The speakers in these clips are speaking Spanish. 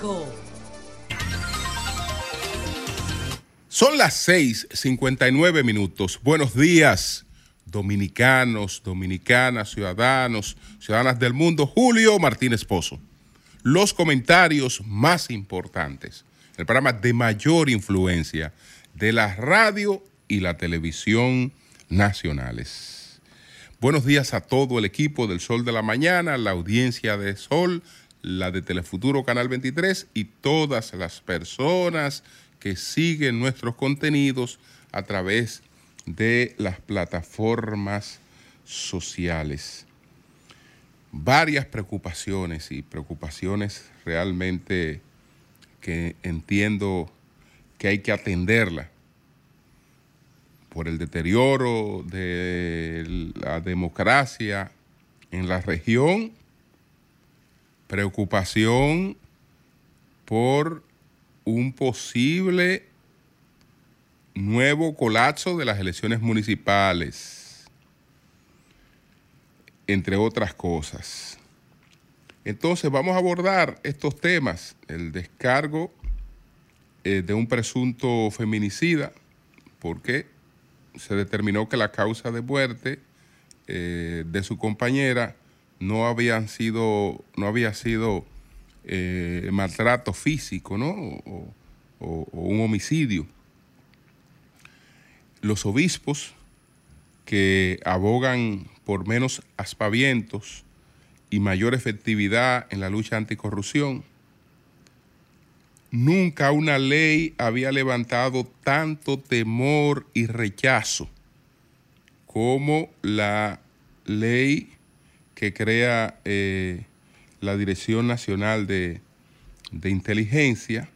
5. Son las 6:59 minutos. Buenos días, dominicanos, dominicanas, ciudadanos, ciudadanas del mundo. Julio Martínez Pozo. Los comentarios más importantes, el programa de mayor influencia de la radio y la televisión nacionales. Buenos días a todo el equipo del Sol de la Mañana, la audiencia de Sol, la de Telefuturo Canal 23 y todas las personas que siguen nuestros contenidos a través de las plataformas sociales. Varias preocupaciones y preocupaciones realmente que entiendo que hay que atenderla por el deterioro de la democracia en la región, preocupación por un posible nuevo colapso de las elecciones municipales, entre otras cosas. Entonces vamos a abordar estos temas, el descargo eh, de un presunto feminicida, porque se determinó que la causa de muerte eh, de su compañera no, habían sido, no había sido eh, maltrato físico, ¿no? O, o, un homicidio. Los obispos que abogan por menos aspavientos y mayor efectividad en la lucha anticorrupción. Nunca una ley había levantado tanto temor y rechazo como la ley que crea eh, la Dirección Nacional de, Inteligencia.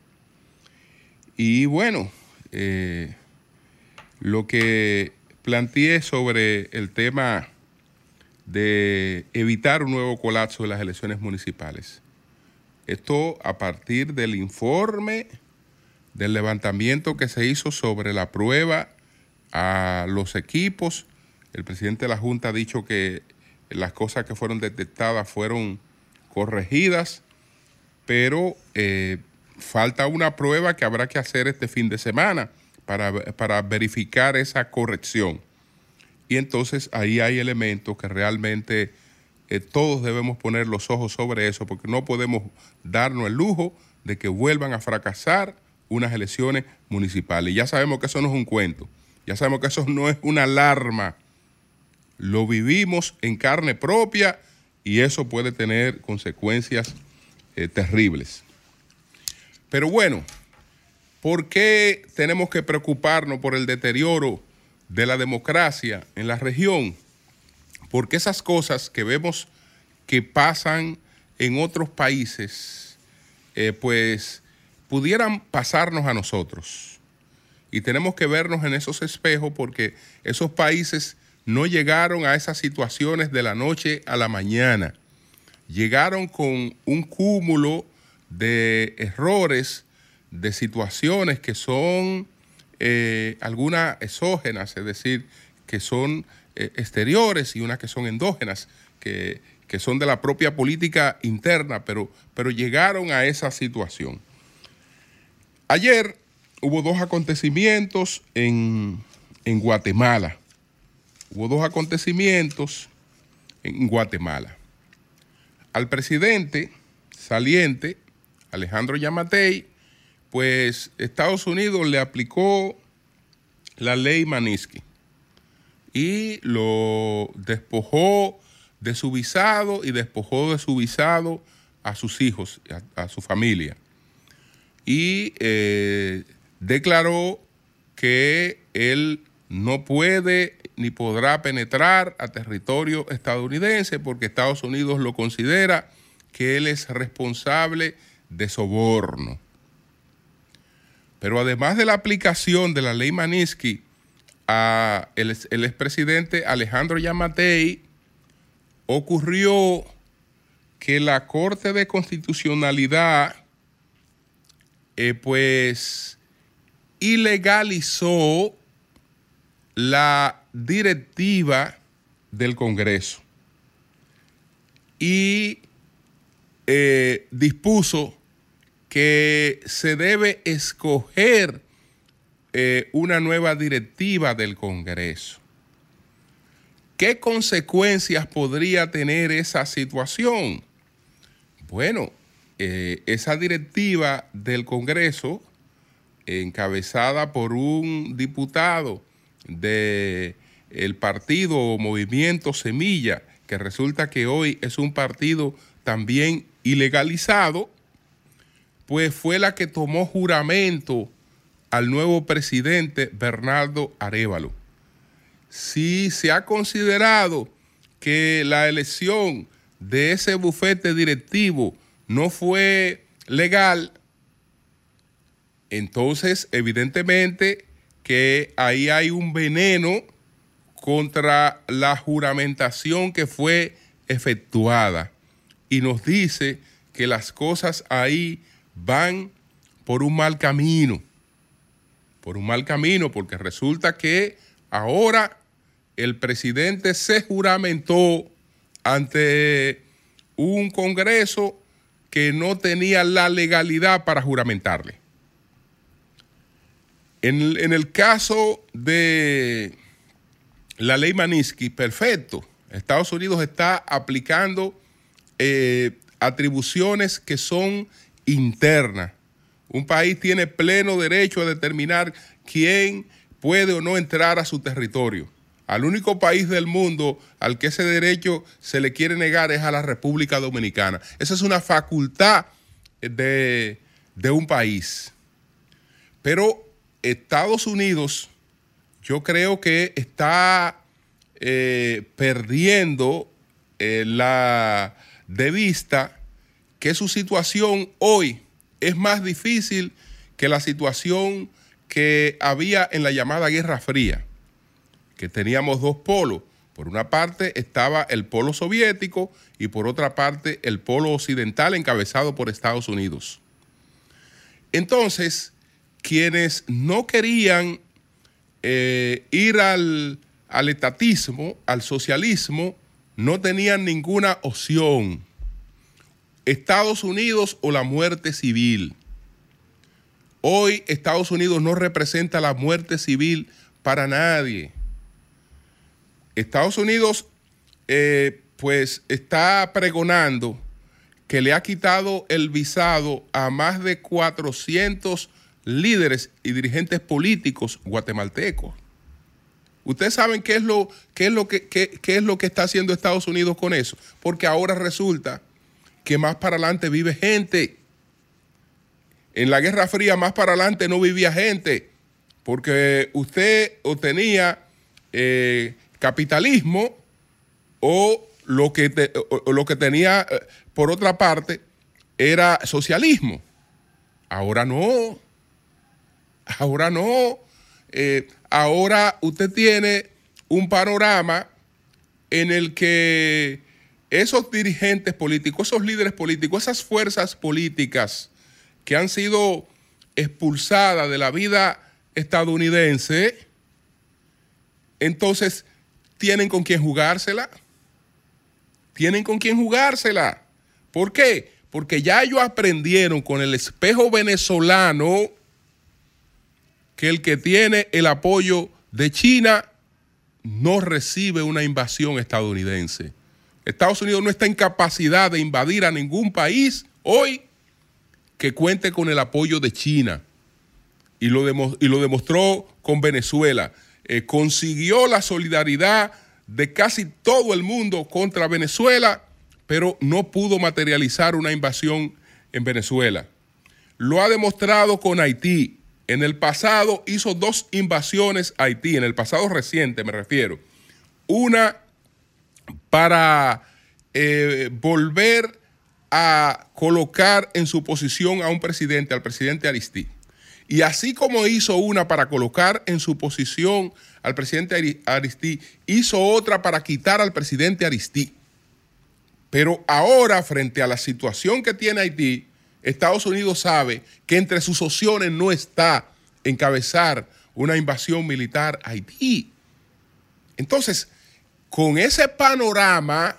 Y bueno, eh, lo que planteé sobre el tema de evitar un nuevo colapso de las elecciones municipales. Esto a partir del informe del levantamiento que se hizo sobre la prueba a los equipos. El presidente de la Junta ha dicho que las cosas que fueron detectadas fueron corregidas, pero eh, falta una prueba que habrá que hacer este fin de semana para, verificar esa corrección. Y entonces ahí hay elementos que realmente eh, todos debemos poner los ojos sobre eso, porque no podemos darnos el lujo de que vuelvan a fracasar unas elecciones municipales. Ya sabemos que eso no es un cuento, ya sabemos que eso no es una alarma. Lo vivimos en carne propia y eso puede tener consecuencias eh, terribles. Pero bueno, ¿por qué tenemos que preocuparnos por el deterioro de la democracia en la región? Porque esas cosas que vemos que pasan en otros países, eh, pues pudieran pasarnos a nosotros. Y tenemos que vernos en esos espejos porque esos países no llegaron a esas situaciones de la noche a la mañana. Llegaron con un cúmulo de errores, de situaciones que son eh, algunas exógenas, es decir, que son eh, exteriores y unas que son endógenas, que, son de la propia política interna, pero, pero llegaron a esa situación. Ayer hubo dos acontecimientos en, en Guatemala hubo dos acontecimientos en Guatemala. Al presidente saliente, Alejandro Yamatei, pues Estados Unidos le aplicó la ley Manisky y lo despojó de su visado y despojó de su visado a sus hijos, a, su familia. Y eh, declaró que él no puede ni podrá penetrar a territorio estadounidense porque Estados Unidos lo considera que él es responsable de soborno. Pero además de la aplicación de la ley Manisky a el, expresidente Alejandro Yamatei, ocurrió que la Corte de Constitucionalidad eh, pues ilegalizó la directiva del Congreso y eh, dispuso que se debe escoger eh, una nueva directiva del Congreso. ¿Qué consecuencias podría tener esa situación? Bueno, eh, esa directiva del Congreso, encabezada por un diputado del el partido o movimiento Semilla, que resulta que hoy es un partido también ilegalizado, pues fue la que tomó juramento al nuevo presidente Bernardo Arevalo. Si se ha considerado que la elección de ese bufete directivo no fue legal, entonces evidentemente que ahí hay un veneno contra la juramentación que fue efectuada y nos dice que las cosas ahí van por un mal camino, por un mal camino, porque resulta que ahora el presidente se juramentó ante un Congreso que no tenía la legalidad para juramentarle. En, el caso de la ley Maniski, perfecto. Estados Unidos está aplicando eh, atribuciones que son internas. Un país tiene pleno derecho a determinar quién puede o no entrar a su territorio. Al único país del mundo al que ese derecho se le quiere negar es a la República Dominicana. Esa es una facultad de, un país. Pero Estados Unidos, yo creo que está eh, perdiendo eh, la de vista que su situación hoy es más difícil que la situación que había en la llamada Guerra Fría, que teníamos dos polos. Por una parte estaba el polo soviético y por otra parte el polo occidental encabezado por Estados Unidos. Entonces, quienes no querían eh, ir al, al etatismo, al socialismo, no tenían ninguna opción. Estados Unidos o la muerte civil. Hoy Estados Unidos no representa la muerte civil para nadie. Estados Unidos eh, pues está pregonando que le ha quitado el visado a más de 400 líderes y dirigentes políticos guatemaltecos. Ustedes saben qué es lo, qué es lo que, qué, es lo que está haciendo Estados Unidos con eso. Porque ahora resulta que más para adelante vive gente. En la Guerra Fría más para adelante no vivía gente. Porque usted o tenía eh, capitalismo o lo que, lo que tenía eh, por otra parte era socialismo. Ahora no. Ahora no. Eh, ahora usted tiene un panorama en el que esos dirigentes políticos, esos líderes políticos, esas fuerzas políticas que han sido expulsadas de la vida estadounidense, entonces tienen con quién jugársela. Tienen con quién jugársela. ¿Por qué? Porque ya ellos aprendieron con el espejo venezolano que el que tiene el apoyo de China no recibe una invasión estadounidense. Estados Unidos no está en capacidad de invadir a ningún país hoy que cuente con el apoyo de China. Y lo, y lo demostró con Venezuela. Eh, consiguió la solidaridad de casi todo el mundo contra Venezuela, pero no pudo materializar una invasión en Venezuela. Lo ha demostrado con Haití. En el pasado hizo dos invasiones a Haití, en el pasado reciente me refiero. Una para eh, volver a colocar en su posición a un presidente, al presidente Aristí. Y así como hizo una para colocar en su posición al presidente Aristí, hizo otra para quitar al presidente Aristí. Pero ahora, frente a la situación que tiene Haití, Estados Unidos sabe que entre sus opciones no está encabezar una invasión militar a Haití. Entonces, con ese panorama,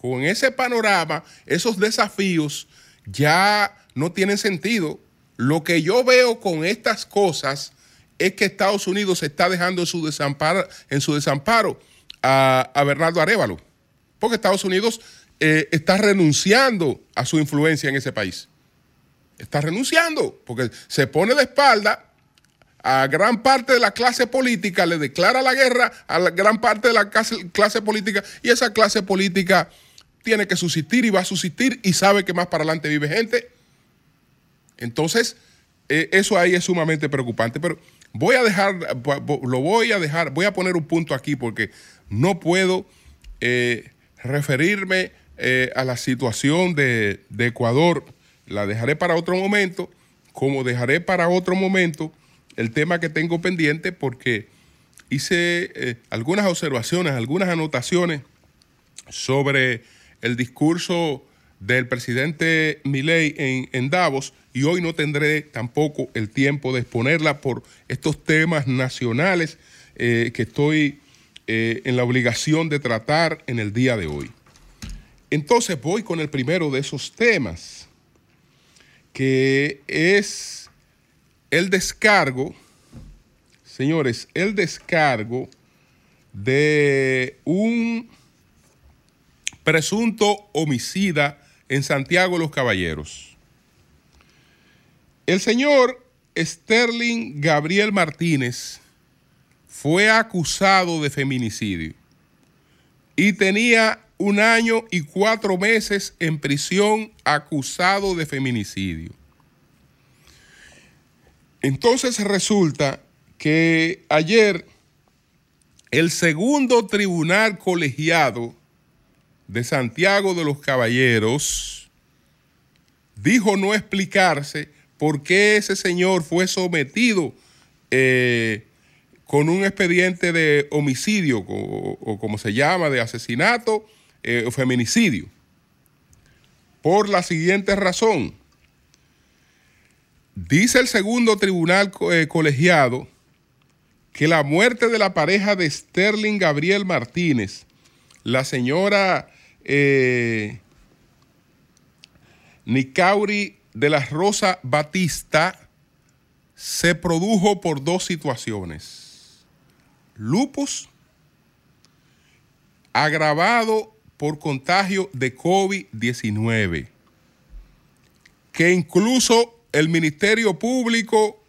con ese panorama, esos desafíos, ya no tienen sentido. Lo que yo veo con estas cosas es que Estados Unidos está dejando en su desamparo, en su desamparo a, Bernardo Arevalo, porque Estados Unidos eh, está renunciando a su influencia en ese país. Está renunciando, porque se pone de espalda a gran parte de la clase política, le declara la guerra a la gran parte de la clase, política y esa clase política tiene que subsistir y va a subsistir y sabe que más para adelante vive gente. Entonces, eh, eso ahí es sumamente preocupante. Pero voy a dejar, lo voy a dejar, voy a poner un punto aquí porque no puedo eh, referirme eh, a la situación de, de Ecuador. La dejaré para otro momento, como dejaré para otro momento el tema que tengo pendiente porque hice eh, algunas observaciones, algunas anotaciones sobre el discurso del presidente Milei en, Davos y hoy no tendré tampoco el tiempo de exponerla por estos temas nacionales eh, que estoy eh, en la obligación de tratar en el día de hoy. Entonces voy con el primero de esos temas, que es el descargo, señores, el descargo de un presunto homicida en Santiago los Caballeros. El señor Sterling Gabriel Martínez fue acusado de feminicidio y tenía un año y cuatro meses en prisión acusado de feminicidio. Entonces resulta que ayer el segundo tribunal colegiado de Santiago de los Caballeros dijo no explicarse por qué ese señor fue sometido eh, con un expediente de homicidio o, como se llama, de asesinato eh, feminicidio. Por la siguiente razón. Dice el segundo tribunal eh, colegiado que la muerte de la pareja de Sterling Gabriel Martínez, la señora eh, Nicauri de la Rosa Batista, se produjo por dos situaciones. Lupus, agravado por contagio de COVID-19, que incluso el Ministerio Público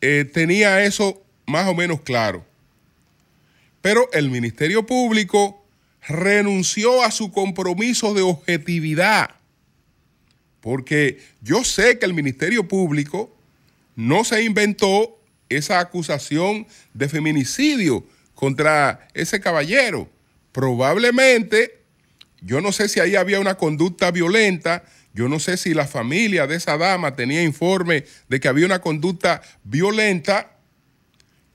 eh, tenía eso más o menos claro. Pero el Ministerio Público renunció a su compromiso de objetividad. Porque yo sé que el Ministerio Público no se inventó esa acusación de feminicidio contra ese caballero. Probablemente, yo no sé si ahí había una conducta violenta, yo no sé si la familia de esa dama tenía informe de que había una conducta violenta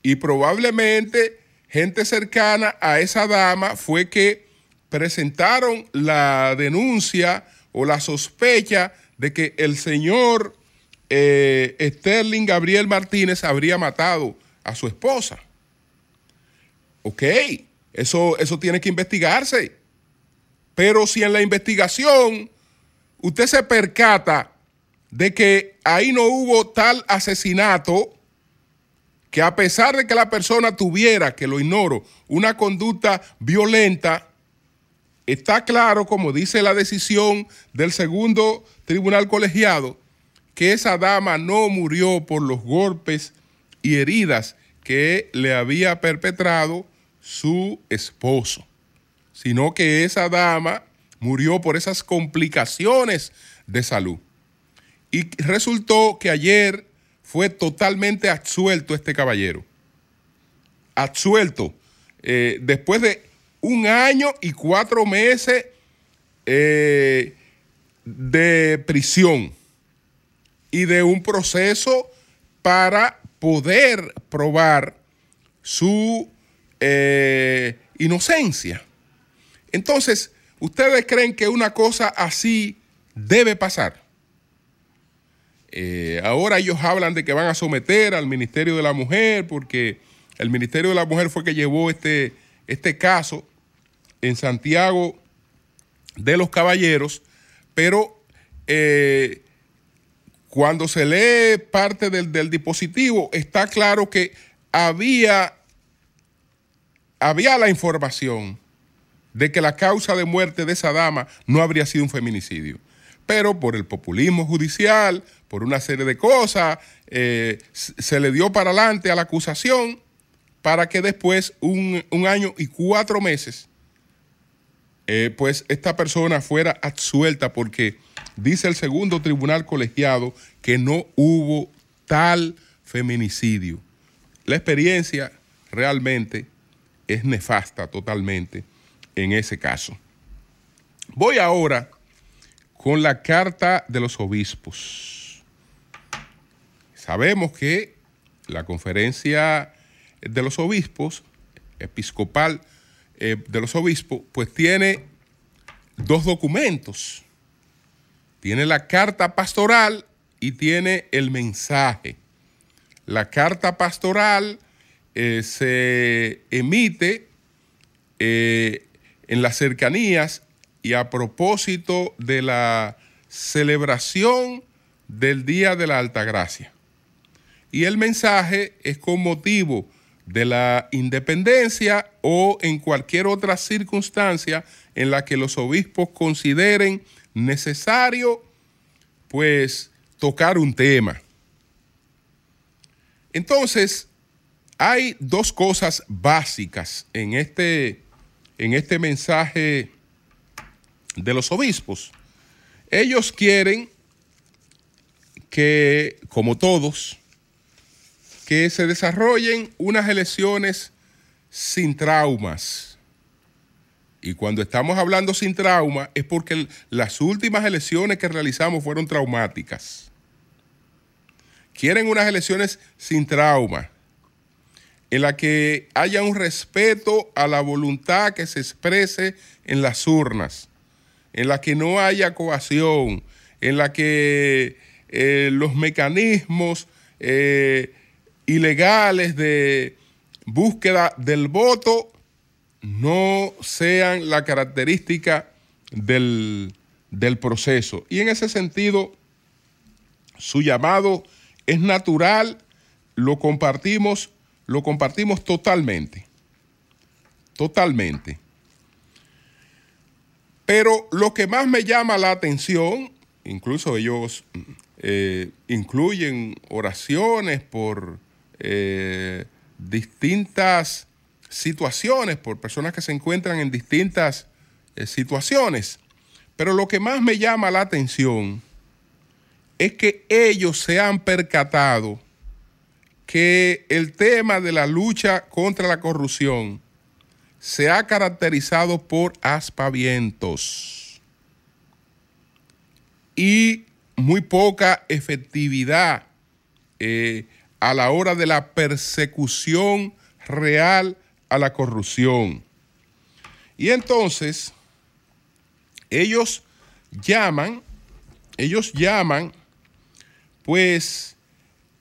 y probablemente gente cercana a esa dama fue que presentaron la denuncia o la sospecha de que el señor eh, Sterling Gabriel Martínez habría matado a su esposa. Ok, eso, eso tiene que investigarse. Pero si en la investigación usted se percata de que ahí no hubo tal asesinato que a pesar de que la persona tuviera, que lo ignoro, una conducta violenta, está claro, como dice la decisión del segundo tribunal colegiado, que esa dama no murió por los golpes y heridas que le había perpetrado su esposo, sino que esa dama murió por esas complicaciones de salud. Y resultó que ayer fue totalmente absuelto este caballero. Absuelto. Eh, después de un año y cuatro meses eh, de prisión y de un proceso para poder probar su eh, inocencia. Entonces, ¿Ustedes creen que una cosa así debe pasar? Eh, ahora ellos hablan de que van a someter al Ministerio de la Mujer porque el Ministerio de la Mujer fue que llevó este, este caso en Santiago de los Caballeros, pero eh, cuando se lee parte del, del dispositivo, está claro que había, había la información de que la causa de muerte de esa dama no habría sido un feminicidio. Pero por el populismo judicial, por una serie de cosas, eh, se le dio para adelante a la acusación para que después, un, año y cuatro meses, eh, pues esta persona fuera absuelta porque dice el segundo tribunal colegiado que no hubo tal feminicidio. La experiencia realmente es nefasta totalmente en ese caso. Voy ahora con la carta de los obispos. Sabemos que la conferencia de los obispos, episcopal eh, de los obispos, pues tiene dos documentos. Tiene la carta pastoral y tiene el mensaje. La carta pastoral eh, se emite eh, en las cercanías y a propósito de la celebración del Día de la Altagracia. Y el mensaje es con motivo de la independencia o en cualquier otra circunstancia en la que los obispos consideren necesario, pues, tocar un tema. Entonces, hay dos cosas básicas en este, en este mensaje de los obispos. Ellos quieren que, como todos, que se desarrollen unas elecciones sin traumas. Y cuando estamos hablando sin trauma es porque las últimas elecciones que realizamos fueron traumáticas quieren unas elecciones sin trauma, en la que haya un respeto a la voluntad que se exprese en las urnas, en la que no haya coacción, en la que eh, los mecanismos eh, ilegales de búsqueda del voto no sean la característica del, del proceso. Y en ese sentido, su llamado es natural, lo compartimos, lo compartimos totalmente. Totalmente. Pero lo que más me llama la atención, incluso ellos eh, incluyen oraciones por eh, distintas situaciones, por personas que se encuentran en distintas eh, situaciones. Pero lo que más me llama la atención es que ellos se han percatado que el tema de la lucha contra la corrupción se ha caracterizado por aspavientos y muy poca efectividad eh, a la hora de la persecución real a la corrupción. Y entonces, ellos llaman, ellos llaman pues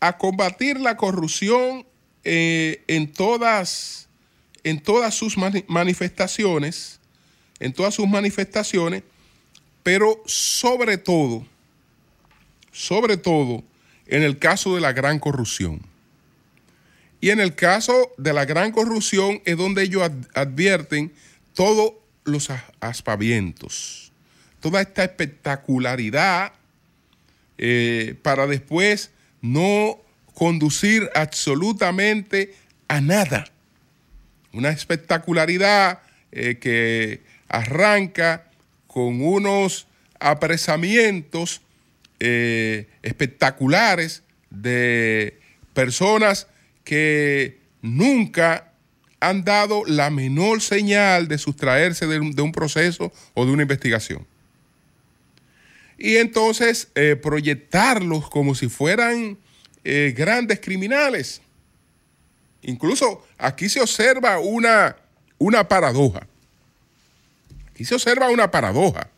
a combatir la corrupción eh, en, todas, en todas sus manifestaciones, en todas sus manifestaciones, pero sobre todo, sobre todo en el caso de la gran corrupción. Y en el caso de la gran corrupción es donde ellos advierten todos los aspavientos, toda esta espectacularidad eh, para después no conducir absolutamente a nada. Una espectacularidad eh, que arranca con unos apresamientos eh, espectaculares de personas que nunca han dado la menor señal de sustraerse de un proceso o de una investigación y entonces eh, proyectarlos como si fueran eh, grandes criminales. Incluso aquí se observa una, una paradoja. Aquí se observa una paradoja.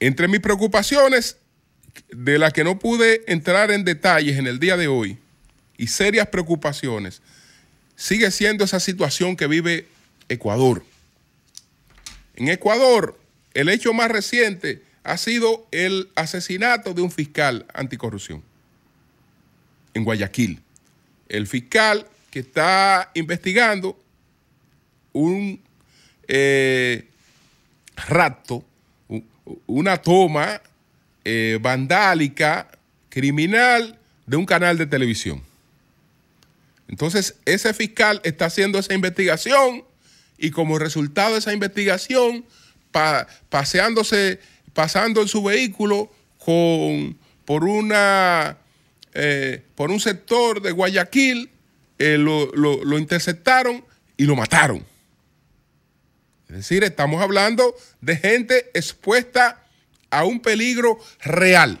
Entre mis preocupaciones, de las que no pude entrar en detalles en el día de hoy, y serias preocupaciones, sigue siendo esa situación que vive Ecuador. En Ecuador, el hecho más reciente ha sido el asesinato de un fiscal anticorrupción en Guayaquil. El fiscal que está investigando un eh, rapto, una toma eh, vandálica, criminal de un canal de televisión. Entonces, ese fiscal está haciendo esa investigación y como resultado de esa investigación, paseándose, pasando en su vehículo con, por, una, eh, por un sector de Guayaquil, eh, lo interceptaron y lo mataron. Es decir, estamos hablando de gente expuesta a un peligro real.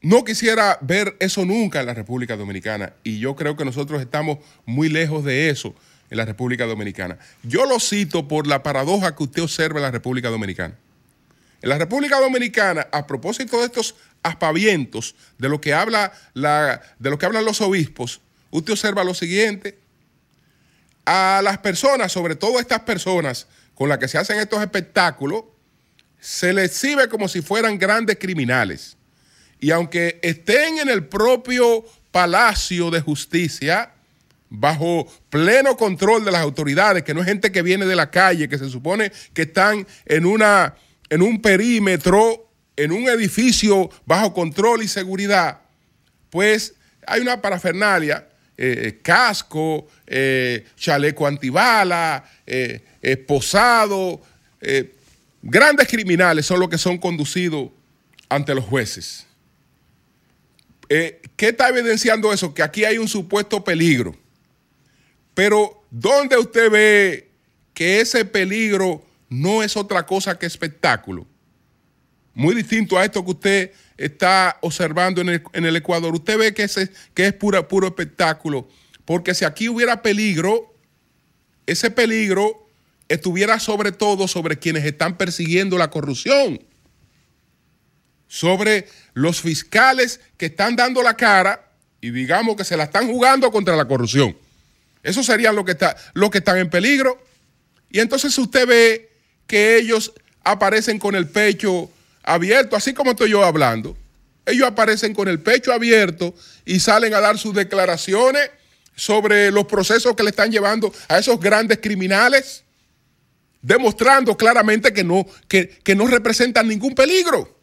No quisiera ver eso nunca en la República Dominicana y yo creo que nosotros estamos muy lejos de eso en la República Dominicana. Yo lo cito por la paradoja que usted observa en la República Dominicana. En la República Dominicana, a propósito de estos aspavientos, de lo que, habla la, de lo que hablan los obispos, usted observa lo siguiente, a las personas, sobre todo estas personas con las que se hacen estos espectáculos, se les exhibe como si fueran grandes criminales. Y aunque estén en el propio Palacio de Justicia, bajo pleno control de las autoridades, que no es gente que viene de la calle, que se supone que están en, una, en un perímetro, en un edificio bajo control y seguridad, pues hay una parafernalia eh, casco, eh, chaleco antibala, eh, esposado. grandes criminales son los que son conducidos ante los jueces. ¿Qué está evidenciando eso? Que aquí hay un supuesto peligro. Pero ¿dónde usted ve que ese peligro no es otra cosa que espectáculo? Muy distinto a esto que usted está observando en el, Ecuador. Usted ve que, que es pura, puro espectáculo. Porque si aquí hubiera peligro, ese peligro estuviera sobre todo sobre quienes están persiguiendo la corrupción. Sobre los fiscales que están dando la cara y digamos que se la están jugando contra la corrupción. Esos serían los que, está, los que están en peligro. Y entonces usted ve que ellos aparecen con el pecho abierto, así como estoy yo hablando. Ellos aparecen con el pecho abierto y salen a dar sus declaraciones sobre los procesos que le están llevando a esos grandes criminales, demostrando claramente que no, que, no representan ningún peligro.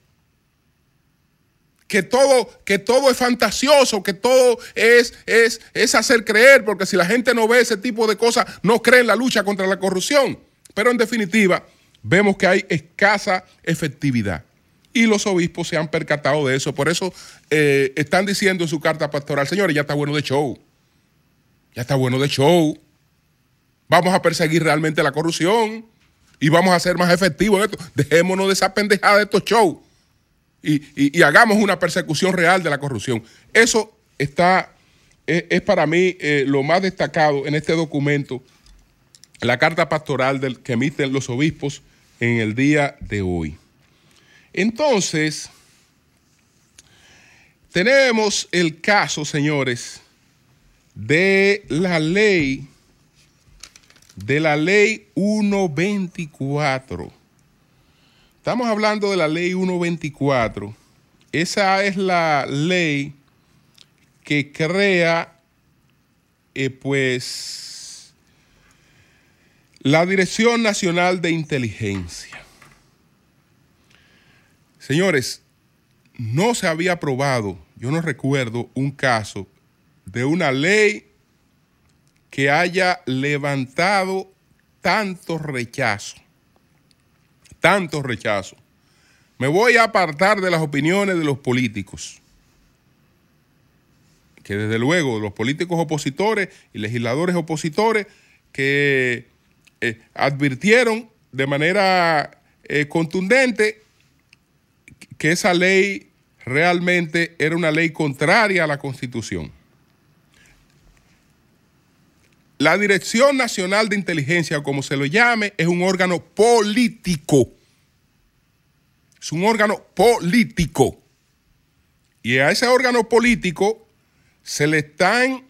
Que todo, que todo es fantasioso, que todo es, es, es hacer creer, porque si la gente no ve ese tipo de cosas, no cree en la lucha contra la corrupción. Pero en definitiva, vemos que hay escasa efectividad y los obispos se han percatado de eso. Por eso eh, están diciendo en su carta pastoral, señores, ya está bueno de show. Ya está bueno de show. Vamos a perseguir realmente la corrupción y vamos a ser más efectivos en esto. Dejémonos de esa pendejada de estos shows y, hagamos una persecución real de la corrupción. Eso está, es, para mí eh, lo más destacado en este documento, la carta pastoral del, que emiten los obispos en el día de hoy. Entonces, tenemos el caso, señores, de la ley, de la ley 124. Estamos hablando de la ley 124. Esa es la ley que crea, eh, pues, la Dirección Nacional de Inteligencia. Señores, no se había aprobado, yo no recuerdo un caso de una ley que haya levantado tanto rechazo, tanto rechazo. Me voy a apartar de las opiniones de los políticos, que desde luego los políticos opositores y legisladores opositores que eh, advirtieron de manera eh, contundente que esa ley realmente era una ley contraria a la Constitución. La Dirección Nacional de Inteligencia, como se lo llame, es un órgano político. Es un órgano político. Y a ese órgano político se le están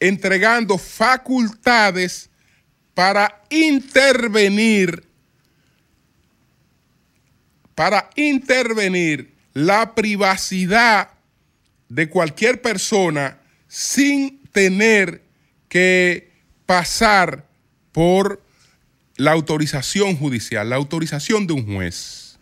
entregando facultades para intervenir para intervenir la privacidad de cualquier persona sin tener que pasar por la autorización judicial, la autorización de un juez,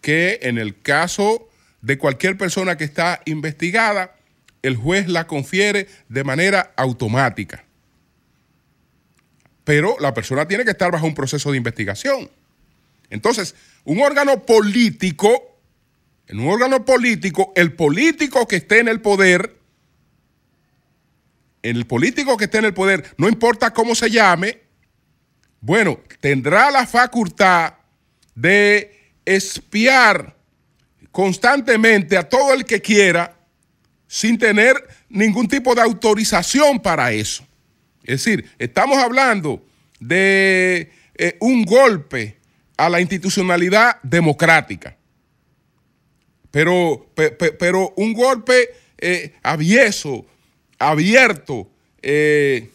que en el caso de cualquier persona que está investigada, el juez la confiere de manera automática. Pero la persona tiene que estar bajo un proceso de investigación. Entonces, un órgano político, en un órgano político, el político que esté en el poder, el político que esté en el poder, no importa cómo se llame, bueno, tendrá la facultad de espiar constantemente a todo el que quiera sin tener ningún tipo de autorización para eso. Es decir, estamos hablando de eh, un golpe a la institucionalidad democrática, pero, pero un golpe eh, avieso, abierto, eh,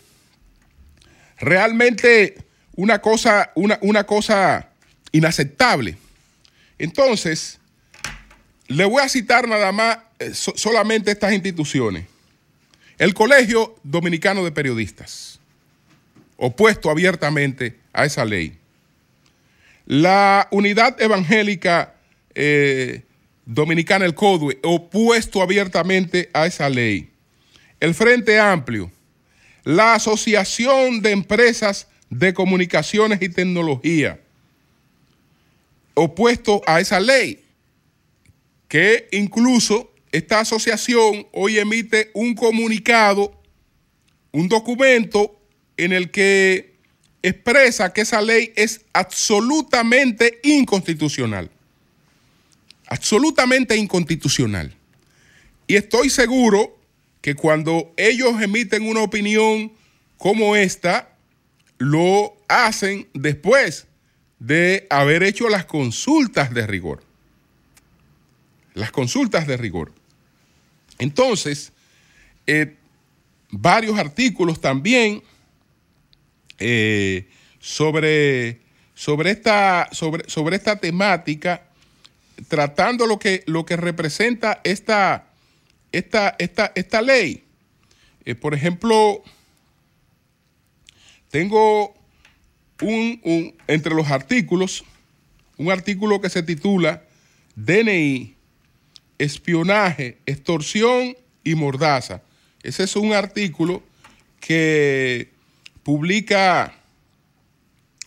realmente una cosa, una, una cosa inaceptable. Entonces, le voy a citar nada más eh, solamente estas instituciones. El Colegio Dominicano de Periodistas, opuesto abiertamente a esa ley. La Unidad Evangélica eh, Dominicana, el CODUE, opuesto abiertamente a esa ley. El Frente Amplio, la Asociación de Empresas de Comunicaciones y Tecnología, opuesto a esa ley, que incluso esta asociación hoy emite un comunicado, un documento en el que expresa que esa ley es absolutamente inconstitucional. Absolutamente inconstitucional. Y estoy seguro que cuando ellos emiten una opinión como esta, lo hacen después de haber hecho las consultas de rigor. Las consultas de rigor. Entonces, eh, varios artículos también eh, sobre, sobre, esta, sobre, sobre, esta, temática, tratando lo que, lo que representa esta, esta, esta, esta ley. Eh, por ejemplo, tengo un, entre los artículos, un artículo que se titula DNI espionaje, extorsión y mordaza. Ese es un artículo que publica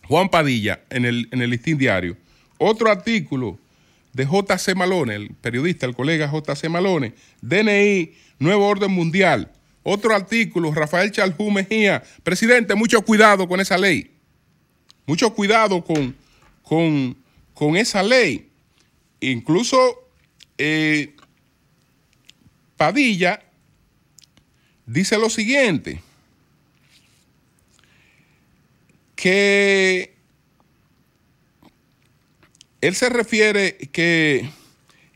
Juan Padilla en el, en el Listín Diario. Otro artículo de J.C. Malone, el periodista, el colega J.C. Malone, DNI, Nuevo Orden Mundial. Otro artículo, Rafael Chaljú Mejía, presidente, mucho cuidado con esa ley. Mucho cuidado con, con, con esa ley. Incluso eh, Padilla dice lo siguiente, que él se refiere que,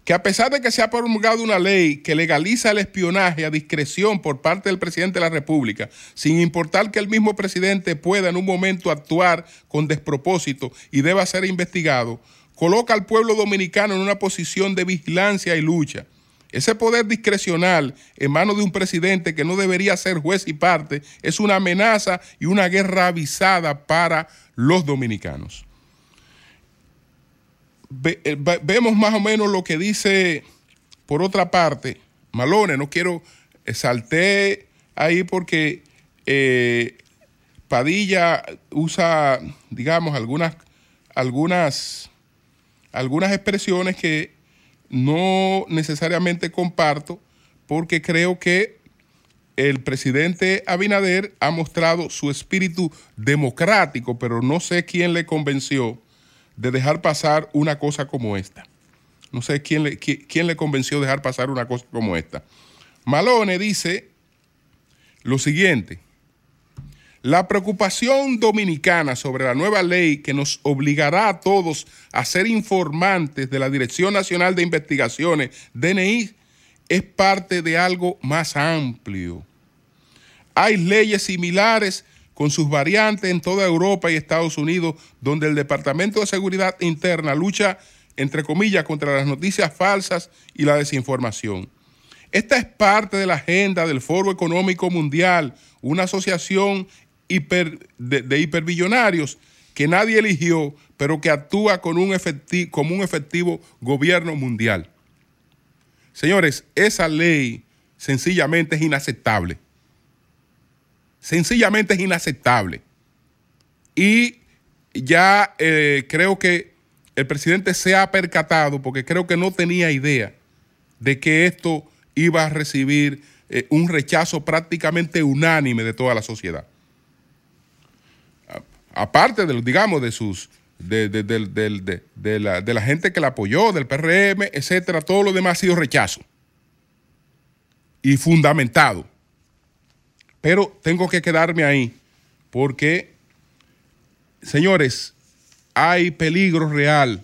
que, a pesar de que se ha promulgado una ley que legaliza el espionaje a discreción por parte del presidente de la República, sin importar que el mismo presidente pueda en un momento actuar con despropósito y deba ser investigado, coloca al pueblo dominicano en una posición de vigilancia y lucha. Ese poder discrecional en manos de un presidente que no debería ser juez y parte es una amenaza y una guerra avisada para los dominicanos. Eh, vemos más o menos lo que dice, por otra parte, Malone, no quiero, salté ahí porque eh, Padilla usa, digamos, algunas, algunas algunas expresiones que no necesariamente comparto porque creo que el presidente Abinader ha mostrado su espíritu democrático, pero no sé quién le convenció de dejar pasar una cosa como esta. No sé quién le, quién le convenció de dejar pasar una cosa como esta. Malone dice lo siguiente. La preocupación dominicana sobre la nueva ley que nos obligará a todos a ser informantes de la Dirección Nacional de Investigaciones, DNI, es parte de algo más amplio. Hay leyes similares con sus variantes en toda Europa y Estados Unidos, donde el Departamento de Seguridad Interna lucha entre comillas, contra las noticias falsas y la desinformación. Esta es parte de la agenda del Foro Económico Mundial, una asociación de, de, hiperbillonarios que nadie eligió, pero que actúa con un como un efectivo gobierno mundial. Señores, esa ley sencillamente es inaceptable. Sencillamente es inaceptable. Y ya eh, creo que el presidente se ha percatado, porque creo que no tenía idea de que esto iba a recibir eh, un rechazo prácticamente unánime de toda la sociedad. Aparte de, digamos, de sus de, de, la, de la gente que la apoyó, del PRM, etcétera, todo lo demás ha sido rechazo. Y fundamentado. Pero tengo que quedarme ahí porque, señores, hay peligro real.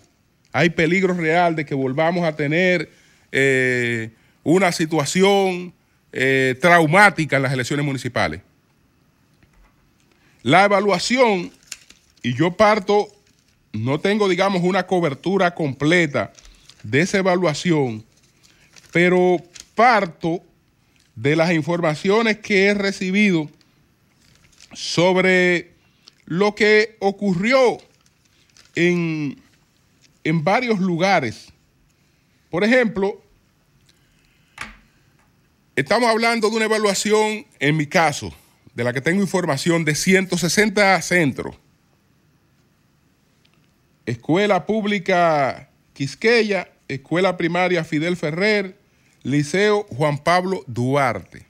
Hay peligro real de que volvamos a tener eh, una situación eh, traumática en las elecciones municipales. La evaluación, y yo parto no tengo, digamos, una cobertura completa de esa evaluación, pero parto de las informaciones que he recibido sobre lo que ocurrió en, en varios lugares. Por ejemplo, estamos hablando de una evaluación, en mi caso, de la que tengo información, de 160 centros Escuela Pública Quisqueya, Escuela Primaria Fidel Ferrer, Liceo Juan Pablo Duarte.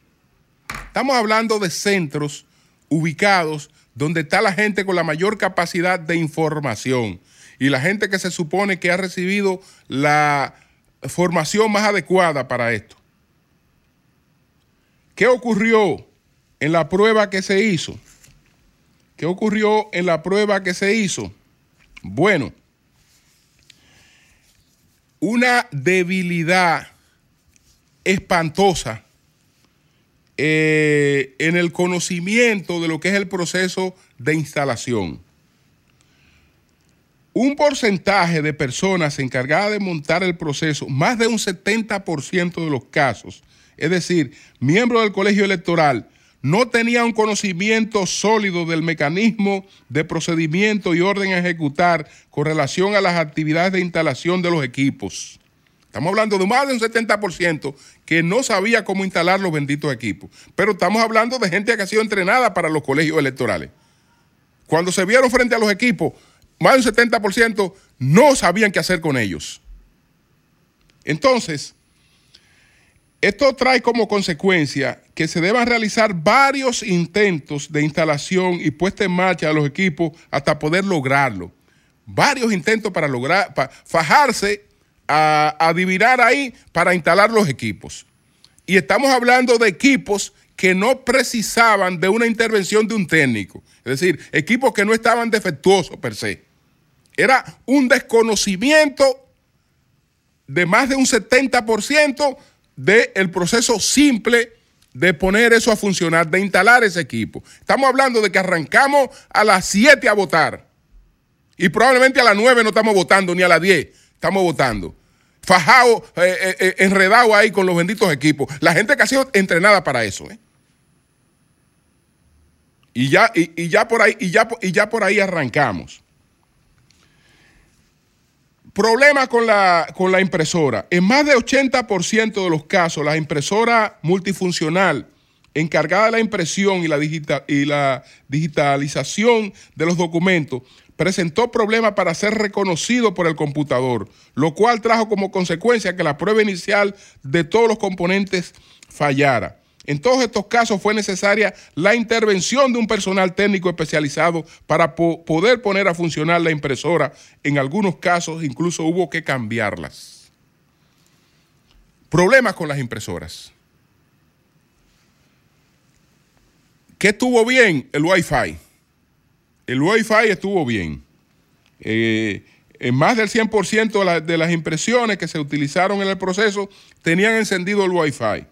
Estamos hablando de centros ubicados donde está la gente con la mayor capacidad de información y la gente que se supone que ha recibido la formación más adecuada para esto. ¿Qué ocurrió en la prueba que se hizo? ¿Qué ocurrió en la prueba que se hizo? Bueno, una debilidad espantosa eh, en el conocimiento de lo que es el proceso de instalación. Un porcentaje de personas encargadas de montar el proceso, más de un 70% de los casos, es decir, miembros del colegio electoral, no tenía un conocimiento sólido del mecanismo de procedimiento y orden a ejecutar con relación a las actividades de instalación de los equipos. Estamos hablando de más de un 70% que no sabía cómo instalar los benditos equipos. Pero estamos hablando de gente que ha sido entrenada para los colegios electorales. Cuando se vieron frente a los equipos, más de un 70% no sabían qué hacer con ellos. Entonces, esto trae como consecuencia que se deban realizar varios intentos de instalación y puesta en marcha de los equipos hasta poder lograrlo. Varios intentos para lograr, para fajarse a, adivinar ahí para instalar los equipos. Y estamos hablando de equipos que no precisaban de una intervención de un técnico. Es decir, equipos que no estaban defectuosos per se. Era un desconocimiento de más de un 70% del proceso simple de poner eso a funcionar, de instalar ese equipo. Estamos hablando de que arrancamos a las 7 a votar y probablemente a las 9 no estamos votando, ni a las 10 estamos votando. Fajado, eh, eh, eh, enredado ahí con los benditos equipos. La gente que ha sido entrenada para eso. Y, ya, y, ya por ahí, y, ya, y ya por ahí arrancamos. Problema con la, con la impresora. En más de 80% de los casos, la impresora multifuncional encargada de la impresión y la, digitalización de los documentos presentó problemas para ser reconocido por el computador, lo cual trajo como consecuencia que la prueba inicial de todos los componentes fallara. En todos estos casos fue necesaria la intervención de un personal técnico especializado para poder poner a funcionar la impresora. En algunos casos incluso hubo que cambiarlas. Problemas con las impresoras. ¿Qué estuvo bien? El Wi-Fi. El Wi-Fi estuvo bien. Eh, en más del 100% de las impresiones que se utilizaron en el proceso tenían encendido el Wi-Fi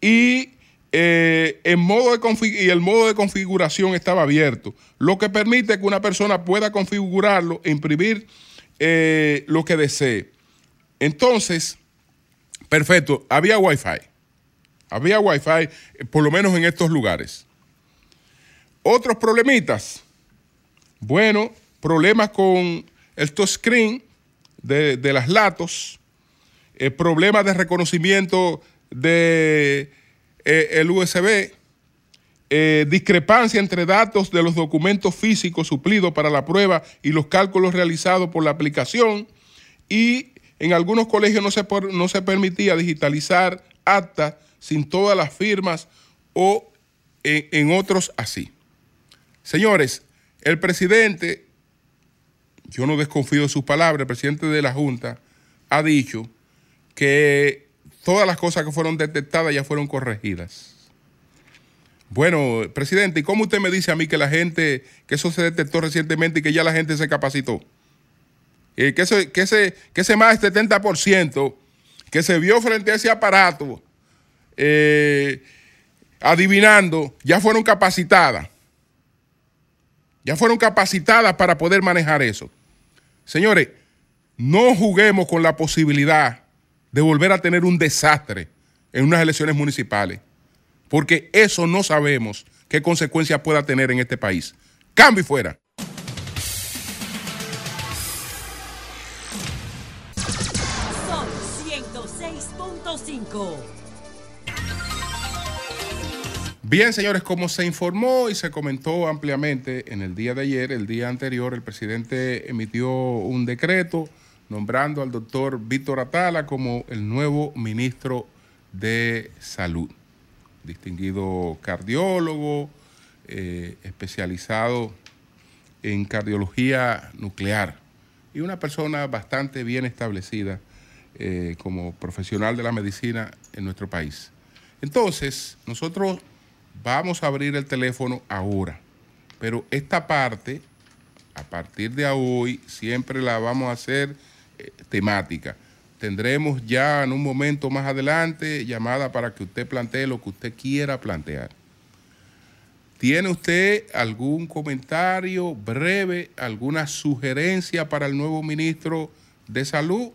y, eh, modo de y el modo de configuración estaba abierto, lo que permite que una persona pueda configurarlo e imprimir eh, lo que desee. Entonces, perfecto, había wifi. Había wifi, por lo menos en estos lugares. Otros problemitas. Bueno, problemas con el touchscreen de, de las latos, eh, problemas de reconocimiento de el USB, eh, discrepancia entre datos de los documentos físicos suplidos para la prueba y los cálculos realizados por la aplicación y en algunos colegios no se, no se permitía digitalizar actas sin todas las firmas o en otros así. Señores, el presidente, yo no desconfío de sus palabras, el presidente de la Junta ha dicho que todas las cosas que fueron detectadas ya fueron corregidas. Bueno, presidente, ¿y cómo usted me dice a mí que la gente, que eso se detectó recientemente y que ya la gente se capacitó? Eh, que, ese, más del 70% que se vio frente a ese aparato eh, adivinando, ya fueron capacitadas. Ya fueron capacitadas para poder manejar eso. Señores, no juguemos con la posibilidad de volver a tener un desastre en unas elecciones municipales porque eso no sabemos qué consecuencias pueda tener en este país. Cambio y fuera. Bien, señores, como se informó y se comentó ampliamente en el día de ayer, el día anterior, el presidente emitió un decreto nombrando al doctor Víctor Atala como el nuevo ministro de Salud distinguido cardiólogo, eh, especializado en cardiología nuclear y una persona bastante bien establecida eh, como profesional de la medicina en nuestro país. Entonces, nosotros vamos a abrir el teléfono ahora, pero esta parte, a partir de hoy, siempre la vamos a hacer eh, temática. Tendremos ya en un momento más adelante llamada para que usted plantee lo que usted quiera plantear. ¿Tiene usted algún comentario breve, alguna sugerencia para el nuevo ministro de Salud?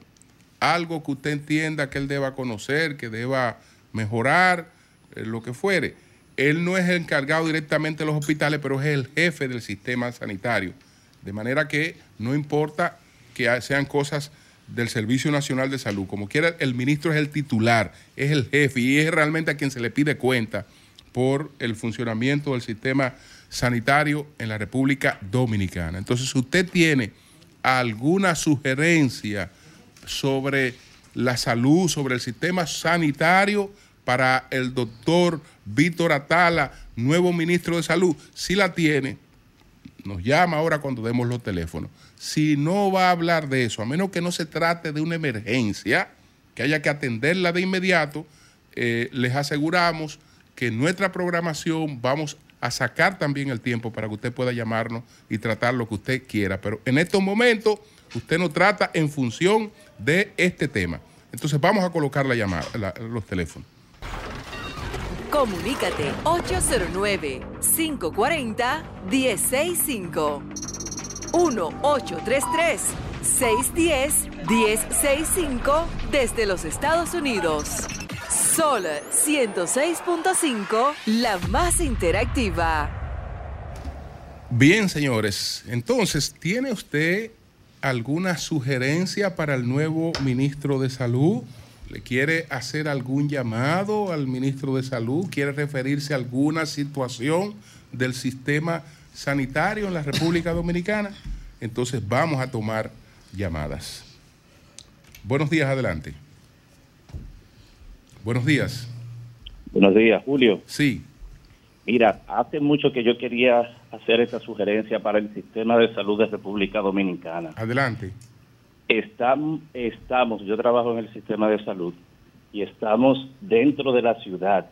Algo que usted entienda que él deba conocer, que deba mejorar, eh, lo que fuere. Él no es el encargado directamente de los hospitales, pero es el jefe del sistema sanitario. De manera que no importa que sean cosas del Servicio Nacional de Salud. Como quiera, el ministro es el titular, es el jefe y es realmente a quien se le pide cuenta por el funcionamiento del sistema sanitario en la República Dominicana. Entonces, si usted tiene alguna sugerencia sobre la salud, sobre el sistema sanitario para el doctor Víctor Atala, nuevo ministro de Salud, si la tiene, nos llama ahora cuando demos los teléfonos. Si no va a hablar de eso, a menos que no se trate de una emergencia, que haya que atenderla de inmediato, eh, les aseguramos que en nuestra programación vamos a sacar también el tiempo para que usted pueda llamarnos y tratar lo que usted quiera. Pero en estos momentos usted nos trata en función de este tema. Entonces vamos a colocar la llamada, los teléfonos. Comunícate 809-540-1065. 1-833-610-1065 desde los Estados Unidos. Sol 106.5, la más interactiva. Bien, señores, entonces, ¿tiene usted alguna sugerencia para el nuevo ministro de Salud? ¿Le quiere hacer algún llamado al ministro de Salud? ¿Quiere referirse a alguna situación del sistema sanitario en la República Dominicana? Entonces vamos a tomar llamadas. Buenos días, adelante. Buenos días. Buenos días, Julio. Sí. Mira, hace mucho que yo quería hacer esta sugerencia para el sistema de salud de República Dominicana. Adelante. Estamos, estamos, yo trabajo en el sistema de salud y estamos dentro de la ciudad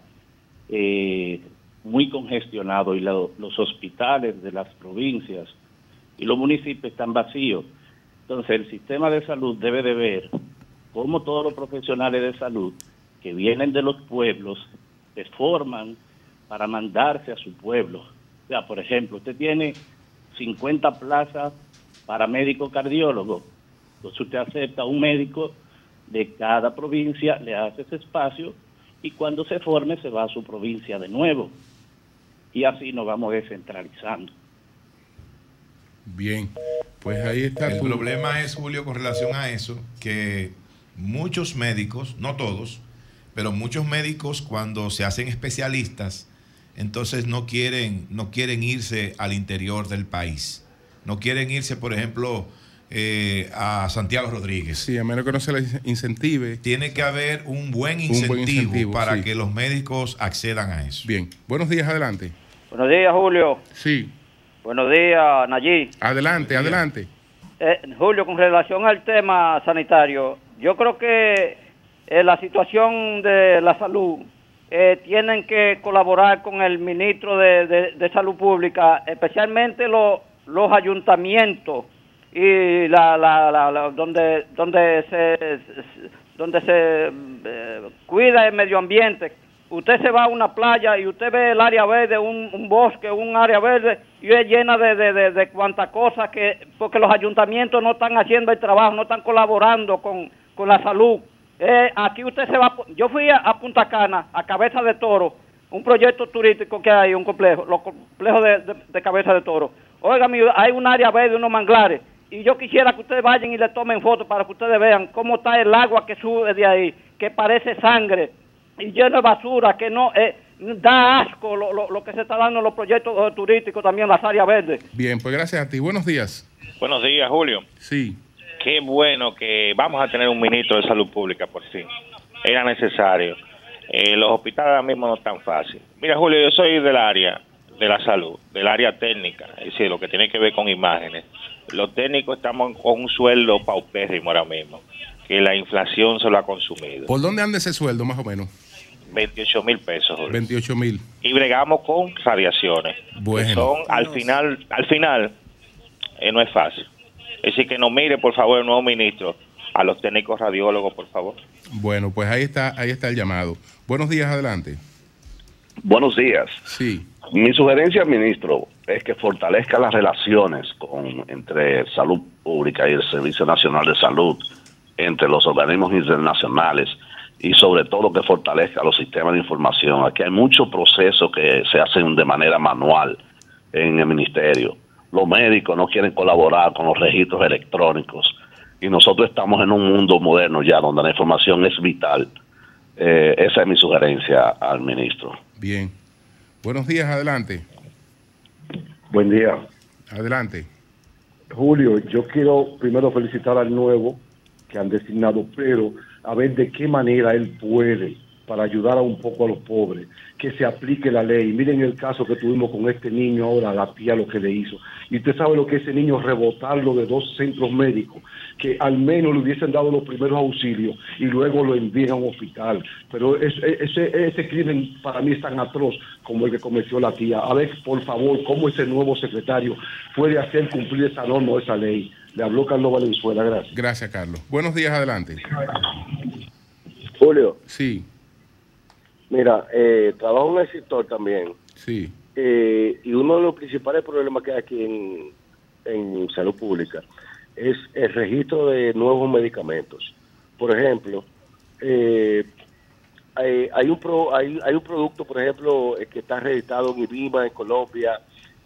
eh, muy congestionados y los hospitales de las provincias y los municipios están vacíos. Entonces el sistema de salud debe de ver cómo todos los profesionales de salud que vienen de los pueblos se forman para mandarse a su pueblo. O sea, por ejemplo, usted tiene 50 plazas para médico cardiólogo Entonces usted acepta un médico de cada provincia, le hace ese espacio y cuando se forme se va a su provincia de nuevo. Y así nos vamos descentralizando. Bien, pues ahí está. El problema es, Julio, con relación a eso, que muchos médicos, no todos, pero muchos médicos cuando se hacen especialistas, entonces no quieren, no quieren irse al interior del país. No quieren irse, por ejemplo, eh, a Santiago Rodríguez. Sí, a menos que no se les incentive. Tiene que haber un buen incentivo, para que los médicos accedan a eso. Bien, buenos días, adelante. Buenos días, Julio. Sí. Buenos días, Nayí. Adelante, adelante. Eh, Julio, con relación al tema sanitario, yo creo que eh, la situación de la salud tienen que colaborar con el ministro de, Salud Pública, especialmente los ayuntamientos y la, la, la, donde donde se donde se eh, cuida el medio ambiente. Usted se va a una playa y usted ve el área verde un, bosque un área verde y es llena de de, de, cuantas cosas que porque los ayuntamientos no están haciendo el trabajo no están colaborando con, con la salud. Eh, aquí usted se va yo fui a, Punta Cana a Cabeza de Toro un proyecto turístico que hay un complejo los complejos de, de Cabeza de Toro. Oiga hay un área verde unos manglares y yo quisiera que ustedes vayan y le tomen fotos para que ustedes vean cómo está el agua que sube de ahí, que parece sangre y lleno de basura, que no eh, da asco lo, que se está dando en los proyectos eh, turísticos también las áreas verdes. Bien, pues gracias a ti. Buenos días. Buenos días, Julio. Sí. Qué bueno que vamos a tener un ministro de salud pública por fin. Era necesario. Eh, los hospitales ahora mismo no están fácil. Mira, Julio, yo soy del área de la salud, del área técnica, es decir, lo que tiene que ver con imágenes. Los técnicos estamos con un sueldo paupérrimo ahora mismo, que la inflación se lo ha consumido. ¿Por dónde anda ese sueldo más o menos? 28 mil pesos. 28 mil. Y bregamos con radiaciones. Bueno. son, al final, al final, eh, no es fácil. Es decir, que nos mire, por favor, el nuevo ministro, a los técnicos radiólogos, por favor. Bueno, pues ahí está, ahí está el llamado. Buenos días, adelante. Buenos días. Sí. Mi sugerencia, ministro, es que fortalezca las relaciones con, entre salud pública y el Servicio Nacional de Salud, entre los organismos internacionales y sobre todo que fortalezca los sistemas de información. Aquí hay muchos procesos que se hacen de manera manual en el ministerio. Los médicos no quieren colaborar con los registros electrónicos y nosotros estamos en un mundo moderno ya donde la información es vital. Eh, esa es mi sugerencia al ministro. Bien. Buenos días, adelante. Buen día. Adelante. Julio, yo quiero primero felicitar al nuevo que han designado, pero a ver de qué manera él puede para ayudar a un poco a los pobres, que se aplique la ley. Miren el caso que tuvimos con este niño ahora, la tía lo que le hizo. Y usted sabe lo que ese niño rebotarlo de dos centros médicos, que al menos le hubiesen dado los primeros auxilios y luego lo envíen a un hospital. Pero ese, ese crimen para mí es tan atroz como el que cometió la tía. A ver, por favor, cómo ese nuevo secretario puede hacer cumplir esa norma o esa ley. Le habló Carlos Valenzuela, gracias. Gracias, Carlos. Buenos días, adelante. Julio. Sí. Mira, eh, trabajo en el sector también. Sí. Eh, y uno de los principales problemas que hay aquí en, en salud pública es el registro de nuevos medicamentos. Por ejemplo, eh, hay, un hay, hay, un producto, por ejemplo, eh, que está registrado en IBIMA en Colombia,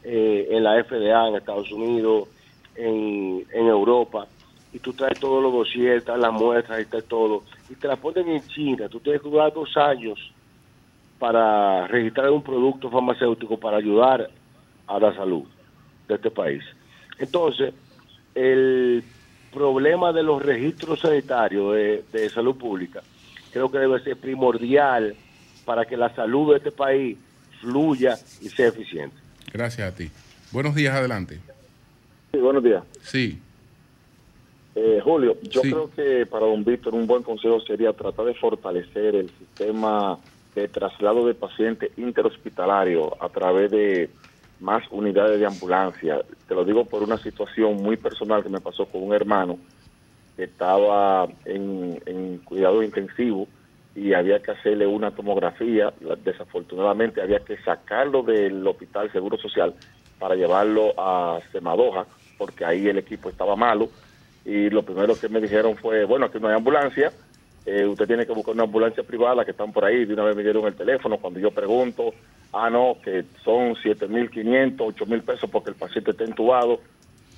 eh, en la FDA en Estados Unidos, en, en Europa, y tú traes todos los dossiers, las muestras, y está todo, y te la ponen en China. Tú tienes que durar dos años para registrar un producto farmacéutico para ayudar a la salud de este país. Entonces, el problema de los registros sanitarios de, salud pública creo que debe ser primordial para que la salud de este país fluya y sea eficiente. Gracias a ti. Buenos días, adelante. Sí, buenos días. Sí. Eh, Julio, yo creo que para don Víctor un buen consejo sería tratar de fortalecer el sistema de traslado de pacientes interhospitalario a través de más unidades de ambulancia. Te lo digo por una situación muy personal que me pasó con un hermano que estaba en, en cuidado intensivo y había que hacerle una tomografía. Desafortunadamente había que sacarlo del hospital Seguro Social para llevarlo a Semadoja porque ahí el equipo estaba malo y lo primero que me dijeron fue, bueno, aquí no hay ambulancia, eh, usted tiene que buscar una ambulancia privada que están por ahí. De una vez me dieron el teléfono. Cuando yo pregunto, ah, no, que son 7.500, 8.000 pesos porque el paciente está entubado.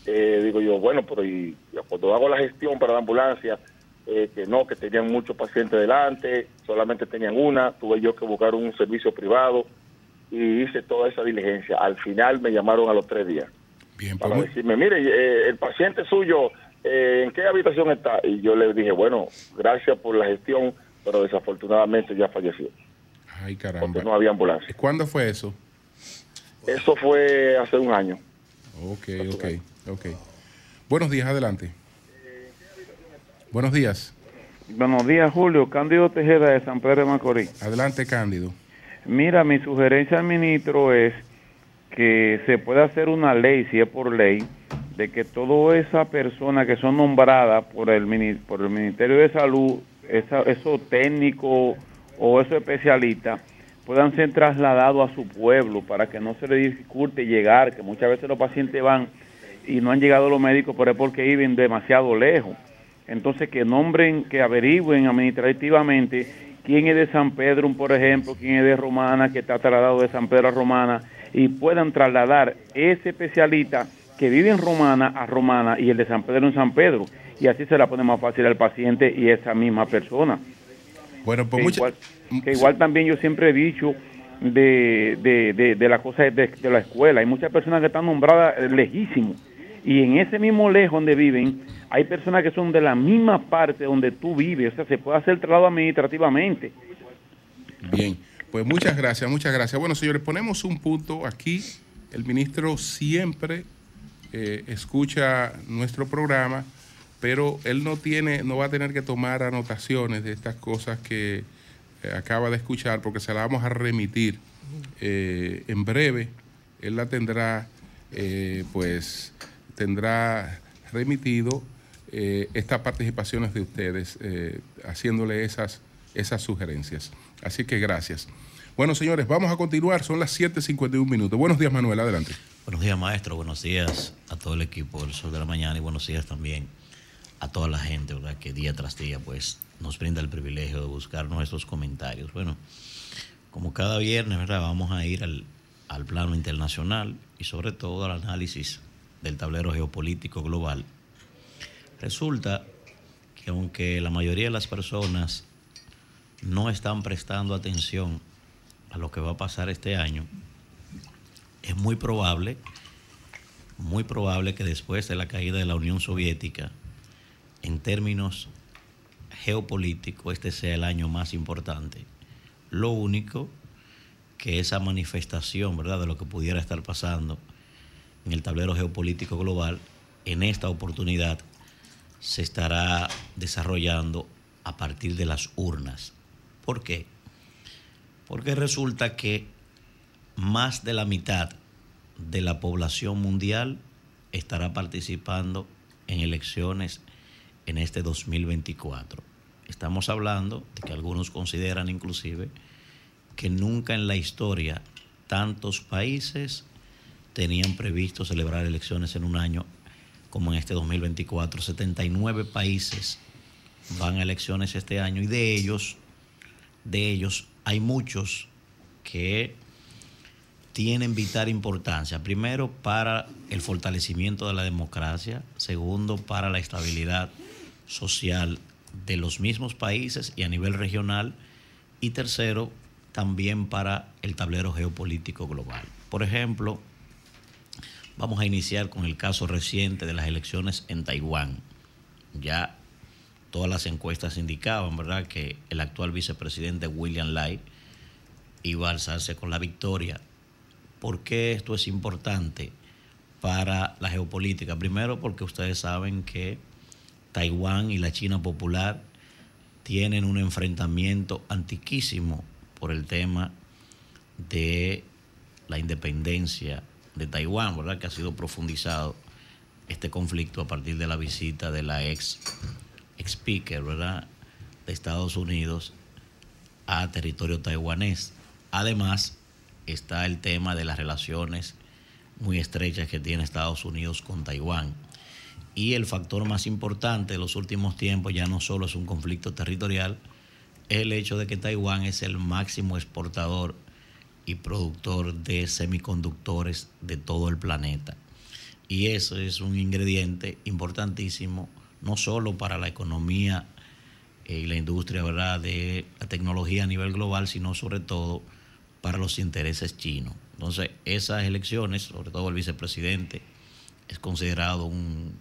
Eh, digo yo, bueno, pero y, cuando hago la gestión para la ambulancia, eh, que no, que tenían muchos pacientes delante, solamente tenían una, tuve yo que buscar un servicio privado y hice toda esa diligencia. Al final me llamaron a los tres días. Bien, para pues, decirme, mire, eh, el paciente suyo, eh, ¿en qué habitación está? Y yo le dije, bueno, gracias por la gestión, pero desafortunadamente ya falleció. Ay, caramba. Porque no había ambulancia. ¿Cuándo fue eso? Eso fue hace un año. Ok, ok, ok. Buenos días, adelante. Buenos días. Buenos días, Julio. Cándido Tejeda de San Pedro de Macorís. Adelante, Cándido. Mira, mi sugerencia al ministro es que se pueda hacer una ley, si es por ley, de que todas esas personas que son nombradas por el, por el Ministerio de Salud, esos técnicos o esos especialistas, puedan ser trasladados a su pueblo para que no se les dificulte llegar, que muchas veces los pacientes van y no han llegado los médicos, pero es porque viven demasiado lejos. Entonces que nombren, que averigüen administrativamente quién es de San Pedro, por ejemplo, quién es de Romana, que está trasladado de San Pedro a Romana, y puedan trasladar ese especialista que vive en Romana a Romana y el de San Pedro en San Pedro. Y así se la pone más fácil al paciente y esa misma persona. Bueno, pues que, mucha- igual, que igual también yo siempre he dicho de, de, de, de la cosa de, de la escuela. Hay muchas personas que están nombradas eh, lejísimos. Y en ese mismo lejos donde viven, hay personas que son de la misma parte donde tú vives. O sea, se puede hacer el traslado administrativamente. Bien, pues muchas gracias, muchas gracias. Bueno, señores, ponemos un punto aquí. El ministro siempre eh, escucha nuestro programa, pero él no tiene, no va a tener que tomar anotaciones de estas cosas que eh, acaba de escuchar, porque se la vamos a remitir eh, en breve. Él la tendrá, pues, tendrá remitido estas participaciones de ustedes, haciéndole esas, esas sugerencias. Así que gracias. Bueno, señores, vamos a continuar. Son las 7.51 minutos. Buenos días, Manuel. Adelante. Buenos días, maestro. Buenos días a todo el equipo del Sol de la Mañana y buenos días también a toda la gente, ¿verdad? Que día tras día, pues, nos brinda el privilegio de buscar nuestros comentarios. Bueno, como cada viernes, ¿verdad? Vamos a ir al plano internacional y sobre todo al análisis del tablero geopolítico global. Resulta que aunque la mayoría de las personas no están prestando atención a lo que va a pasar este año, es muy probable, muy probable que después de la caída de la Unión Soviética, en términos geopolíticos, este sea el año más importante. Lo único que esa manifestación, ¿verdad?, de lo que pudiera estar pasando en el tablero geopolítico global, en esta oportunidad se estará desarrollando a partir de las urnas. ¿Por qué? Porque resulta que más de la mitad de la población mundial estará participando en elecciones en este 2024. Estamos hablando de que algunos consideran inclusive que nunca en la historia tantos países tenían previsto celebrar elecciones en un año como en este 2024. 79 países van a elecciones este año y de ellos, de ellos hay muchos que tienen vital importancia. Primero, para el fortalecimiento de la democracia. Segundo, para la estabilidad social de los mismos países y a nivel regional. Y tercero, también para el tablero geopolítico global. Por ejemplo, vamos a iniciar con el caso reciente de las elecciones en Taiwán. Ya todas las encuestas indicaban, ¿verdad?, que el actual vicepresidente William Lai iba a alzarse con la victoria. ¿Por qué esto es importante para la geopolítica? Primero, porque ustedes saben que Taiwán y la China popular tienen un enfrentamiento antiquísimo por el tema de la independencia de Taiwán, ¿verdad? Que ha sido profundizado este conflicto a partir de la visita de la ex, speaker, ¿verdad? De Estados Unidos a territorio taiwanés. Además, está el tema de las relaciones muy estrechas que tiene Estados Unidos con Taiwán. Y el factor más importante de los últimos tiempos ya no solo es un conflicto territorial, es el hecho de que Taiwán es el máximo exportador y productor de semiconductores de todo el planeta. Y eso es un ingrediente importantísimo, no solo para la economía eh, y la industria ¿verdad? de la tecnología a nivel global, sino sobre todo para los intereses chinos. Entonces, esas elecciones, sobre todo el vicepresidente, es considerado un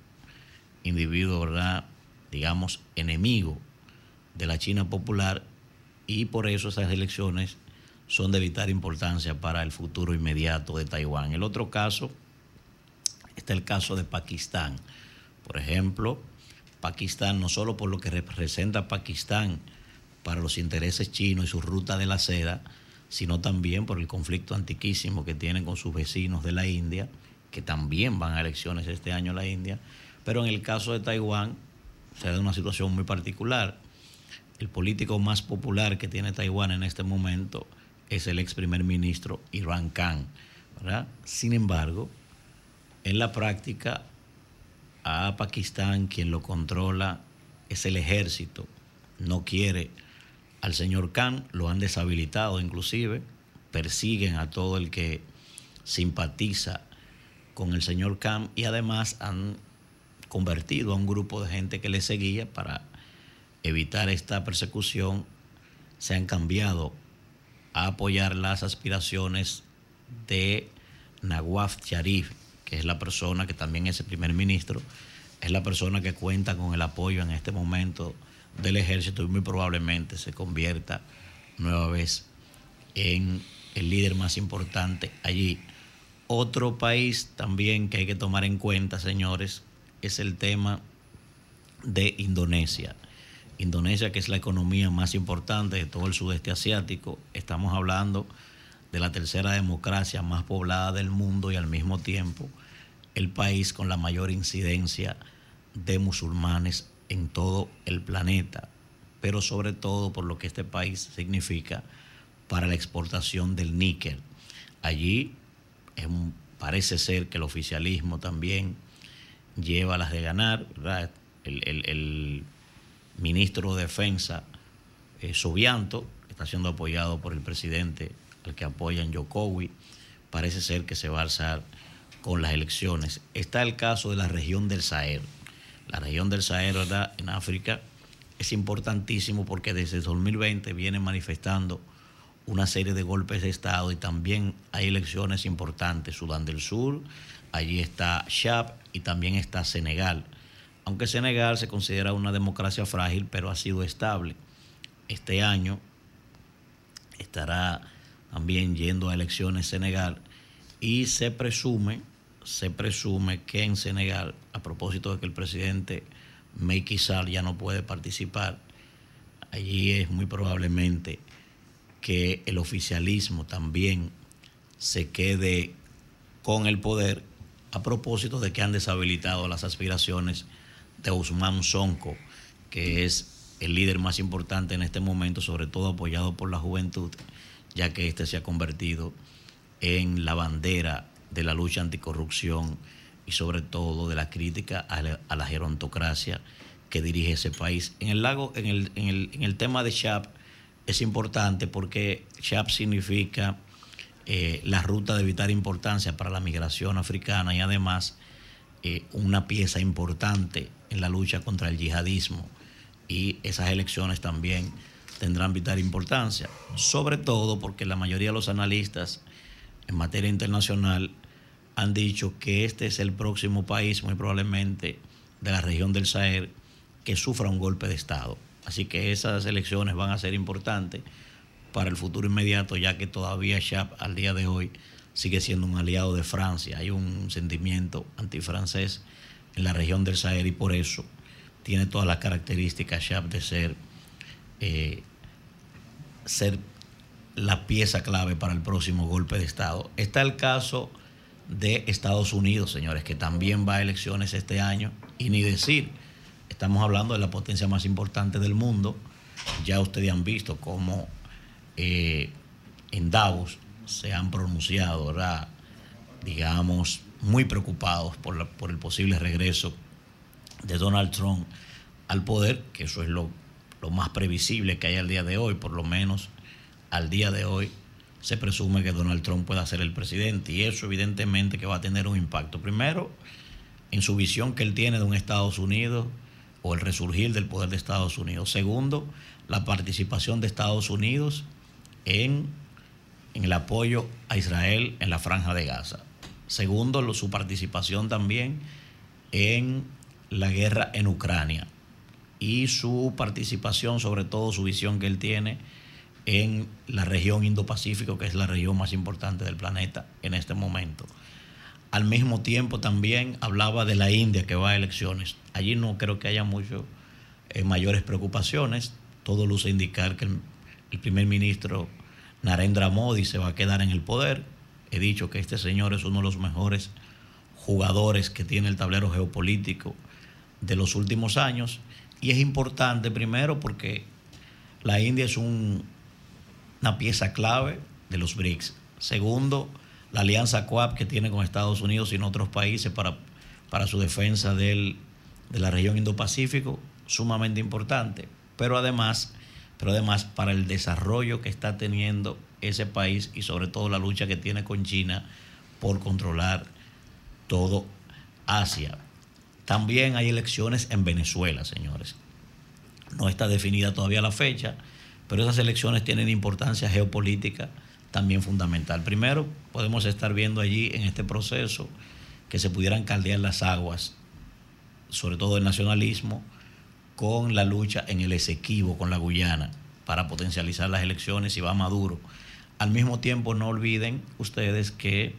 individuo, ¿verdad? digamos, enemigo de la China popular y por eso esas elecciones son de vital importancia para el futuro inmediato de Taiwán. El otro caso está el caso de Pakistán. Por ejemplo, Pakistán, no solo por lo que representa Pakistán para los intereses chinos y su ruta de la seda, sino también por el conflicto antiquísimo que tienen con sus vecinos de la India, que también van a elecciones este año la India. Pero en el caso de Taiwán se da una situación muy particular. El político más popular que tiene Taiwán en este momento es el ex primer ministro Irán Khan. Sin embargo, en la práctica, a Pakistán quien lo controla es el ejército. No quiere al señor Khan, lo han deshabilitado inclusive, persiguen a todo el que simpatiza con el señor Khan y además han convertido a un grupo de gente que le seguía para evitar esta persecución. Se han cambiado a apoyar las aspiraciones de Nawaf Sharif, que es la persona que también es el primer ministro, es la persona que cuenta con el apoyo en este momento del ejército y muy probablemente se convierta nueva vez en el líder más importante allí. Otro país también que hay que tomar en cuenta, señores, es el tema de Indonesia. Indonesia, que es la economía más importante de todo el sudeste asiático. Estamos hablando de la tercera democracia más poblada del mundo y al mismo tiempo el país con la mayor incidencia de musulmanes en todo el planeta, pero sobre todo por lo que este país significa para la exportación del níquel. Allí parece ser que el oficialismo también lleva las de ganar, el ministro de Defensa, eh, Subianto, está siendo apoyado por el presidente al que apoyan Yokowi, parece ser que se va a alzar con las elecciones. Está el caso de la región del Sahel. La región del Sahel, ¿verdad? En África es importantísimo porque desde 2020 viene manifestando una serie de golpes de Estado y también hay elecciones importantes. Sudán del Sur, allí está Chad y también está Senegal aunque Senegal se considera una democracia frágil, pero ha sido estable. Este año estará también yendo a elecciones Senegal y se presume, se presume que en Senegal, a propósito de que el presidente Macky Sall ya no puede participar, allí es muy probablemente que el oficialismo también se quede con el poder a propósito de que han deshabilitado las aspiraciones de Usman Sonko, que es el líder más importante en este momento, sobre todo apoyado por la juventud, ya que este se ha convertido en la bandera de la lucha anticorrupción y sobre todo de la crítica a la, gerontocracia que dirige ese país. En el lago, en el, en el, en el tema de CHAP es importante porque CHAP significa eh, la ruta de vital importancia para la migración africana y además eh, una pieza importante en la lucha contra el yihadismo y esas elecciones también tendrán vital importancia, sobre todo porque la mayoría de los analistas en materia internacional han dicho que este es el próximo país, muy probablemente de la región del Sahel, que sufra un golpe de Estado. Así que esas elecciones van a ser importantes para el futuro inmediato, ya que todavía Chap al día de hoy sigue siendo un aliado de Francia. Hay un sentimiento antifrancés en la región del Sahel y por eso tiene todas las características Chap de ser, eh, ser la pieza clave para el próximo golpe de Estado. Está el caso de Estados Unidos, señores, que también va a elecciones este año y ni decir, estamos hablando de la potencia más importante del mundo. Ya ustedes han visto cómo eh, en Davos se han pronunciado, digamos, muy preocupados por, por el posible regreso de Donald Trump al poder, que eso es lo, lo más previsible que hay al día de hoy, por lo menos al día de hoy se presume que Donald Trump pueda ser el presidente y eso evidentemente que va a tener un impacto. Primero, en su visión que él tiene de un Estados Unidos o el resurgir del poder de Estados Unidos. Segundo, la participación de Estados Unidos en, en el apoyo a Israel en la franja de Gaza. Segundo, su participación también en la guerra en Ucrania y su participación, sobre todo su visión que él tiene en la región Indo-Pacífico, que es la región más importante del planeta en este momento. Al mismo tiempo también hablaba de la India que va a elecciones. Allí no creo que haya mucho eh, mayores preocupaciones. Todo luce indicar que el, el primer ministro Narendra Modi se va a quedar en el poder. He dicho que este señor es uno de los mejores jugadores que tiene el tablero geopolítico de los últimos años. Y es importante primero porque la India es un- una pieza clave de los BRICS. Segundo, la alianza COAP que tiene con Estados Unidos y en otros países para, para su defensa del- de la región Indo-Pacífico, sumamente importante. Pero además, pero además para el desarrollo que está teniendo ese país y sobre todo la lucha que tiene con China por controlar todo Asia. También hay elecciones en Venezuela, señores. No está definida todavía la fecha, pero esas elecciones tienen importancia geopolítica también fundamental. Primero, podemos estar viendo allí en este proceso que se pudieran caldear las aguas, sobre todo el nacionalismo, con la lucha en el Esequibo, con la Guyana, para potencializar las elecciones y va Maduro. Al mismo tiempo, no olviden ustedes que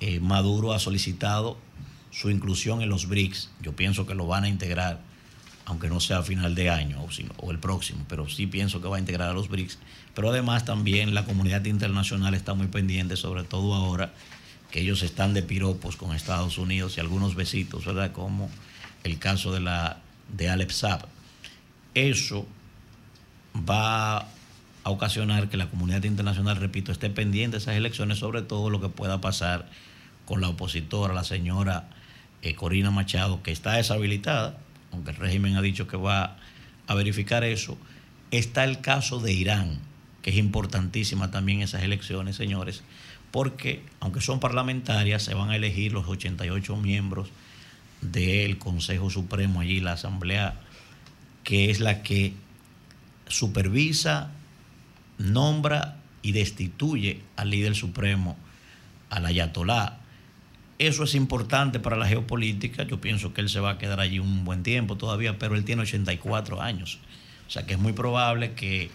eh, Maduro ha solicitado su inclusión en los BRICS. Yo pienso que lo van a integrar, aunque no sea a final de año o, si- o el próximo, pero sí pienso que va a integrar a los BRICS. Pero además también la comunidad internacional está muy pendiente, sobre todo ahora que ellos están de piropos con Estados Unidos y algunos besitos, ¿verdad? Como el caso de la de Alep Saab. Eso va a ocasionar que la comunidad internacional, repito, esté pendiente de esas elecciones, sobre todo lo que pueda pasar con la opositora, la señora eh, Corina Machado, que está deshabilitada, aunque el régimen ha dicho que va a verificar eso. Está el caso de Irán, que es importantísima también esas elecciones, señores, porque aunque son parlamentarias, se van a elegir los 88 miembros del Consejo Supremo, allí la Asamblea, que es la que supervisa, nombra y destituye al líder supremo, al ayatolá. Eso es importante para la geopolítica. Yo pienso que él se va a quedar allí un buen tiempo todavía, pero él tiene 84 años. O sea que es muy probable que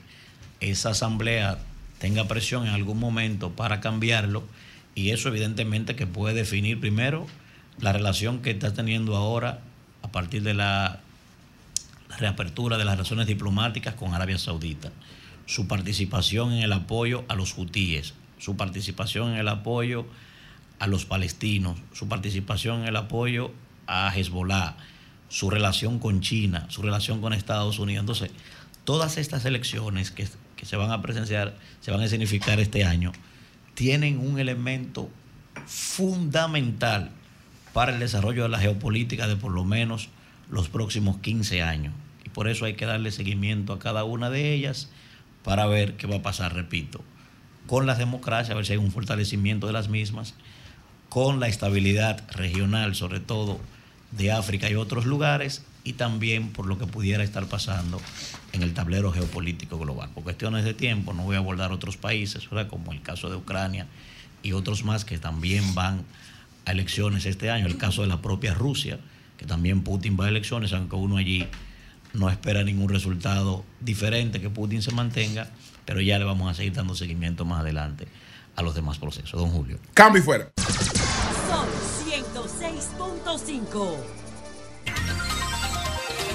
esa asamblea tenga presión en algún momento para cambiarlo y eso evidentemente que puede definir primero la relación que está teniendo ahora a partir de la reapertura de las relaciones diplomáticas con Arabia Saudita, su participación en el apoyo a los hutíes, su participación en el apoyo a los palestinos, su participación en el apoyo a Hezbollah, su relación con China, su relación con Estados Unidos. Entonces, todas estas elecciones que, que se van a presenciar, se van a significar este año, tienen un elemento fundamental para el desarrollo de la geopolítica de por lo menos los próximos 15 años. Y por eso hay que darle seguimiento a cada una de ellas para ver qué va a pasar, repito, con las democracias, a ver si hay un fortalecimiento de las mismas, con la estabilidad regional, sobre todo de África y otros lugares, y también por lo que pudiera estar pasando en el tablero geopolítico global. Por cuestiones de tiempo, no voy a abordar otros países, ¿verdad? como el caso de Ucrania y otros más que también van a elecciones este año, el caso de la propia Rusia, que también Putin va a elecciones, aunque uno allí no espera ningún resultado diferente, que Putin se mantenga, pero ya le vamos a seguir dando seguimiento más adelante a los demás procesos. Don Julio. Cambio y fuera. Son 106.5.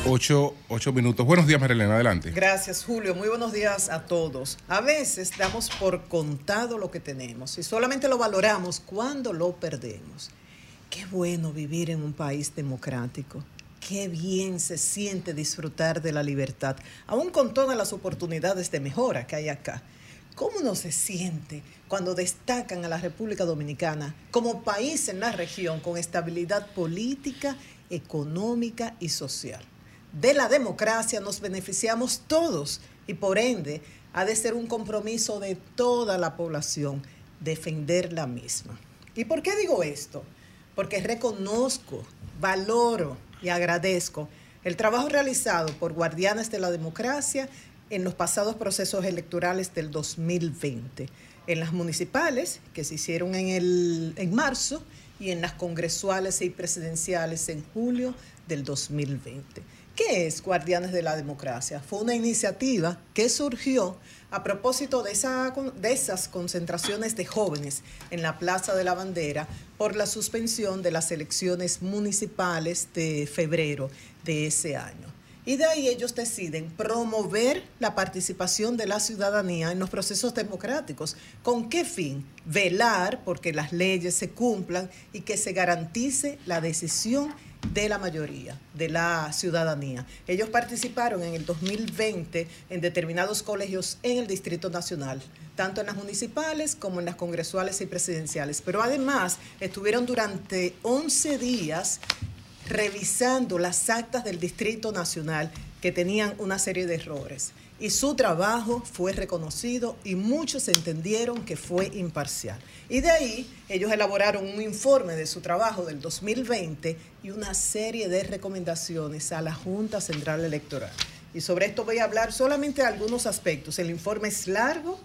Ocho, ocho minutos. Buenos días, Marilena. Adelante. Gracias, Julio. Muy buenos días a todos. A veces damos por contado lo que tenemos y solamente lo valoramos cuando lo perdemos. Qué bueno vivir en un país democrático. Qué bien se siente disfrutar de la libertad, aún con todas las oportunidades de mejora que hay acá. ¿Cómo uno se siente cuando destacan a la República Dominicana como país en la región con estabilidad política, económica y social? De la democracia nos beneficiamos todos y por ende ha de ser un compromiso de toda la población defender la misma. ¿Y por qué digo esto? Porque reconozco, valoro y agradezco el trabajo realizado por guardianes de la democracia en los pasados procesos electorales del 2020, en las municipales que se hicieron en, el, en marzo y en las congresuales y presidenciales en julio del 2020. ¿Qué es Guardianes de la Democracia? Fue una iniciativa que surgió a propósito de, de esas concentraciones de jóvenes en la Plaza de la Bandera por la suspensión de las elecciones municipales de febrero de ese año. Y de ahí ellos deciden promover la participación de la ciudadanía en los procesos democráticos. ¿Con qué fin? Velar porque las leyes se cumplan y que se garantice la decisión de la mayoría de la ciudadanía. Ellos participaron en el 2020 en determinados colegios en el Distrito Nacional, tanto en las municipales como en las congresuales y presidenciales. Pero además estuvieron durante 11 días revisando las actas del Distrito Nacional que tenían una serie de errores. Y su trabajo fue reconocido y muchos entendieron que fue imparcial. Y de ahí ellos elaboraron un informe de su trabajo del 2020 y una serie de recomendaciones a la Junta Central Electoral. Y sobre esto voy a hablar solamente de algunos aspectos. El informe es largo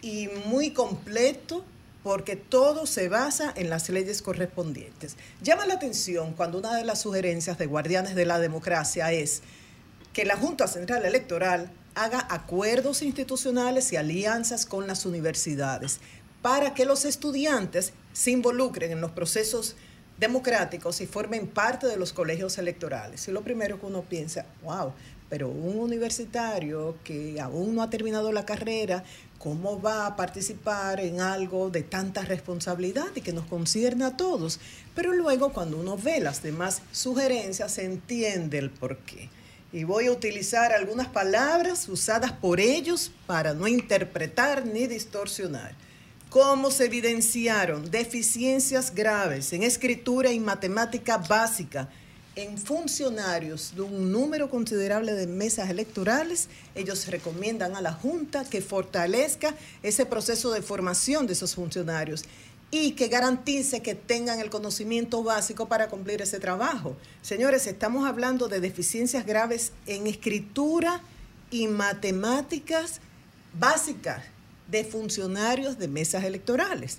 y muy completo porque todo se basa en las leyes correspondientes. Llama la atención cuando una de las sugerencias de Guardianes de la Democracia es que la Junta Central Electoral haga acuerdos institucionales y alianzas con las universidades para que los estudiantes se involucren en los procesos democráticos y formen parte de los colegios electorales. Y lo primero que uno piensa, wow, pero un universitario que aún no ha terminado la carrera, ¿cómo va a participar en algo de tanta responsabilidad y que nos concierne a todos? Pero luego cuando uno ve las demás sugerencias, se entiende el porqué. Y voy a utilizar algunas palabras usadas por ellos para no interpretar ni distorsionar. ¿Cómo se evidenciaron deficiencias graves en escritura y matemática básica? En funcionarios de un número considerable de mesas electorales, ellos recomiendan a la Junta que fortalezca ese proceso de formación de esos funcionarios y que garantice que tengan el conocimiento básico para cumplir ese trabajo. Señores, estamos hablando de deficiencias graves en escritura y matemáticas básicas de funcionarios de mesas electorales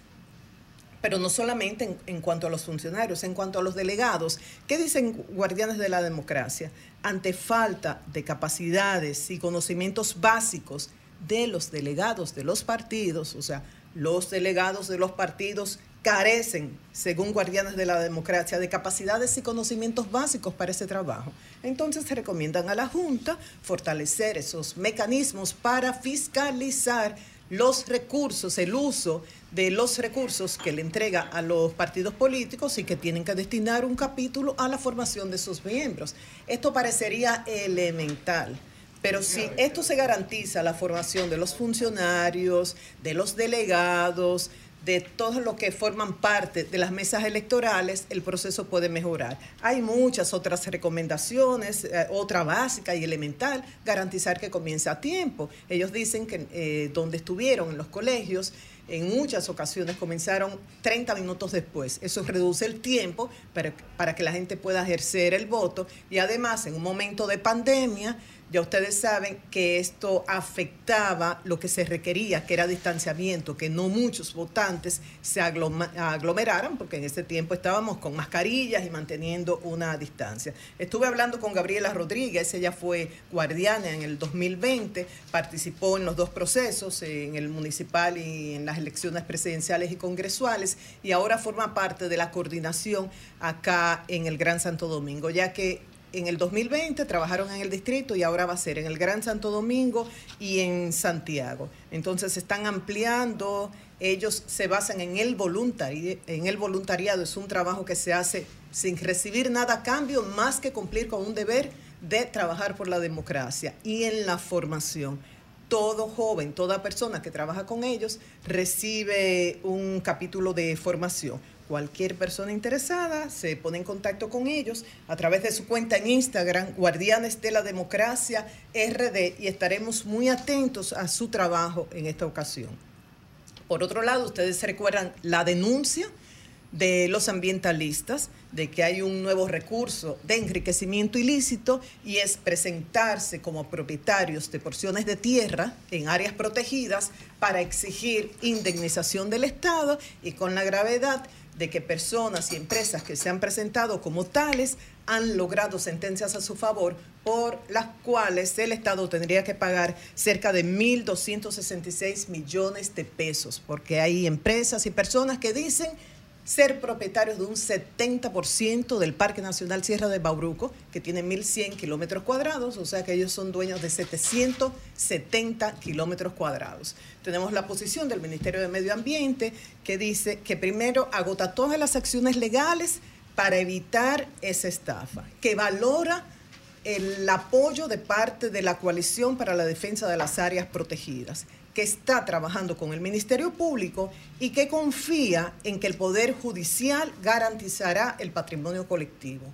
pero no solamente en, cuanto a los funcionarios, en cuanto a los delegados. ¿Qué dicen guardianes de la democracia? Ante falta de capacidades y conocimientos básicos de los delegados de los partidos, o sea, los delegados de los partidos carecen, según guardianes de la democracia, de capacidades y conocimientos básicos para ese trabajo. Entonces se recomiendan a la Junta fortalecer esos mecanismos para fiscalizar los recursos, el uso de los recursos que le entrega a los partidos políticos y que tienen que destinar un capítulo a la formación de sus miembros. Esto parecería elemental. Pero si esto se garantiza la formación de los funcionarios, de los delegados, de todos los que forman parte de las mesas electorales, el proceso puede mejorar. Hay muchas otras recomendaciones, eh, otra básica y elemental, garantizar que comience a tiempo. Ellos dicen que eh, donde estuvieron en los colegios, en muchas ocasiones comenzaron 30 minutos después. Eso reduce el tiempo para, para que la gente pueda ejercer el voto y además en un momento de pandemia, ya ustedes saben que esto afectaba lo que se requería, que era distanciamiento, que no muchos votantes se aglomeraran, porque en ese tiempo estábamos con mascarillas y manteniendo una distancia. Estuve hablando con Gabriela Rodríguez, ella fue guardiana en el 2020, participó en los dos procesos, en el municipal y en las elecciones presidenciales y congresuales, y ahora forma parte de la coordinación acá en el Gran Santo Domingo, ya que en el 2020 trabajaron en el distrito y ahora va a ser en el Gran Santo Domingo y en Santiago. Entonces están ampliando, ellos se basan en el, voluntari en el voluntariado, es un trabajo que se hace sin recibir nada a cambio más que cumplir con un deber de trabajar por la democracia y en la formación. todo joven, toda persona que trabaja con ellos recibe un capítulo de formación. Cualquier persona interesada se pone en contacto con ellos a través de su cuenta en Instagram, Guardianes de la Democracia RD, y estaremos muy atentos a su trabajo en esta ocasión. Por otro lado, ustedes recuerdan la denuncia de los ambientalistas de que hay un nuevo recurso de enriquecimiento ilícito y es presentarse como propietarios de porciones de tierra en áreas protegidas para exigir indemnización del Estado y con la gravedad de que personas y empresas que se han presentado como tales han logrado sentencias a su favor por las cuales el Estado tendría que pagar cerca de 1.266 millones de pesos, porque hay empresas y personas que dicen ser propietarios de un 70% del Parque Nacional Sierra de Bauruco, que tiene 1.100 kilómetros cuadrados, o sea que ellos son dueños de 770 kilómetros cuadrados. Tenemos la posición del Ministerio de Medio Ambiente que dice que primero agota todas las acciones legales para evitar esa estafa, que valora el apoyo de parte de la coalición para la defensa de las áreas protegidas que está trabajando con el Ministerio Público y que confía en que el Poder Judicial garantizará el patrimonio colectivo.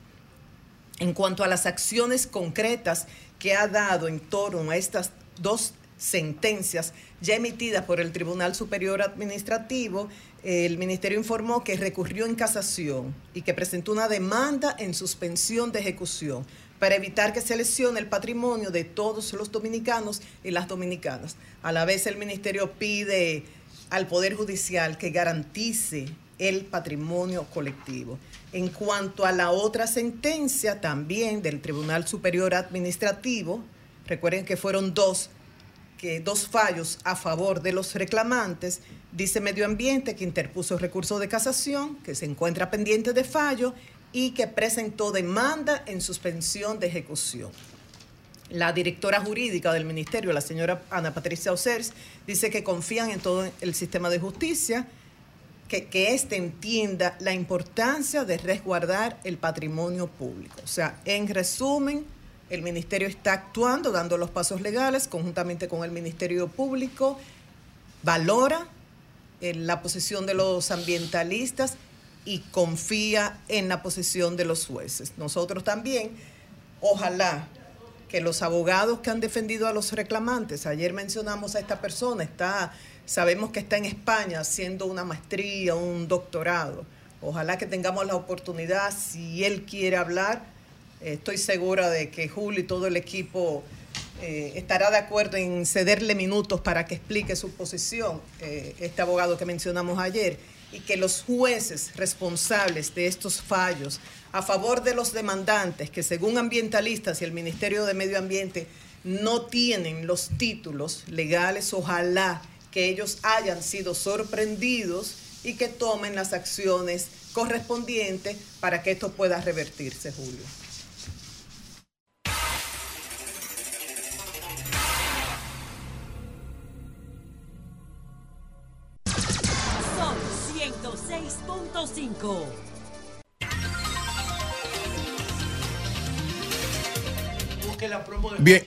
En cuanto a las acciones concretas que ha dado en torno a estas dos sentencias ya emitidas por el Tribunal Superior Administrativo, el Ministerio informó que recurrió en casación y que presentó una demanda en suspensión de ejecución para evitar que se lesione el patrimonio de todos los dominicanos y las dominicanas. A la vez el ministerio pide al Poder Judicial que garantice el patrimonio colectivo. En cuanto a la otra sentencia también del Tribunal Superior Administrativo, recuerden que fueron dos, que dos fallos a favor de los reclamantes, dice Medio Ambiente que interpuso recurso de casación, que se encuentra pendiente de fallo y que presentó demanda en suspensión de ejecución. La directora jurídica del ministerio, la señora Ana Patricia Osers, dice que confían en todo el sistema de justicia, que, que éste entienda la importancia de resguardar el patrimonio público. O sea, en resumen, el ministerio está actuando, dando los pasos legales conjuntamente con el Ministerio Público, valora eh, la posición de los ambientalistas y confía en la posición de los jueces. Nosotros también, ojalá que los abogados que han defendido a los reclamantes, ayer mencionamos a esta persona, está, sabemos que está en España haciendo una maestría, un doctorado. Ojalá que tengamos la oportunidad, si él quiere hablar, estoy segura de que Julio y todo el equipo eh, estará de acuerdo en cederle minutos para que explique su posición, eh, este abogado que mencionamos ayer y que los jueces responsables de estos fallos a favor de los demandantes, que según ambientalistas y el Ministerio de Medio Ambiente no tienen los títulos legales, ojalá que ellos hayan sido sorprendidos y que tomen las acciones correspondientes para que esto pueda revertirse, Julio. 106.5. Bien,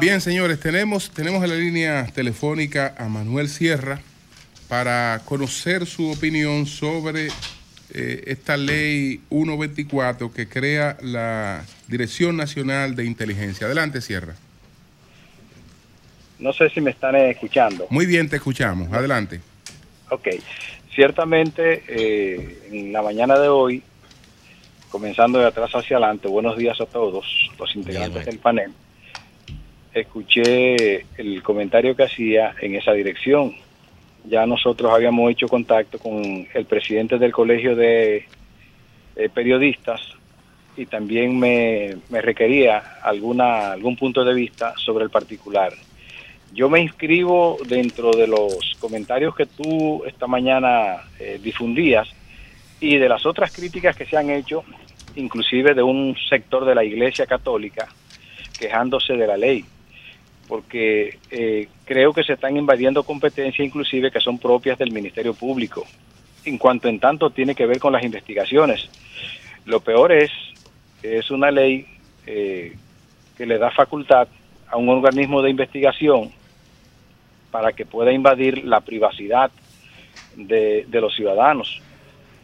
bien, señores, tenemos, tenemos en la línea telefónica a Manuel Sierra para conocer su opinión sobre eh, esta ley 124 que crea la Dirección Nacional de Inteligencia. Adelante, Sierra. No sé si me están escuchando. Muy bien, te escuchamos. Adelante. Ok. Ciertamente, eh, en la mañana de hoy, comenzando de atrás hacia adelante, buenos días a todos los integrantes del panel. Escuché el comentario que hacía en esa dirección. Ya nosotros habíamos hecho contacto con el presidente del Colegio de eh, Periodistas y también me, me requería alguna, algún punto de vista sobre el particular. Yo me inscribo dentro de los comentarios que tú esta mañana eh, difundías y de las otras críticas que se han hecho, inclusive de un sector de la Iglesia Católica quejándose de la ley, porque eh, creo que se están invadiendo competencias inclusive que son propias del Ministerio Público, en cuanto en tanto tiene que ver con las investigaciones. Lo peor es que es una ley eh, que le da facultad a un organismo de investigación para que pueda invadir la privacidad de, los ciudadanos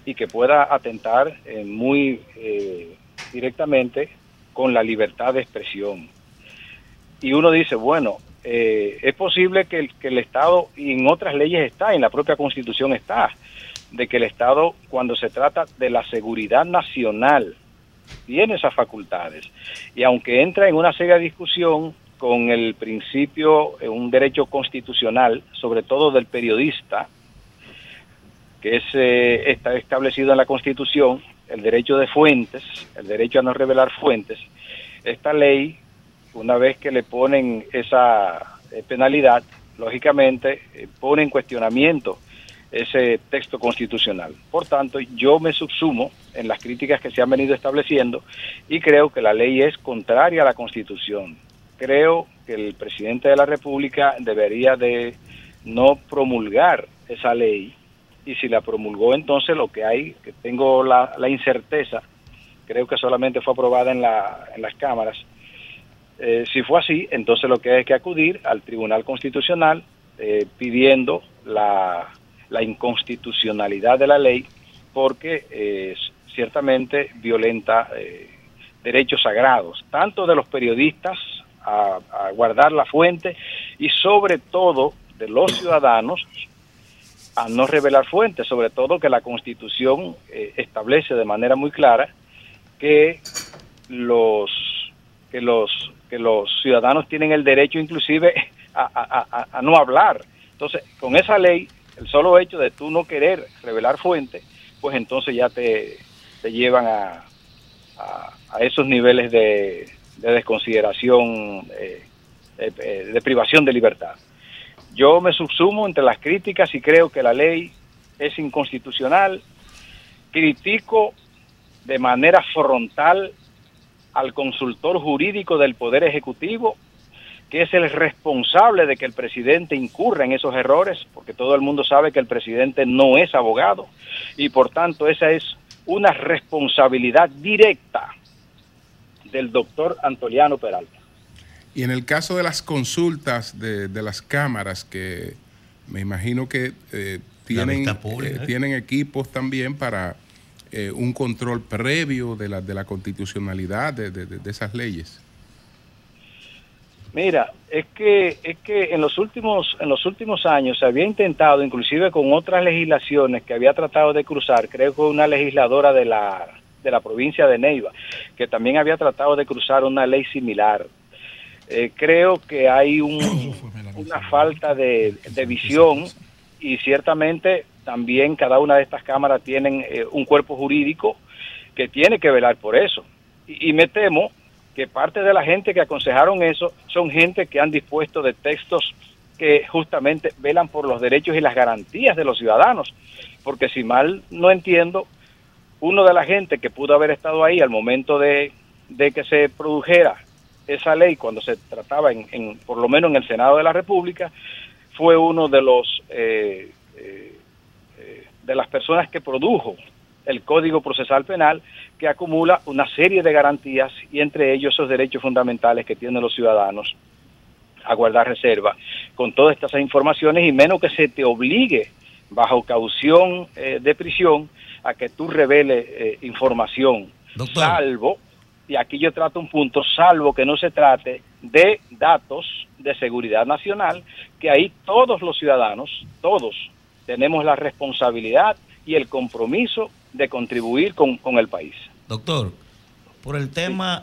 y que pueda atentar eh, muy eh, directamente con la libertad de expresión. Y uno dice, bueno, eh, es posible que el, que el Estado, y en otras leyes está, en la propia Constitución está, de que el Estado, cuando se trata de la seguridad nacional, tiene esas facultades. Y aunque entra en una seria discusión con el principio, eh, un derecho constitucional, sobre todo del periodista, que es, eh, está establecido en la Constitución, el derecho de fuentes, el derecho a no revelar fuentes, esta ley, una vez que le ponen esa eh, penalidad, lógicamente pone en cuestionamiento ese texto constitucional. Por tanto, yo me subsumo en las críticas que se han venido estableciendo y creo que la ley es contraria a la Constitución. Creo que el presidente de la República debería de no promulgar esa ley y si la promulgó entonces lo que hay, que tengo la, la incerteza, creo que solamente fue aprobada en, la, en las cámaras, eh, si fue así, entonces lo que hay que acudir al Tribunal Constitucional eh, pidiendo la, la inconstitucionalidad de la ley porque eh, ciertamente violenta eh, derechos sagrados, tanto de los periodistas a, a guardar la fuente y sobre todo de los ciudadanos a no revelar fuentes, sobre todo que la Constitución eh, establece de manera muy clara que los que los que los ciudadanos tienen el derecho inclusive a, a- a- no hablar. Entonces, con esa ley, el solo hecho de tú no querer revelar fuentes, pues entonces ya te, te llevan a esos niveles de, de desconsideración, eh, eh, eh, de privación de libertad. Yo me subsumo entre las críticas y creo que la ley es inconstitucional. Critico de manera frontal al consultor jurídico del Poder Ejecutivo, que es el responsable de que el presidente incurra en esos errores, porque todo el mundo sabe que el presidente no es abogado y por tanto esa es una responsabilidad directa del doctor Antoliano Peralta. Y en el caso de las consultas de, de las cámaras, que me imagino que eh, tienen, pública, eh, ¿eh? tienen equipos también para eh, un control previo de la, de la constitucionalidad de, de- de- de esas leyes. Mira, es que es que en los últimos en los últimos años se había intentado, inclusive con otras legislaciones que había tratado de cruzar, creo que una legisladora de la de la provincia de Neiva, que también había tratado de cruzar una ley similar. Eh, creo que hay un- una falta de, de visión y ciertamente también cada una de estas cámaras tienen eh, un cuerpo jurídico que tiene que velar por eso. Y, y me temo que parte de la gente que aconsejaron eso son gente que han dispuesto de textos que justamente velan por los derechos y las garantías de los ciudadanos. Porque si mal no entiendo, uno de la gente que pudo haber estado ahí al momento de, de que se produjera esa ley, cuando se trataba, en, en- por lo menos en el Senado de la República, fue uno de los eh, eh, eh, de las personas que produjo el Código Procesal Penal, que acumula una serie de garantías y entre ellos esos derechos fundamentales que tienen los ciudadanos a guardar reserva. Con todas estas informaciones y menos que se te obligue bajo caución eh, de prisión a que tú reveles eh, información, salvo, y aquí yo trato un punto, salvo que no se trate de datos de seguridad nacional, que ahí todos los ciudadanos, todos, tenemos la responsabilidad y el compromiso de contribuir con, con el país. Doctor, por el tema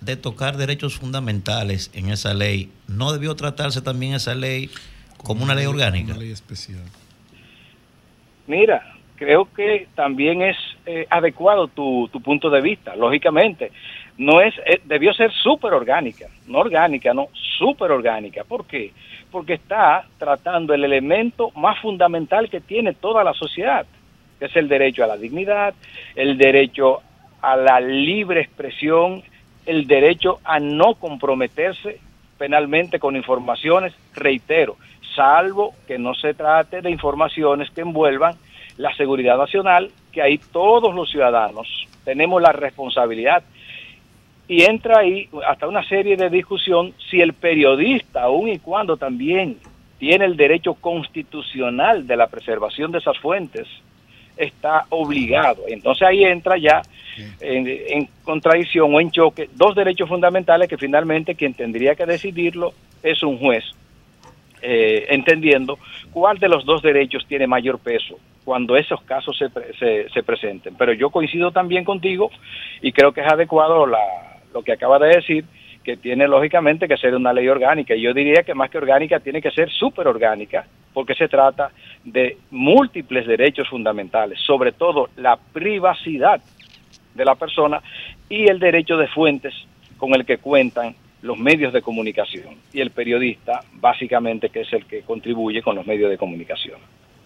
de tocar derechos fundamentales en esa ley, ¿no debió tratarse también esa ley como una ley orgánica? ley especial. Mira, creo que también es eh, adecuado tu, tu punto de vista, lógicamente. No es, eh, debió ser súper orgánica, no orgánica, no, súper orgánica. ¿Por qué? Porque está tratando el elemento más fundamental que tiene toda la sociedad, que es el derecho a la dignidad, el derecho a la libre expresión, el derecho a no comprometerse penalmente con informaciones, reitero, salvo que no se trate de informaciones que envuelvan la seguridad nacional, que ahí todos los ciudadanos tenemos la responsabilidad. Y entra ahí hasta una serie de discusión si el periodista, aun y cuando también tiene el derecho constitucional de la preservación de esas fuentes, está obligado. Entonces ahí entra ya en, contradicción o en choque dos derechos fundamentales que finalmente quien tendría que decidirlo es un juez, eh, entendiendo cuál de los dos derechos tiene mayor peso cuando esos casos se, se, se presenten. Pero yo coincido también contigo y creo que es adecuado la, lo que acaba de decir, que tiene lógicamente que ser una ley orgánica. Y yo diría que más que orgánica tiene que ser súper orgánica, porque se trata de múltiples derechos fundamentales, sobre todo la privacidad de la persona y el derecho de fuentes con el que cuentan los medios de comunicación y el periodista, básicamente, que es el que contribuye con los medios de comunicación.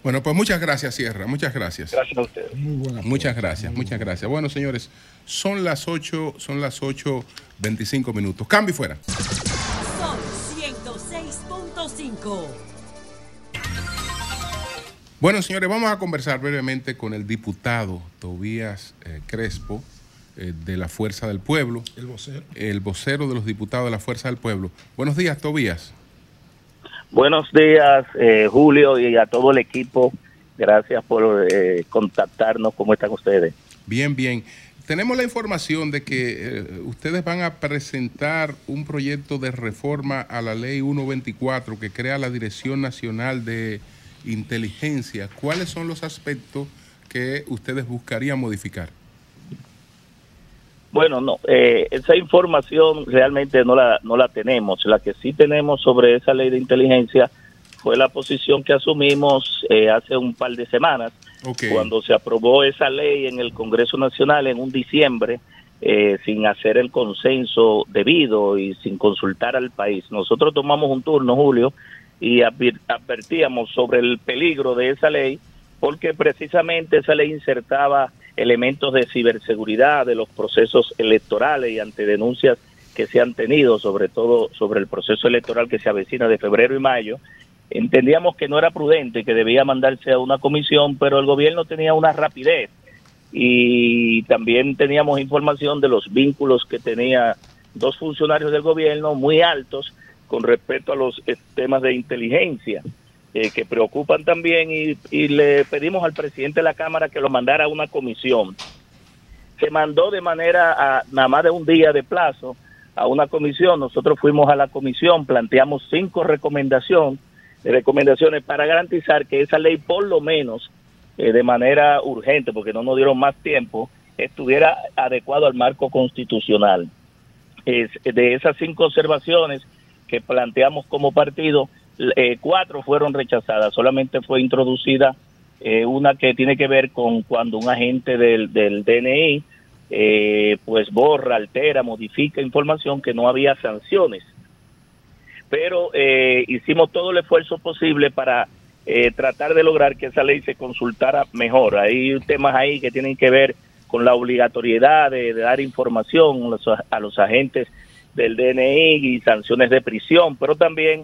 Bueno, pues muchas gracias, Sierra. Muchas gracias. Gracias a ustedes. Muchas gracias, muchas gracias. Bueno, señores, son las 8, son las 8.25 minutos. Cambio y fuera. Sol 106.5. Bueno, señores, vamos a conversar brevemente con el diputado Tobías eh, Crespo eh, de la Fuerza del Pueblo. El vocero. El vocero de los diputados de la Fuerza del Pueblo. Buenos días, Tobías. Buenos días, eh, Julio, y a todo el equipo. Gracias por eh, contactarnos. ¿Cómo están ustedes? Bien, bien. Tenemos la información de que eh, ustedes van a presentar un proyecto de reforma a la ley 124 que crea la Dirección Nacional de Inteligencia. ¿Cuáles son los aspectos que ustedes buscarían modificar? Bueno, no, eh, esa información realmente no la, no la tenemos. La que sí tenemos sobre esa ley de inteligencia fue la posición que asumimos eh, hace un par de semanas, cuando se aprobó esa ley en el Congreso Nacional en un diciembre, eh, sin hacer el consenso debido y sin consultar al país. Nosotros tomamos un turno, Julio, y advertíamos sobre el peligro de esa ley, porque precisamente esa ley insertaba elementos de ciberseguridad de los procesos electorales y ante denuncias que se han tenido, sobre todo sobre el proceso electoral que se avecina de febrero y mayo, entendíamos que no era prudente, que debía mandarse a una comisión, pero el gobierno tenía una rapidez y también teníamos información de los vínculos que tenía dos funcionarios del gobierno muy altos con respecto a los temas de inteligencia eh, que preocupan también y, le pedimos al presidente de la Cámara que lo mandara a una comisión. Se mandó de manera nada más de un día de plazo a una comisión. Nosotros fuimos a la comisión, planteamos cinco recomendaciones, recomendaciones para garantizar que esa ley por lo menos eh, de manera urgente, porque no nos dieron más tiempo, estuviera adecuado al marco constitucional. De esas cinco observaciones que planteamos como partido, eh, cuatro fueron rechazadas, solamente fue introducida eh, una que tiene que ver con cuando un agente del, del DNI eh, pues borra, altera, modifica información que no había sanciones. Pero eh, hicimos todo el esfuerzo posible para tratar de lograr que esa ley se consultara mejor. Hay temas ahí que tienen que ver con la obligatoriedad de, de dar información a los, a los agentes del DNI y sanciones de prisión, pero también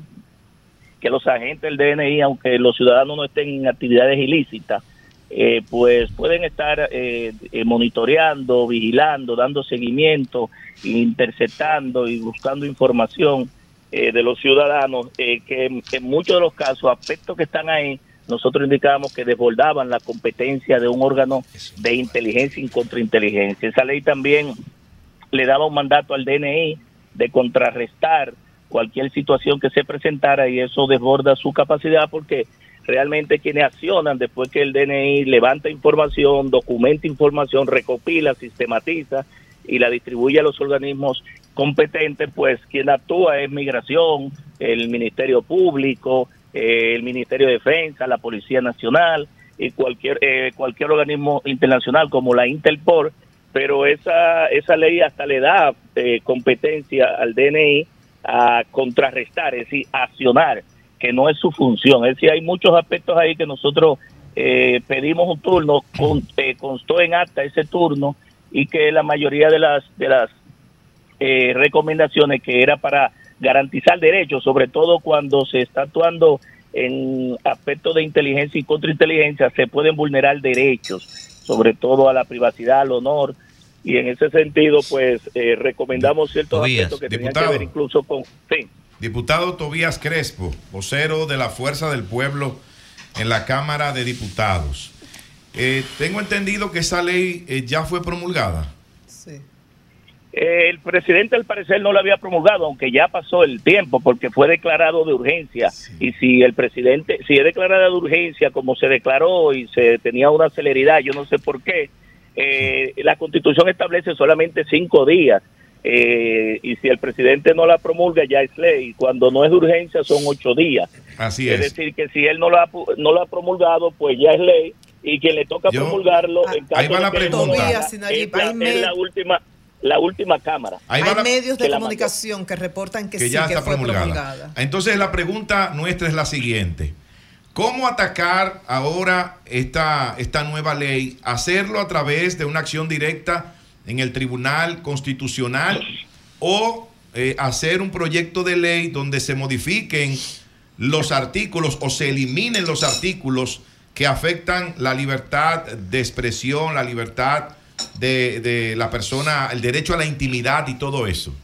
que los agentes del DNI, aunque los ciudadanos no estén en actividades ilícitas, eh, pues pueden estar eh, eh, monitoreando, vigilando, dando seguimiento, interceptando y buscando información eh, de los ciudadanos, eh, que en, en muchos de los casos, aspectos que están ahí, nosotros indicábamos que desbordaban la competencia de un órgano de inteligencia y contrainteligencia. Esa ley también le daba un mandato al DNI de contrarrestar cualquier situación que se presentara y eso desborda su capacidad porque realmente quienes accionan después que el DNI levanta información, documenta información, recopila, sistematiza y la distribuye a los organismos competentes, pues quien actúa es migración, el Ministerio Público, eh, el Ministerio de Defensa, la Policía Nacional y cualquier eh, cualquier organismo internacional como la Interpol, pero esa esa ley hasta le da eh, competencia al DNI a contrarrestar, es decir, accionar, que no es su función. Es decir, hay muchos aspectos ahí que nosotros eh, pedimos un turno, con, eh, constó en acta ese turno y que la mayoría de las de las eh, recomendaciones que era para garantizar derechos, sobre todo cuando se está actuando en aspectos de inteligencia y contrainteligencia, se pueden vulnerar derechos, sobre todo a la privacidad, al honor, y en ese sentido, pues eh, recomendamos ciertos Tobías, aspectos que tenían diputado. que ver incluso con... Sí. Diputado Tobías Crespo, vocero de la Fuerza del Pueblo en la Cámara de Diputados. Eh, tengo entendido que esa ley eh, ya fue promulgada. Eh, el presidente al parecer no la había promulgado, aunque ya pasó el tiempo porque fue declarado de urgencia. Y si el presidente, si es declarada de urgencia como se declaró y se tenía una celeridad, yo no sé por qué, eh, la constitución establece solamente cinco días. Eh, y si el presidente no la promulga ya es ley. Cuando no es de urgencia son ocho días. Así es. es. decir, que si él no la, no la ha promulgado, pues ya es ley. Y quien le toca Yo- promulgarlo, en caso ahí va de la que pregunta. es la- es última la última cámara. Ahí Hay la- medios de comunicación que reportan que, que sí, ya que está fue promulgada. promulgada. Entonces la pregunta nuestra es la siguiente. ¿Cómo atacar ahora esta, esta nueva ley? ¿Hacerlo a través de una acción directa en el Tribunal Constitucional o eh, hacer un proyecto de ley donde se modifiquen los artículos o se eliminen los artículos que afectan la libertad de expresión, la libertad de, de la persona, el derecho a la intimidad y todo eso?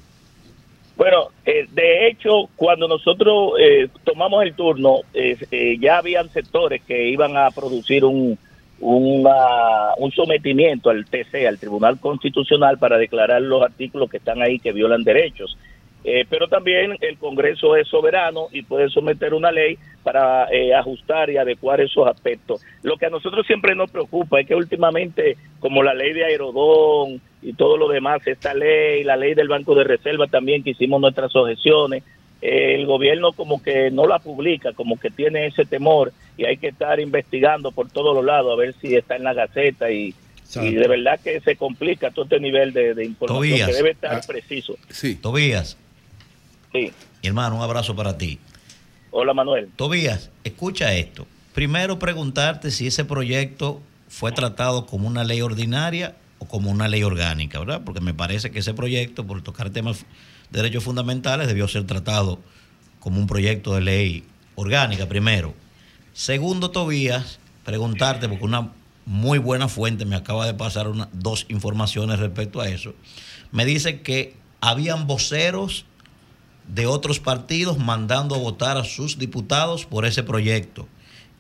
Bueno, eh, de hecho, cuando nosotros eh, tomamos el turno, eh, eh, ya habían sectores que iban a producir un, una- un sometimiento al TC, al Tribunal Constitucional, para declarar los artículos que están ahí que violan derechos. Eh, pero también el Congreso es soberano y puede someter una ley para eh, ajustar y adecuar esos aspectos. Lo que a nosotros siempre nos preocupa es que últimamente, como la ley de Aerodón y todo lo demás, esta ley, la ley del Banco de Reserva también, que hicimos nuestras objeciones, eh, el gobierno como que no la publica, como que tiene ese temor y hay que estar investigando por todos los lados a ver si está en la Gaceta y, y de verdad que se complica todo este nivel de, de información Tobías. que debe estar Ah. preciso. Sí. Tobías. Sí. Mi hermano, un abrazo para ti. Hola Manuel. Tobías, escucha esto. Primero preguntarte si ese proyecto fue tratado como una ley ordinaria o como una ley orgánica, ¿verdad? Porque me parece que ese proyecto, por tocar temas de derechos fundamentales, debió ser tratado como un proyecto de ley orgánica, primero. Segundo, Tobías, preguntarte, porque una muy buena fuente me acaba de pasar dos informaciones respecto a eso. Me dice que habían voceros de otros partidos mandando a votar a sus diputados por ese proyecto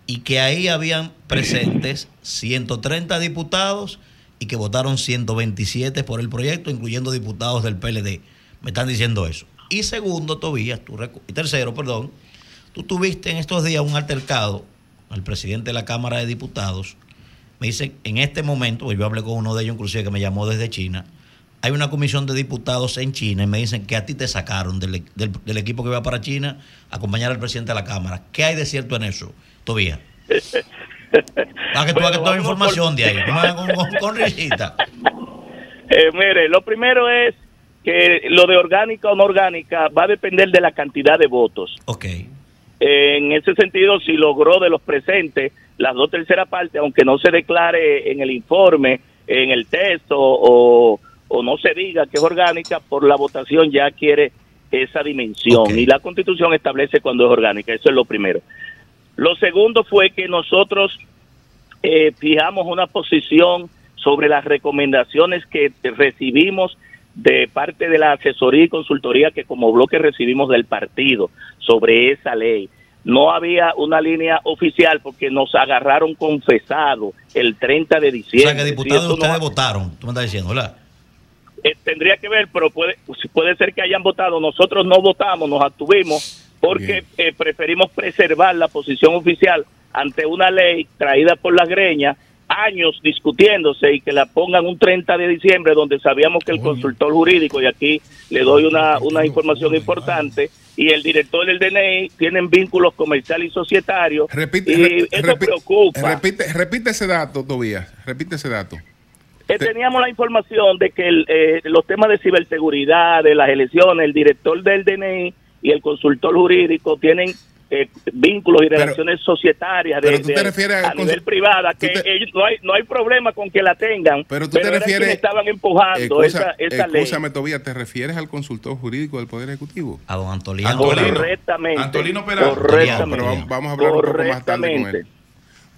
y que ahí habían presentes 130 diputados y que votaron 127 por el proyecto, incluyendo diputados del PLD. Me están diciendo eso. Y segundo, Tobías, tú y tercero, perdón, tú tuviste en estos días un altercado al presidente de la Cámara de Diputados. Me dice, en este momento, pues yo hablé con uno de ellos, inclusive que me llamó desde China, hay una comisión de diputados en China y me dicen que a ti te sacaron del, del- del equipo que va para China a acompañar al presidente de la Cámara. ¿Qué hay de cierto en eso, Tobías? Para que tú hagas toda la información de ahí. Con, con- con risita. Eh, mire, lo primero es que lo de orgánica o no orgánica va a depender de la cantidad de votos. Ok. En ese sentido, si logró de los presentes las dos terceras partes, aunque no se declare en el informe, en el texto o, o no se diga que es orgánica, por la votación ya quiere esa dimensión. Y la constitución establece cuando es orgánica, eso es lo primero. Lo segundo fue que nosotros eh, fijamos una posición sobre las recomendaciones que recibimos de parte de la asesoría y consultoría que como bloque recibimos del partido sobre esa ley. No había una línea oficial porque nos agarraron confesado el 30 de O diciembre. sea, que diputados no ustedes votaron. Tú me estás diciendo, ¿verdad? Eh, tendría que ver, pero puede, puede ser que hayan votado. Nosotros no votamos, nos abstuvimos porque eh, preferimos preservar la posición oficial ante una ley traída por las greñas, años discutiéndose y que la pongan un 30 de diciembre donde sabíamos que el consultor jurídico, y aquí le doy una, una información importante, y el director del DNI tienen vínculos comerciales y societarios, Repite, y eso repi- preocupa. repite, repite ese dato, Tobías. Repite ese dato. Eh, teníamos la información de que el, eh, los temas de ciberseguridad, de las elecciones, el director del DNI y el consultor jurídico tienen eh, vínculos y relaciones societarias de, pero tú te de- refieres al a nivel privada, que te- ellos, no, hay, no hay problema con que la tengan, Pero tú te eran refieres. estaban empujando Excusa- esa, esa ley. excúsame, Tobías, ¿te refieres al consultor jurídico del Poder Ejecutivo? A don Antolino. Antolino. Correctamente. Antolino Peralta. Correctamente. Pero vamos, vamos a hablar un poco más tarde con él.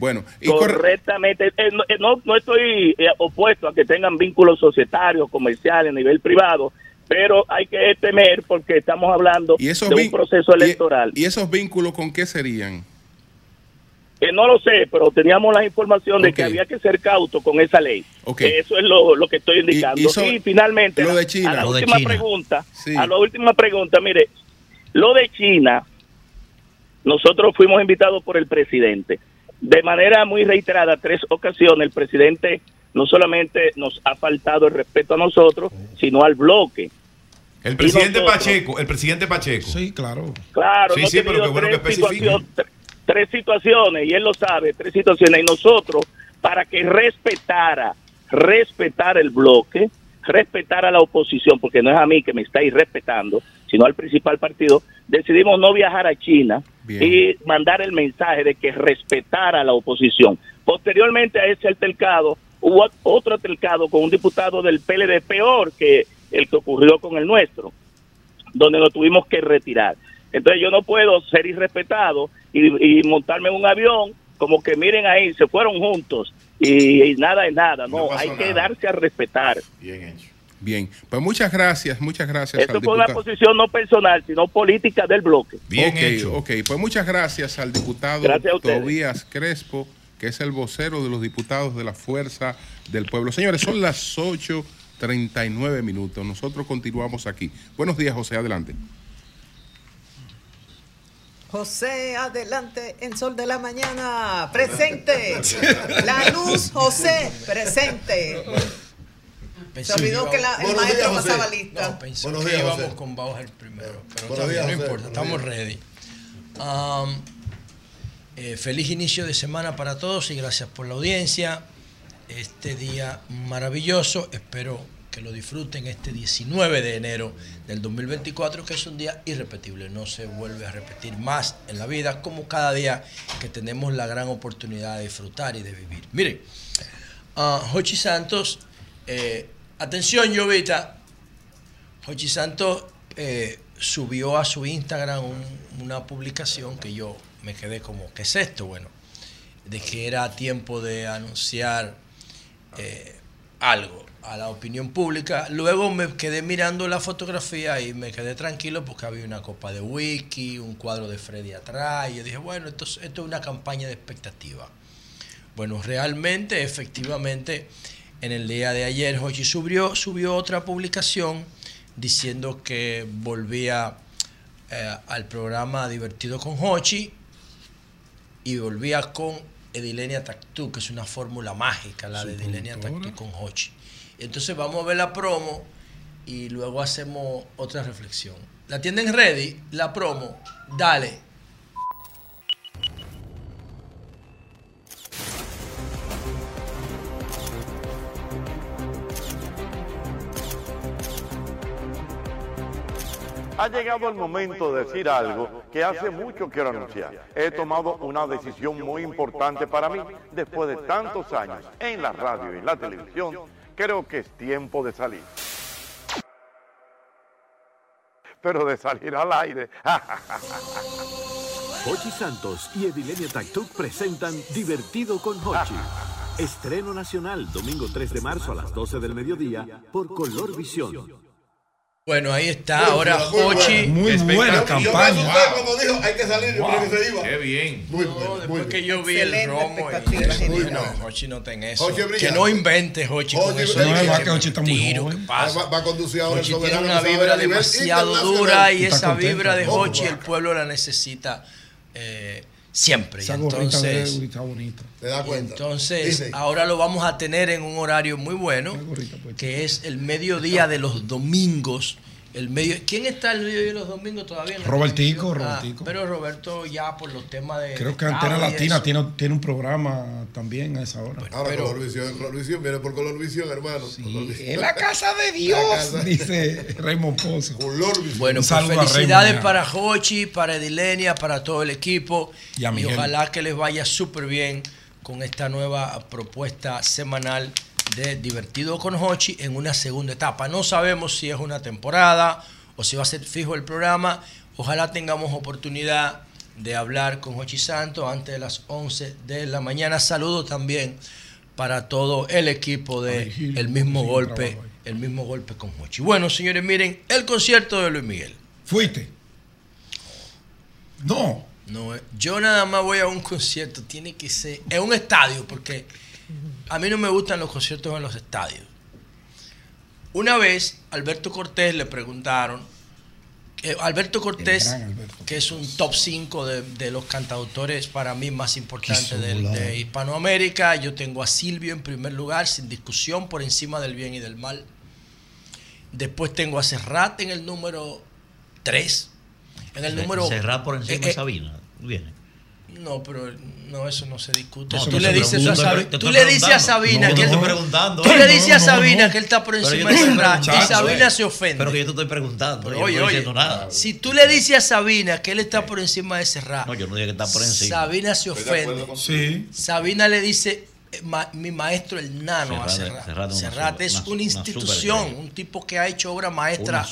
Bueno, y Correctamente. Eh, no, eh, no, no estoy eh, opuesto a que tengan vínculos societarios, comerciales, a nivel privado, pero hay que temer porque estamos hablando ¿Y esos de un proceso y- electoral. ¿Y esos vínculos con qué serían? No lo sé, pero teníamos la información de que había que ser cauto con esa ley. Ok. Eso es lo, lo que estoy indicando. y Y, so- finalmente, lo de a- China. a la Lo de última China. pregunta, Sí. a la última pregunta, mire, lo de China, nosotros fuimos invitados por el presidente. De manera muy reiterada, tres ocasiones, el presidente no solamente nos ha faltado el respeto a nosotros, sino al bloque. El presidente nosotros- Pacheco, el presidente Pacheco. Sí, claro. Claro, Sí, sí, pero qué bueno que tres, especifique. situaciones, tre- tres situaciones, y él lo sabe, tres situaciones, y nosotros, para que respetara, respetar el bloque, respetar a la oposición, porque no es a mí que me estáis respetando, sino al principal partido, decidimos no viajar a China Bien. y mandar el mensaje de que respetara a la oposición. Posteriormente a ese altercado, hubo otro altercado con un diputado del PLD peor que el que ocurrió con el nuestro donde nos tuvimos que retirar. Entonces yo no puedo ser irrespetado y, y montarme en un avión como que miren ahí, se fueron juntos y, y nada es nada. No, hay que darse a respetar. Bien hecho. Bien, pues muchas gracias, muchas gracias Esto fue una posición no personal, sino política del bloque. ok, ok, pues muchas gracias al diputado Gracias. Tobías Crespo, que es el vocero de los diputados de la Fuerza del Pueblo. Señores, son las 8.39 minutos. Nosotros continuamos aquí. Buenos días, José, adelante. José, adelante en Sol de la Mañana. Presente. La luz, José, presente. Se olvidó que la- el Buenos maestro días, pasaba lista. No, pensé Buenos que días, íbamos José. con Bauer primero, pero Buenos días, no José. importa, estamos ready. Um, eh, feliz inicio de semana para todos y gracias por la audiencia. Este día maravilloso, espero que lo disfruten este 19 de enero del 2024, que es un día irrepetible, no se vuelve a repetir más en la vida, como cada día que tenemos la gran oportunidad de disfrutar y de vivir. Miren, ah, Jochi Santos, eh, atención, Llovita, Jochi Santos eh, subió a su Instagram un- una publicación que yo me quedé como, ¿qué es esto? Bueno, de que era tiempo de anunciar eh, algo a la opinión pública. Luego me quedé mirando la fotografía y me quedé tranquilo porque había una copa de wiki, un cuadro de Freddy atrás. Y yo dije, bueno, esto, es- esto es una campaña de expectativa. Bueno, realmente, efectivamente, en el día de ayer, Hochi subió, subió otra publicación diciendo que volvía eh, al programa Divertido con Hochi y volvía con Edilenia Tactú, que es una fórmula mágica, la de Edilenia Tactú con Hochi. Entonces vamos a ver la promo y luego hacemos otra reflexión. La tienen ready, la promo, dale. Ha llegado el momento de decir algo que hace mucho quiero anunciar. He tomado una decisión muy importante para mí. Después de tantos años en la radio y en la televisión, creo que es tiempo de salir. Pero de salir al aire. Hochi Santos y Edilenia Tactuc presentan Divertido con Hochi. Estreno nacional, domingo 3 de marzo a las 12 del mediodía por Color Visión. Bueno, ahí está. Ahora Hochi. Muy buena campaña. cuando dijo hay que salir, yo creo que se iba. Qué bien. Muy No, muy después bien. que yo vi el romo y eso, muy no. Hochi no ten eso. Hochi que no invente Hochi con Hochi eso. es de brillante. que que Hochi está muy tiro, joven. ¿qué pasa? Va- va a conducir ahora el Hochi tiene una vibra demasiado dura y esa vibra de Hochi el pueblo la necesita eh, siempre. Esa entonces, Uri está bonita. Te das y cuenta. entonces Dice, ahora lo vamos a tener en un horario muy bueno, que es el mediodía de los domingos. El medio, ¿Quién está el mediodía de los domingos todavía? en Robertico? Ah, Robertico. pero Roberto ya por los temas de... Creo que Antena y Latina tiene, tiene un programa también a esa hora. Ahora pero- Colorvisión, Colorvisión, viene por Colorvisión, hermano. Colorvisión. En la casa de Dios, casa- dice Raymond Pozo. Colorvisión. Bueno, pues felicidades Raymond, para Hochi, para Edilenia, para todo el equipo. Y a Miguel. ojalá que les vaya súper bien con esta nueva propuesta semanal de Divertido con Hochi en una segunda etapa. No sabemos si es una temporada o si va a ser fijo el programa. Ojalá tengamos oportunidad de hablar con Hochi Santo antes de las 11 de la mañana. Saludo también para todo el equipo de El mismo golpe, el mismo golpe con Hochi. Bueno, señores, miren el concierto de Luis Miguel. Fuiste. No. No, eh, yo nada más voy a un concierto, tiene que ser en un estadio porque a mí no me gustan los conciertos en los estadios. Una vez Alberto Cortés le preguntaron, Alberto Cortés, que es un top 5 de, los cantautores para mí más importantes de, Hispanoamérica, yo tengo a Silvio en primer lugar, sin discusión, por encima del bien y del mal. Después tengo a Serrat en el número 3. En el número... Serrat por eh, encima de eh, Sabina. Viene. No, pero no, eso no se discute. No, tú, le dices, a a Sabina que él, preguntando. Tú le dices a Sabina que él está por encima de Ferran y Sabina eh. se ofende. Pero que yo te estoy preguntando, pero oye, no estoy diciendo nada. Si tú le dices a Sabina que él está por encima de Serrat. No, yo no digo que está por encima. Sabina se ofende. Sabina le dice eh, mi maestro el nano a Serrat. Eh, Serrat es una, institución, un tipo que ha hecho obra maestra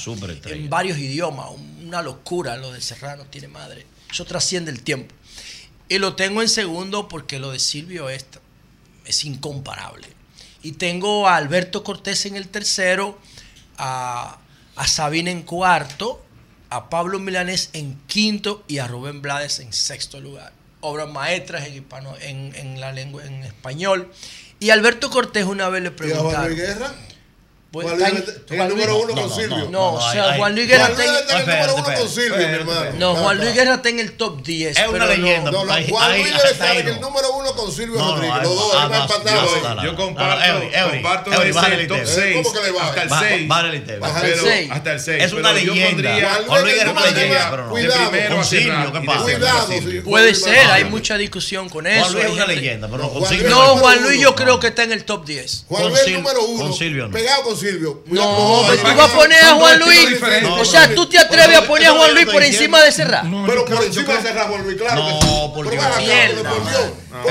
en varios idiomas, una locura lo de Serrat no tiene madre. Eso trasciende el tiempo. Y lo tengo en segundo porque lo de Silvio es, es incomparable. Y tengo a Alberto Cortés en el tercero, a, a Sabina en cuarto, a Pablo Milanés en quinto y a Rubén Blades en sexto lugar. Obras maestras en, hispano, en, en la lengua en español. Y Alberto Cortés una vez le preguntaron. ¿Y a Guerra? Pues, Juan Luis, el Juan número uno no, con no, Silvio. No, o sea, Juan Luis Guerra está en el número uno con Silvio, mi hermano. No, Juan Luis Guerra está en el top 10. Es una leyenda. No, Juan Luis Guerra está en el número uno con Silvio Rodríguez. Los dos han empatado. Yo comparto el top 6. ¿Cómo que le va? Hasta el 6. Hasta el 6. Es una leyenda. Juan Luis Guerra es una leyenda. Cuidado. Con Silvio, ¿qué pasa? Cuidado. Puede ser, hay mucha discusión con eso. Juan Luis es una leyenda, pero no con Silvio. No, Juan Luis yo creo que está en el top 10. Juan Luis es número uno. Con Silvio. Pegado con Silvio. No, pero tú vas a poner a Juan Luis. O sea, tú te atreves a poner a Juan Luis por encima de Serra. Pero por encima de Serra, Juan Luis, claro. No, por Por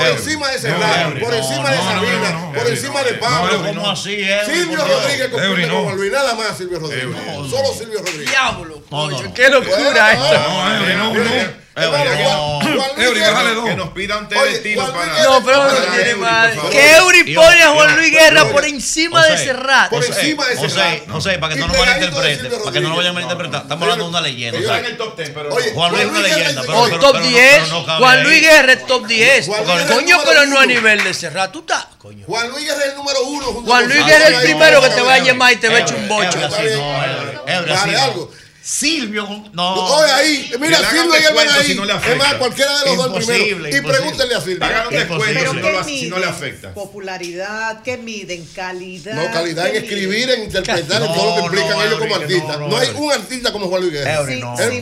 encima de Serra, por encima de Sabina, por encima de Pablo. ¿Cómo así es? Silvio Rodríguez compite con Juan Luis. Nada más Silvio Rodríguez. Solo Silvio Rodríguez. Diablo. Qué locura esto. No, no, no. Eh, Eury, bájale dos. Que nos pida un té para. No, pero no tiene mal. Que Eury pone a Juan Luis Guerra por encima de Serrat. Por encima de Serrat. No sé, para que no nos malinterpreten. Para que no lo vayan a malinterpretar. Estamos hablando de una leyenda. Juan Luis es una leyenda. O top 10. Juan Luis Guerra es top 10. Coño, pero no a nivel de Serrat. Tú estás. Coño. Juan Luis Guerra es el número uno. Juan Luis Guerra es el primero que te va a llamar y te va a echar un bocho. Dale algo. Silvio. No. Oye, ahí. Mira, Silvio y el van ahí. Es más, cualquiera de los imposible, dos primero. Y pregúntenle a Silvio. Hagan un descuento si, no le afecta. Popularidad, ¿qué miden? Calidad. No, calidad en escribir, en interpretar, en todo lo que implican ellos como artistas. No, hay un artista como Juan Luis Guerra.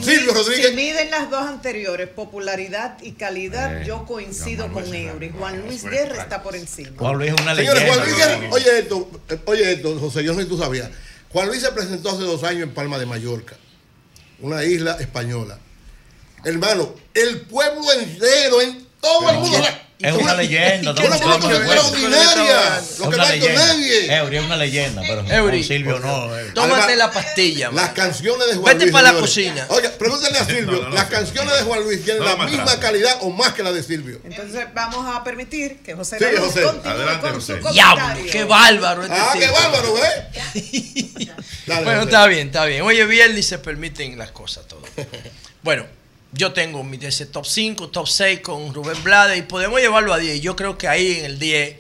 Silvio Rodríguez. Si miden las dos anteriores, popularidad y calidad, eh, yo coincido con Eury. Juan Luis Guerra está por encima. Juan Luis es una leyenda. Señores, Juan Luis Guerra. Oye esto, eh, oye esto, José, yo no sé si tú sabías. Juan Luis se presentó hace dos años en Palma de Mallorca una isla española. Hermano, el pueblo entero, en todo el mundo. Es una leyenda. ¿Qué lo que? Lo que no ha hecho nadie. Eury es una leyenda, pero Eury, Silvio no. Eh. Tómate la pastilla. Las canciones de Juan Luis. Vete para la cocina. Oiga, pregúntale a Silvio. Las canciones de Juan Luis tienen la misma calidad o más que la de Silvio. Entonces vamos a permitir que José Sí, José. Adelante, José. Diablo, qué bárbaro. Este ah, qué bárbaro, ¿eh? Bueno, está bien, está bien. Oye, viernes se permiten las cosas todas. Bueno yo tengo mi, ese top 5, top 6 con Rubén Blades y podemos llevarlo a 10. Yo creo que ahí en el 10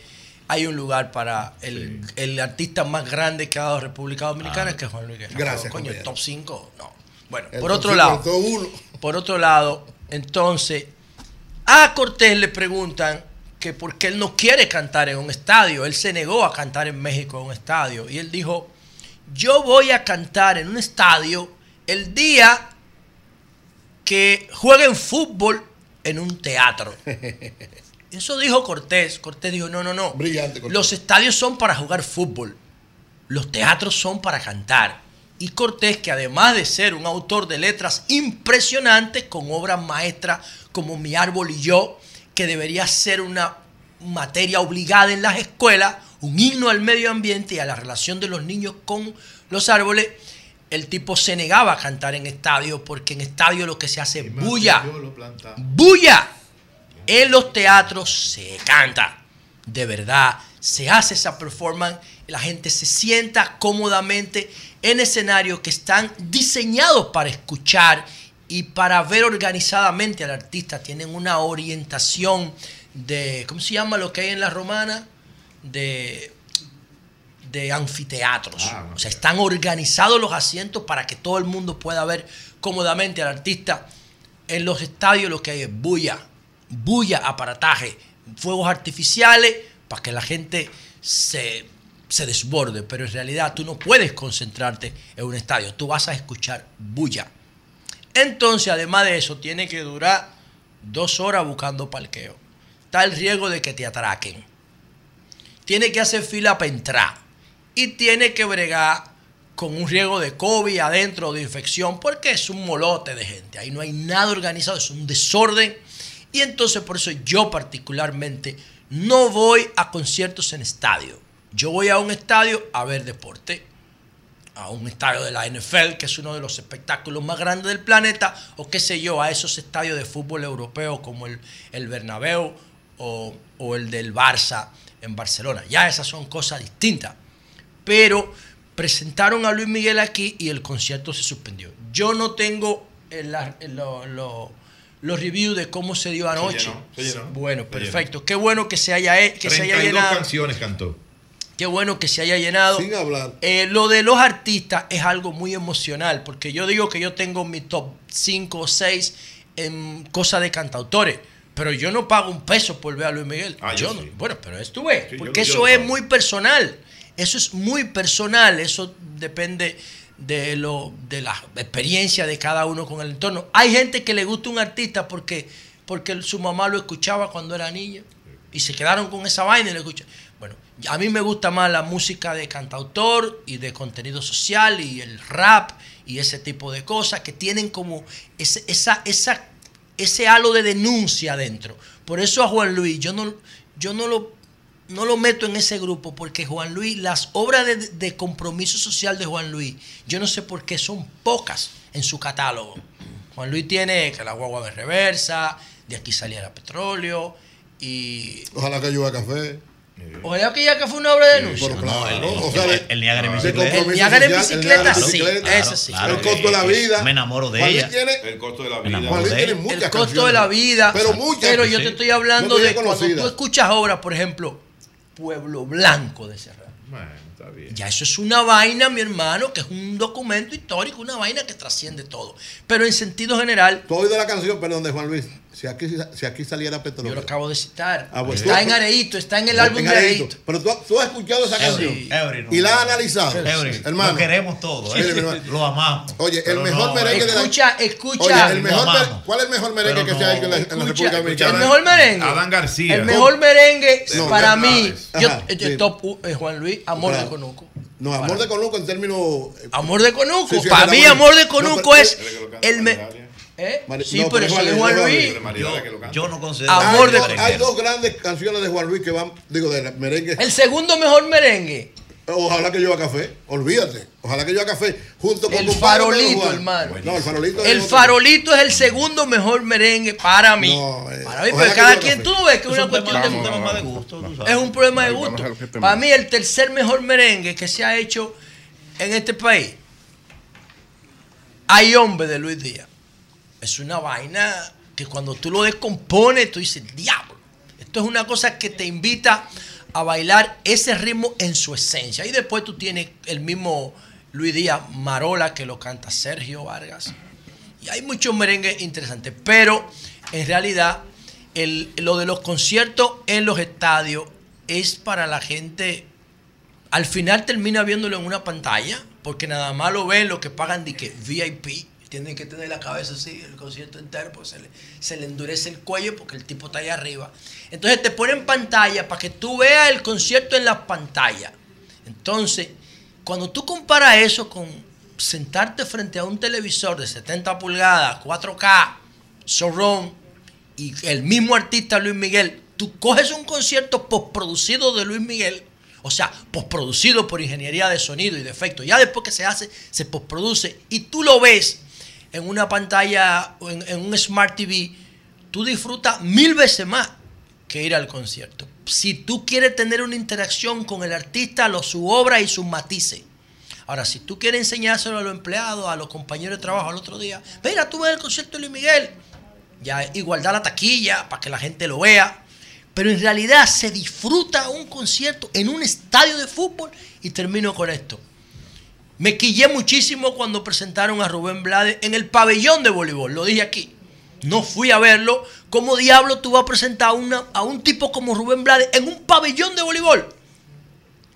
hay un lugar para el, el artista más grande que ha dado República Dominicana, ah, que es Juan Luis Guerra. Gracias. Coño, el top 5, no. Bueno, por otro lado, por otro lado, entonces, a Cortés le preguntan que por qué él no quiere cantar en un estadio. Él se negó a cantar en México en un estadio. Y él dijo, yo voy a cantar en un estadio el día que jueguen fútbol en un teatro. Eso dijo Cortés. Cortés dijo, no, no, no. Brillante, Cortés. Los estadios son para jugar fútbol. Los teatros son para cantar. Y Cortés, que además de ser un autor de letras impresionantes, con obras maestras como Mi Árbol y Yo, que debería ser una materia obligada en las escuelas, un himno al medio ambiente y a la relación de los niños con los árboles, el tipo se negaba a cantar en estadio porque en estadio lo que se hace es bulla. ¡Bulla! En los teatros se canta. De verdad, se hace esa performance la gente se sienta cómodamente en escenarios que están diseñados para escuchar y para ver organizadamente al artista. Tienen una orientación de, ¿cómo se llama lo que hay en la romana? De, de anfiteatros. Ah, O sea, están organizados los asientos para que todo el mundo pueda ver cómodamente al artista. En los estadios lo que hay es bulla, bulla, aparataje, fuegos artificiales para que la gente se, se desborde. Pero en realidad tú no puedes concentrarte en un estadio, tú vas a escuchar bulla. Entonces, además de eso, tiene que durar dos horas buscando parqueo. Está el riesgo de que te atraquen. Tiene que hacer fila para entrar. Y tiene que bregar con un riesgo de COVID adentro de infección, porque es un molote de gente. Ahí no hay nada organizado, es un desorden. Y entonces por eso yo particularmente no voy a conciertos en estadio. Yo voy a un estadio a ver deporte a un estadio de la NFL, que es uno de los espectáculos más grandes del planeta, o qué sé yo, a esos estadios de fútbol europeo como el, el Bernabéu o, o el del Barça en Barcelona. Ya esas son cosas distintas. Pero presentaron a Luis Miguel aquí y el concierto se suspendió. Yo no tengo el- la- lo- lo- los reviews de cómo se dio anoche. llenó, se llenó. Bueno, Se perfecto. Qué bueno que se haya, que se haya 32 llenado. canciones cantó. Qué bueno que se haya llenado. Sin hablar. Eh, lo de los artistas es algo muy emocional, porque yo digo que yo tengo mi top 5 o 6 en cosas de cantautores, pero yo no pago un peso por ver a Luis Miguel. Ah, yo Yo no- sí. Bueno, pero esto ves, Sí, porque yo eso es muy personal. Eso es muy personal, eso depende de lo de la experiencia de cada uno con el entorno. Hay gente que le gusta un artista porque porque su mamá lo escuchaba cuando era niño y se quedaron con esa vaina y lo escuchan. Bueno, a mí me gusta más la música de cantautor y de contenido social y el rap y ese tipo de cosas que tienen como ese, esa, esa, ese halo de denuncia dentro. Por eso a Juan Luis yo no, yo no lo no lo meto en ese grupo porque Juan Luis, las obras de, de compromiso social de Juan Luis, yo no sé por qué son pocas en su catálogo. Juan Luis tiene que la guagua de reversa, de aquí saliera petróleo y Ojalá que llueva café. ojalá que ya que fue una obra de denuncia. Pero claro, el- o el- sea, el- el Niágara en de bicicleta. El Niágara en bicicleta, sí, ese sí. El costo de la vida. Me enamoro de Juan ella. tiene- El costo de la vida. Juan Luis tiene muchas el costo de la vida. Pero muchas. Pero yo sí. te estoy hablando No de cuando tú escuchas obras, por ejemplo, Pueblo Blanco de Serrano. Bueno, está bien. Ya eso es una vaina, mi hermano, que es un documento histórico, una vaina que trasciende todo. Pero en sentido general, Tú has oído la canción, perdón, de Juan Luis. Si aquí, si aquí saliera yo petróleo. lo acabo de citar. Ah, pues está tú- en Areito, está en el En álbum de Areito. Pero tú, tú has escuchado esa canción. Sí. No. Y la has analizado. Eury, hermano. Lo queremos todo. ¿eh? Lo amamos. Oye, el mejor no, merengue de la. Escucha, escucha. El mejor amamos. ¿cuál es el mejor merengue Pero que se ha hecho en la, en la Escucha, República el Dominicana? mejor merengue. Adán García. El mejor merengue No, para mí, yo, eh, top es Juan Luis, Amor de Conuco. No, Amor de Conuco en términos. eh, Amor de Conuco. Para mí, Amor de Conuco es el ¿Eh? Sí, no, pero eso es es Juan Juan Luis, Yo, yo no considero. Amor hay, de hay dos grandes canciones de Juan Luis que van, digo, de merengue. El segundo mejor merengue. Ojalá que llueva café. Olvídate. Ojalá que llueva café. Junto con El farolito, hermano. No, el farolito. es El otro. farolito es el segundo mejor merengue para mí. No, eh, para mí, pero cada quien, café. tú no ves que es una un tema, cuestión de tema de gusto. Es un problema de gusto. termine. Para mí, el tercer mejor merengue que se ha hecho en este país, Hay hombre de Luis Díaz. Es una vaina que cuando tú lo descompones, tú dices, diablo. Esto es una cosa que te invita a bailar ese ritmo en su esencia. Y después tú tienes el mismo Luis Díaz Marola que lo canta Sergio Vargas. Y hay muchos merengues interesantes. Pero en realidad, el- lo de los conciertos en los estadios es para la gente. Al final termina viéndolo en una pantalla, porque nada más lo ven los que pagan de que VIP. Tienen que tener la cabeza así, el concierto entero, pues se le, se le endurece el cuello porque el tipo está ahí arriba. Entonces te ponen pantalla para que tú veas el concierto en la pantalla. Entonces, cuando tú comparas eso con sentarte frente a un televisor de 70 pulgadas, 4K, Surround, y el mismo artista Luis Miguel, tú coges un concierto postproducido de Luis Miguel, o sea, postproducido por ingeniería de sonido y de efecto, ya después que se hace, se postproduce, y tú lo ves en una pantalla en un Smart TV, tú disfrutas mil veces más que ir al concierto. si tú quieres tener una interacción con el artista, lo, su obra y sus matices. Ahora, si tú quieres enseñárselo a los empleados, a los compañeros de trabajo al otro día, mira, tú ves el concierto de Luis Miguel, ya igualdad la taquilla para que la gente lo vea. Pero en realidad se disfruta un concierto en un estadio de fútbol y termino con esto. Me quillé muchísimo cuando presentaron a Rubén Blades en el pabellón de voleibol, lo dije aquí. No fui a verlo. ¿Cómo diablo tú vas a presentar a, a un tipo como Rubén Blades en un pabellón de voleibol?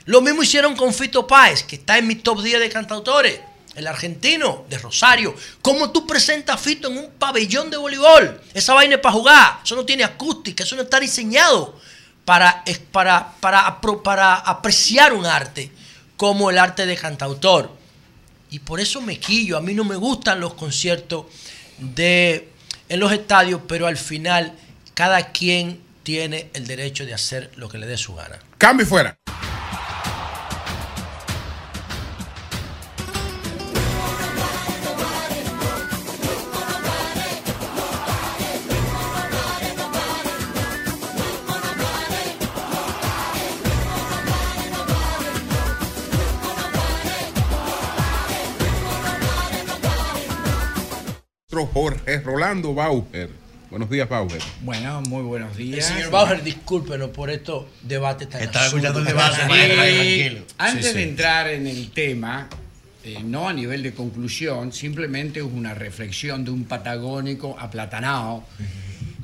Lo mismo hicieron con Fito Páez, que está en mi top 10 de cantautores, el argentino de Rosario. ¿Cómo tú presentas a Fito en un pabellón de voleibol? Esa vaina es para jugar, eso no tiene acústica, eso no está diseñado para, para, para, para apreciar un arte como el arte de cantautor. Y por eso me quillo, a mí no me gustan los conciertos de, en los estadios, pero al final cada quien tiene el derecho de hacer lo que le dé su gana. Cambio y fuera. Jorge Rolando Bauer. Buenos días, Bauer. Bueno, muy buenos El días. señor Bauer, discúlpenos por estos debates tan Estaba escuchando el debate, Eh, tranquilo. Antes Sí, de entrar en el tema, eh, no a nivel de conclusión, simplemente es una reflexión de un patagónico aplatanado.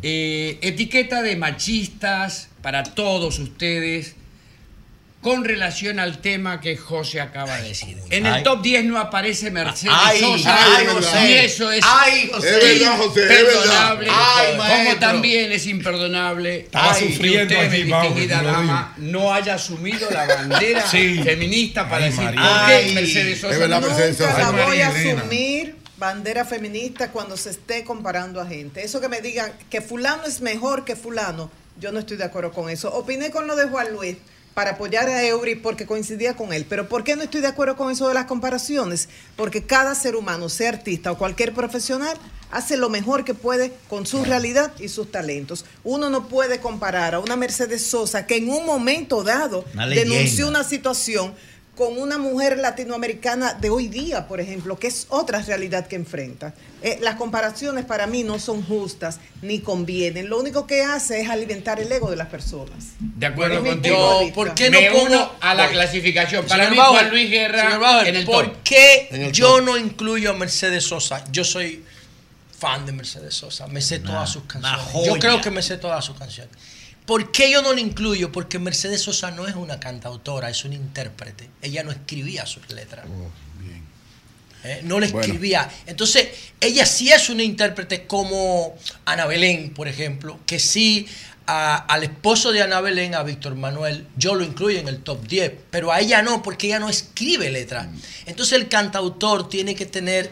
Eh, etiqueta de machistas para todos ustedes con relación al tema que José acaba de decir. En el top 10 no aparece Mercedes Ay, Sosa ay, José. y eso es, Ay, José. Es verdad, José, es verdad. imperdonable. Como también es imperdonable Estaba ay, que sufriendo usted, mi distinguida dama, no haya asumido la bandera Sí. feminista para Ay, decir por qué Mercedes Sosa es verdad, Nunca la voy a asumir bandera feminista cuando se esté comparando a gente. Eso que me digan que fulano es mejor que fulano, yo no estoy de acuerdo con eso. Opiné con lo de Juan Luis para apoyar a Eury porque coincidía con él. Pero ¿por qué no estoy de acuerdo con eso de las comparaciones? Porque cada ser humano, sea artista o cualquier profesional, hace lo mejor que puede con su realidad y sus talentos. Uno no puede comparar a una Mercedes Sosa que en un momento dado Una denunció una situación con una mujer latinoamericana de hoy día, por ejemplo, que es otra realidad que enfrenta. Eh, las comparaciones para mí no son justas ni convienen. Lo único que hace es alimentar el ego de las personas. De acuerdo contigo. ¿por qué no Me pongo- uno a la Voy. clasificación. Para Señor mí, Bauer, Juan Luis Guerra señor Bauer, en el ¿por top. qué En el yo top. no incluyo a Mercedes Sosa? Yo soy fan de Mercedes Sosa, me sé todas sus canciones. Yo creo que me sé todas sus canciones. ¿Por qué yo no la incluyo? Porque Mercedes Sosa no es una cantautora, es una intérprete. Ella no escribía sus letras. ¿eh? no le Bueno. escribía. Entonces, ella sí es una intérprete como Ana Belén, por ejemplo, que sí a- al esposo de Ana Belén, a Víctor Manuel, yo lo incluyo en el top 10, pero a ella no, porque ella no escribe letras. Entonces el cantautor tiene que tener,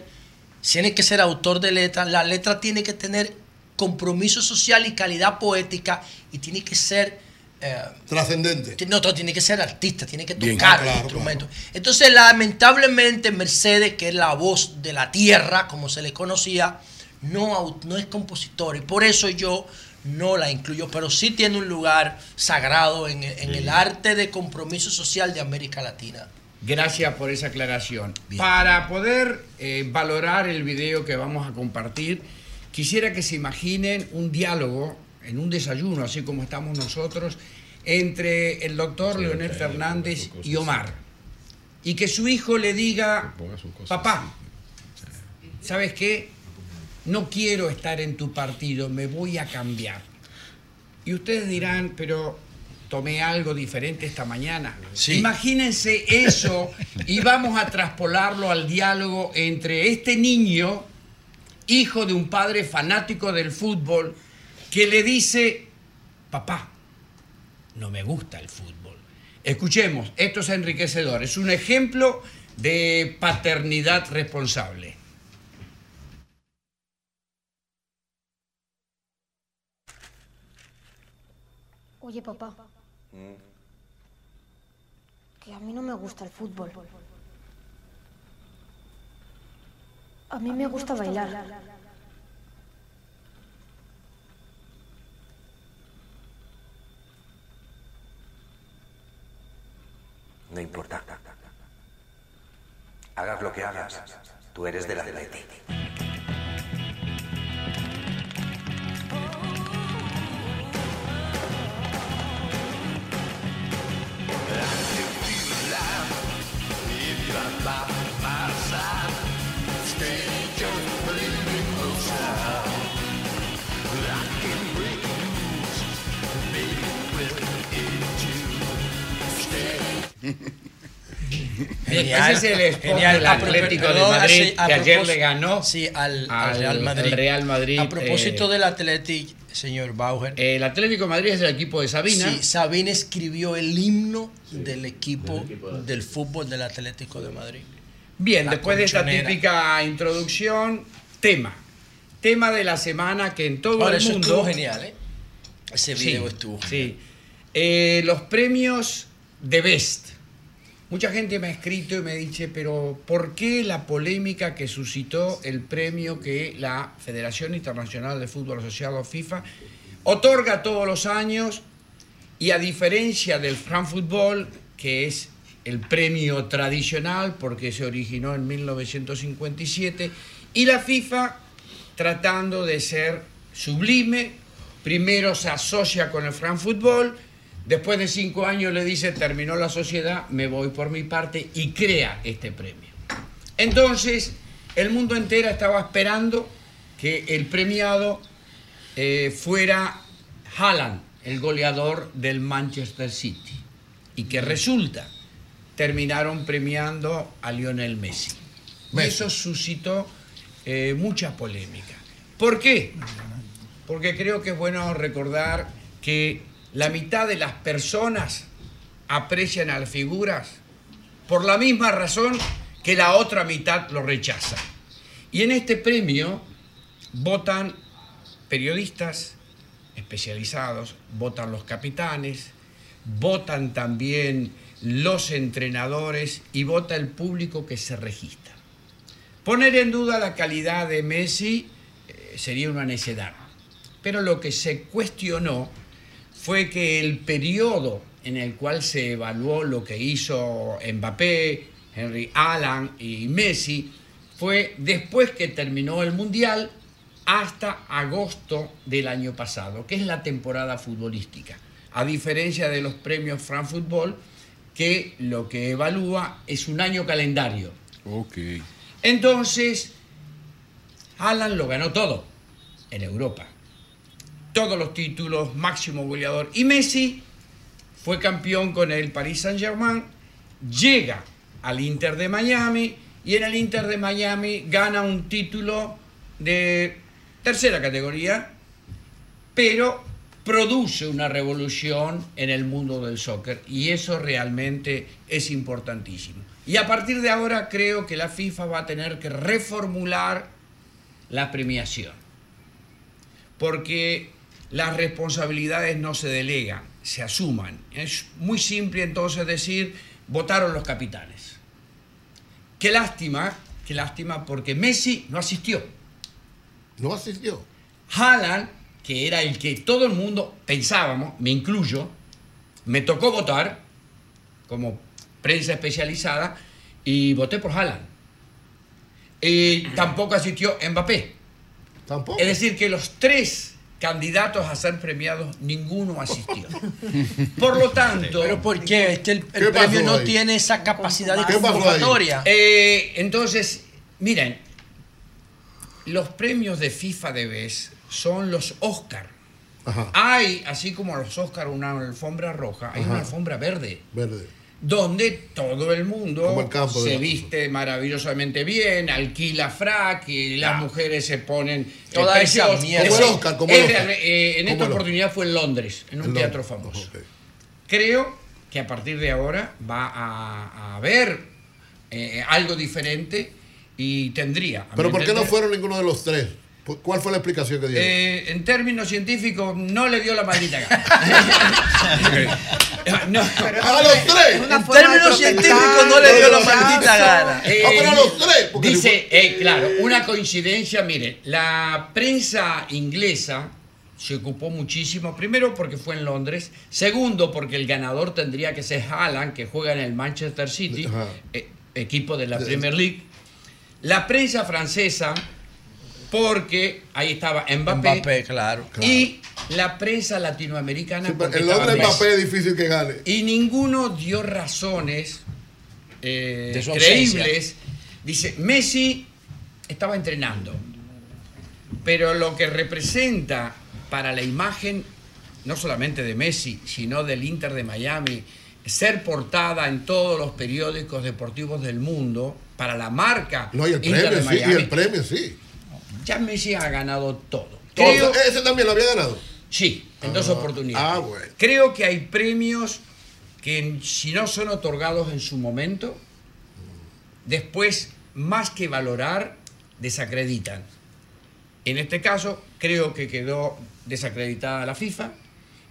tiene que ser autor de letras, la letra tiene que tener compromiso social y calidad poética y tiene que ser... eh, Trascendente. no, todo tiene que ser artista, tiene que Bien, tocar ah, claro, el instrumento. Entonces, lamentablemente, Mercedes, que es la voz de la tierra, como se le conocía, no, no es compositor. Y por eso yo no la incluyo, pero sí tiene un lugar sagrado en, en el arte de compromiso social de América Latina. Gracias por esa aclaración. Para poder eh, valorar el video que vamos a compartir, quisiera que se imaginen un diálogo en un desayuno, así como estamos nosotros, entre el doctor Leonel Fernández y Omar. Y que su hijo le diga, papá, ¿sabes qué? No quiero estar en tu partido, me voy a cambiar. Y ustedes dirán, pero tomé algo diferente esta mañana. Imagínense eso y vamos a traspolarlo al diálogo entre este niño, hijo de un padre fanático del fútbol, que le dice, papá, no me gusta el fútbol. Escuchemos, esto es enriquecedor, es un ejemplo de paternidad responsable. Oye, papá, que a mí no me gusta el fútbol. A mí me gusta bailar. No importa. Hagas lo que hagas, tú eres de la de la Bye. Atleti. Ese es el spot genial. Atlético de Madrid, a que ayer le ganó sí, al, al al- Real Madrid. al Real Madrid, A propósito eh, del Atlético, señor Bauer. El Atlético de Madrid es el equipo de Sabina. Sí, Sabina escribió el himno del equipo del fútbol del Atlético de Madrid. Bien, La después de esta típica introducción, tema. Tema de la semana que en todo Ahora, el eso mundo. estuvo genial, ¿eh? Ese Sí, video estuvo Sí. Eh, los premios de Best. Mucha gente me ha escrito y me dice, pero ¿por qué la polémica que suscitó el premio que la Federación Internacional de Fútbol Asociado FIFA otorga todos los años y a diferencia del Fútbol, que es el premio tradicional porque se originó en 1957, y la FIFA tratando de ser sublime, primero se asocia con el Fútbol, después de cinco años le dice terminó la sociedad, me voy por mi parte y crea este premio. Entonces, el mundo entero estaba esperando que el premiado eh, fuera Haaland, el goleador del Manchester City. Y que resulta, terminaron premiando a Lionel Messi. Y eso suscitó eh, mucha polémica. ¿Por qué? Porque creo que es bueno recordar que la mitad de las personas aprecian a las figuras por la misma razón que la otra mitad lo rechaza. Y en este premio votan periodistas especializados, votan los capitanes, votan también los entrenadores y vota el público que se registra. Poner en duda la calidad de Messi eh, sería una necedad, pero lo que se cuestionó fue que el periodo en el cual se evaluó lo que hizo Mbappé, Henry Allen y Messi fue después que terminó el Mundial hasta agosto del año pasado, que es la temporada futbolística. A diferencia de los premios Fran Fútbol, que lo que evalúa es un año calendario. Ok. Entonces, Alan lo ganó todo en Europa. Todos los títulos, máximo goleador. Y Messi fue campeón con el Paris Saint-Germain, llega al Inter de Miami y en el Inter de Miami gana un título de tercera categoría, pero produce una revolución en el mundo del soccer y eso realmente es importantísimo. Y a partir de ahora creo que la FIFA va a tener que reformular la premiación, porque las responsabilidades no se delegan, se asuman. Es muy simple entonces decir, votaron los capitanes. Qué lástima, qué lástima porque Messi no asistió. No asistió. Haaland, que era el que todo el mundo pensábamos, me incluyo, me tocó votar como prensa especializada y voté por Haaland. Y tampoco asistió Mbappé. Tampoco. Es decir, que los tres candidatos a ser premiados, ninguno asistió. Por lo tanto... ¿Pero por qué? Este, el, el ¿Qué premio no ahí? tiene esa capacidad de convocatoria. Eh, entonces, miren, los premios de FIFA de vez son los Oscar. Hay, así como los Oscar, una alfombra roja, hay Ajá. una alfombra verde, Verde. Donde todo el mundo el campo se viste maravillosamente bien, alquila frac y las mujeres se ponen Toda esa Como Oscar, como es eh, en Como esta oportunidad fue en Londres, en un En teatro Londres. famoso. Creo que a partir de ahora va a, a haber eh, algo diferente y tendría. Pero ¿por qué no fueron ninguno de los tres? ¿Por- ¿Cuál fue la explicación que dieron? eh, en términos científicos, no le dio la maldita gana. no, a los tres. En términos científicos no le dio la maldita gana. Eh, Ah, pero a los tres, si Dice, eh, claro, una coincidencia, miren, la prensa inglesa se ocupó muchísimo, primero porque fue en Londres, segundo porque el ganador tendría que ser Haaland, que juega en el Manchester City, eh, equipo de la De- Premier League. la prensa francesa, porque ahí estaba Mbappé, Mbappé, claro. y la prensa latinoamericana. Sí, el nombre Mbappé es difícil que gane. Y ninguno dio razones eh, De creíbles. Dice, Messi estaba entrenando, pero lo que representa para la imagen, no solamente de Messi, sino del Inter de Miami, ser portada en todos los periódicos deportivos del mundo, para la marca No, y el Inter premio, de sí, Miami, y el premio, sí. Ya Messi ha ganado todo. Creo- ¿Ese también lo había ganado? Sí, en dos Ah, oportunidades. ah, bueno. Creo que hay premios que si no son otorgados en su momento, después, más que valorar, desacreditan. En este caso, creo que quedó desacreditada la FIFA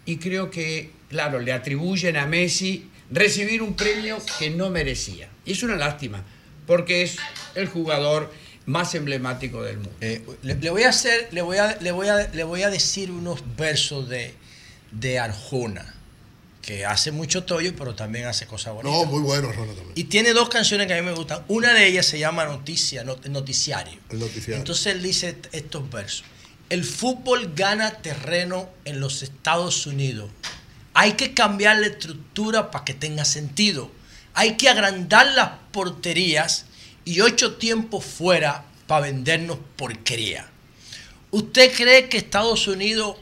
y creo que, claro, le atribuyen a Messi recibir un premio que no merecía. Y es una lástima, porque es el jugador más emblemático del mundo. Eh, le, le voy a hacer, le voy a, le voy a, le voy a decir unos versos de, de Arjona, que hace mucho toyo, pero también hace cosas bonitas. No, muy bueno, Ronald también. Y tiene dos canciones que a mí me gustan. Una de ellas se llama Noticia, not- Noticiario. El noticiario. Entonces él dice estos versos. El fútbol gana terreno en los Estados Unidos. Hay que cambiar la estructura para que tenga sentido. Hay que agrandar las porterías y ocho tiempos fuera para vendernos porquería. ¿Usted cree que Estados Unidos,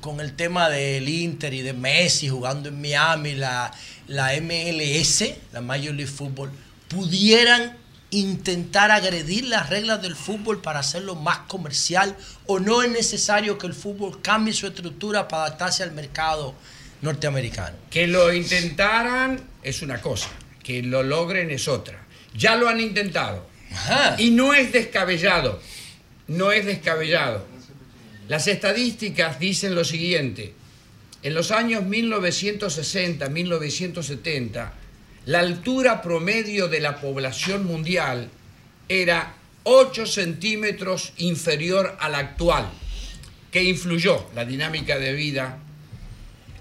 con el tema del Inter y de Messi jugando en Miami, la, la MLS, la Major League Football, pudieran intentar agredir las reglas del fútbol para hacerlo más comercial? ¿O no es necesario que el fútbol cambie su estructura para adaptarse al mercado norteamericano? Que lo intentaran es una cosa, que lo logren es otra. Ya lo han intentado. Y no es descabellado. No es descabellado. Las estadísticas dicen lo siguiente. En los años 1960, 1970, la altura promedio de la población mundial era 8 centímetros inferior a la actual, que influyó la dinámica de vida,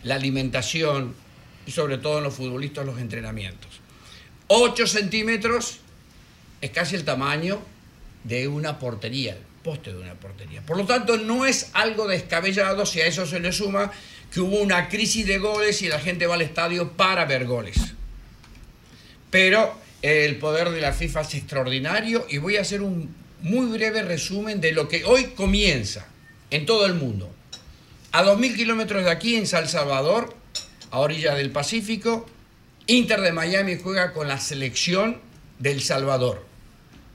la alimentación y sobre todo en los futbolistas los entrenamientos. 8 centímetros es casi el tamaño de una portería, el poste de una portería. Por lo tanto, no es algo descabellado si a eso se le suma que hubo una crisis de goles y la gente va al estadio para ver goles. Pero el poder de la FIFA es extraordinario y voy a hacer un muy breve resumen de lo que hoy comienza en todo el mundo. A 2.000 kilómetros de aquí, en San Salvador, a orillas del Pacífico, Inter de Miami juega con la selección del Salvador.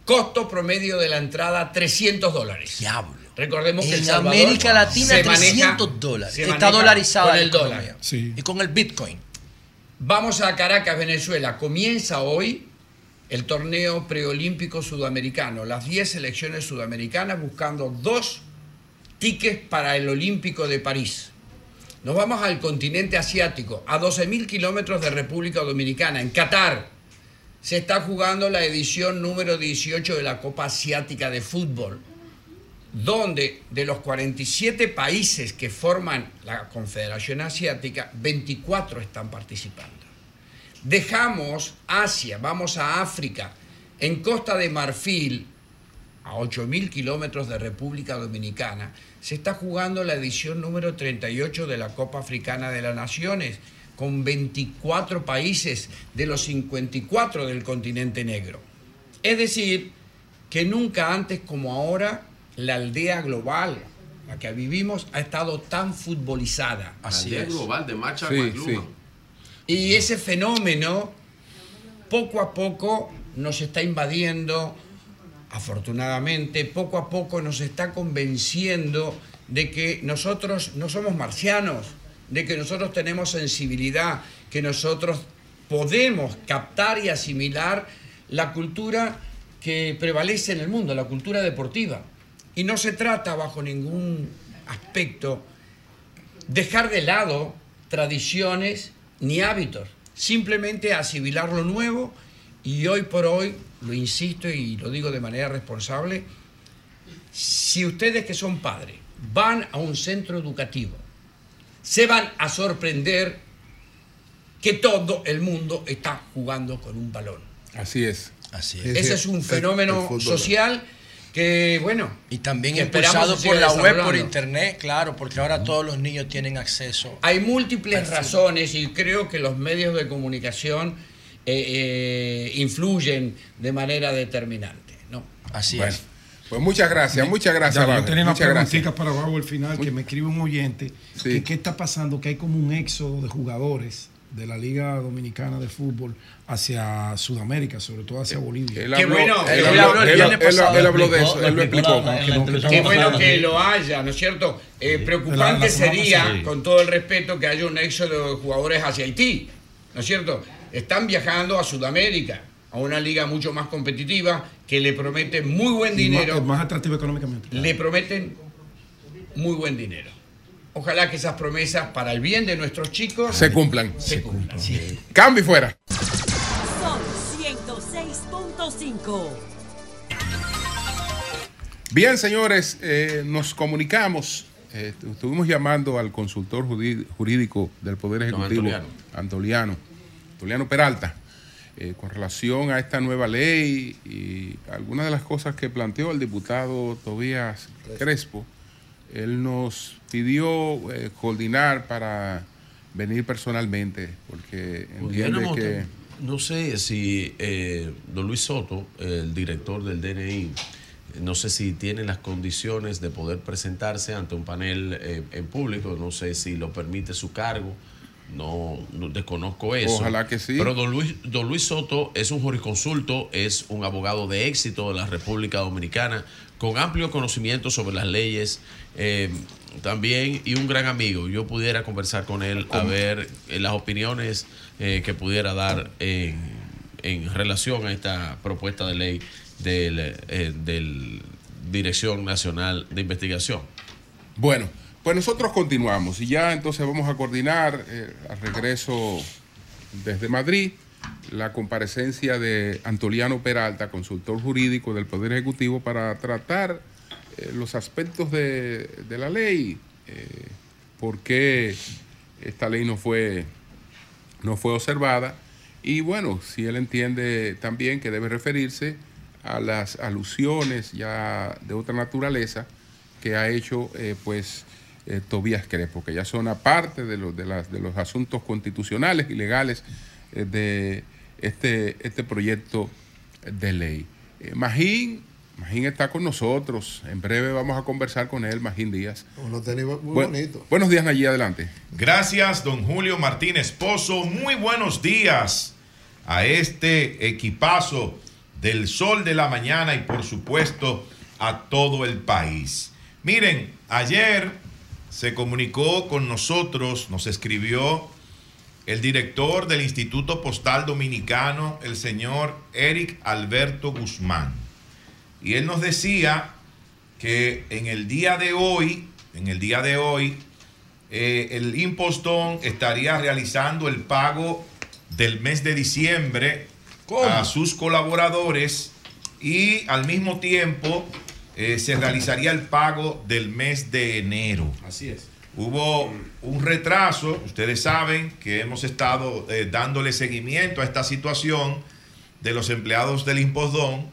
Costo promedio de la entrada 300 dólares. Diablo. Recordemos que En El Salvador América Latina, se maneja- 300 dólares. se Está maneja dolarizada con el dólar. Y con el Bitcoin. Vamos a Caracas, Venezuela. Comienza hoy el torneo preolímpico sudamericano. Las 10 selecciones sudamericanas buscando dos tickets para el Olímpico de París. Nos vamos al continente asiático, a 12.000 kilómetros de República Dominicana, en Qatar. Se está jugando la edición número 18 de la Copa Asiática de Fútbol, donde de los 47 países que forman la Confederación Asiática, 24 están participando. Dejamos Asia, vamos a África. En Costa de Marfil, a 8.000 kilómetros de República Dominicana, se está jugando la edición número 38 de la Copa Africana de las Naciones, con 24 países de los 54 del continente negro. Es decir, que nunca antes como ahora la aldea global, la que vivimos, ha estado tan futbolizada. La aldea global de Marcha Sí, McLuhan. Y ese fenómeno poco a poco nos está invadiendo, afortunadamente, poco a poco nos está convenciendo de que nosotros no somos marcianos, de que nosotros tenemos sensibilidad, que nosotros podemos captar y asimilar la cultura que prevalece en el mundo, la cultura deportiva. Y no se trata bajo ningún aspecto dejar de lado tradiciones ni hábitos, simplemente asimilar lo nuevo y hoy por hoy, lo insisto y lo digo de manera responsable, si ustedes que son padres van a un centro educativo, se van a sorprender que todo el mundo está jugando con un balón. Así es. Así es. Ese es un fenómeno social que, bueno. Y también se por la web, por internet, claro, porque ahora todos los niños tienen acceso. Hay múltiples razones y creo que los medios de comunicación eh, eh, influyen de manera determinante. ¿no? Así Bueno, Pues muchas gracias, muchas gracias. Ya, yo tenía una preguntita para Babo al final que me escribe un oyente. que ¿Qué está pasando? Que hay como un éxodo de jugadores de la Liga Dominicana de Fútbol hacia Sudamérica, sobre todo hacia Bolivia. Qué bueno, él, habló el viernes pasado. Qué bueno que lo haya, ¿no es cierto? Eh, preocupante La- la semana sería, pasada. con todo el respeto, que haya un éxodo de jugadores hacia Haití, ¿no es cierto? Están viajando a Sudamérica, a una liga mucho más competitiva, que le promete muy buen más- dinero. Más, atractivo económicamente. Le prometen muy buen dinero. Ojalá que esas promesas para el bien de nuestros chicos Se cumplan. Se cumplan. Cambio y fuera. Son 106.5. Bien, señores, eh, nos comunicamos. eh, estuvimos llamando al consultor jurídico del Poder Ejecutivo, Antoliano. Antoliano, Antoliano Peralta, eh, con relación a esta nueva ley y algunas de las cosas que planteó el diputado Tobías Crespo. Él nos pidió eh, coordinar para venir personalmente, porque entiende que... No sé si eh, don Luis Soto, el director del DNI, no sé si tiene las condiciones de poder presentarse ante un panel eh, en público, no sé si lo permite su cargo, no, no desconozco eso. Ojalá que sí. Pero don Luis, don Luis Soto es un jurisconsulto, es un abogado de éxito de la República Dominicana, con amplio conocimiento sobre las leyes eh, también y un gran amigo. Yo pudiera conversar con él a ver eh, las opiniones eh, que pudiera dar en, en relación a esta propuesta de ley del, eh, del Dirección Nacional de Investigación. Bueno, pues nosotros continuamos y ya entonces vamos a coordinar eh, al regreso desde Madrid la comparecencia de Antoliano Peralta, consultor jurídico del Poder Ejecutivo, para tratar eh, los aspectos de, la ley, eh, por qué esta ley no fue, no fue observada. Y bueno, si él entiende también que debe referirse a las alusiones ya de otra naturaleza que ha hecho eh, pues eh, Tobías Crespo, que ya son aparte de los, de, las, de los asuntos constitucionales y legales eh, de este, este proyecto de ley. Eh, Magín, Magín está con nosotros, en breve vamos a conversar con él, Magín Díaz. Uno tenía muy Buen- bonito. Buenos días, allí adelante. Gracias, don Julio Martínez Pozo. Muy buenos días a este equipazo del sol de la mañana y por supuesto a todo el país. Miren, ayer se comunicó con nosotros, nos escribió el director del Instituto Postal Dominicano, el señor Eric Alberto Guzmán. Y él nos decía que en el día de hoy, en el día de hoy, eh, el impostón estaría realizando el pago del mes de diciembre a sus colaboradores y al mismo tiempo eh, se realizaría el pago del mes de enero. Así es. Hubo un retraso, ustedes saben que hemos estado eh, dándole seguimiento a esta situación de los empleados del Impostón.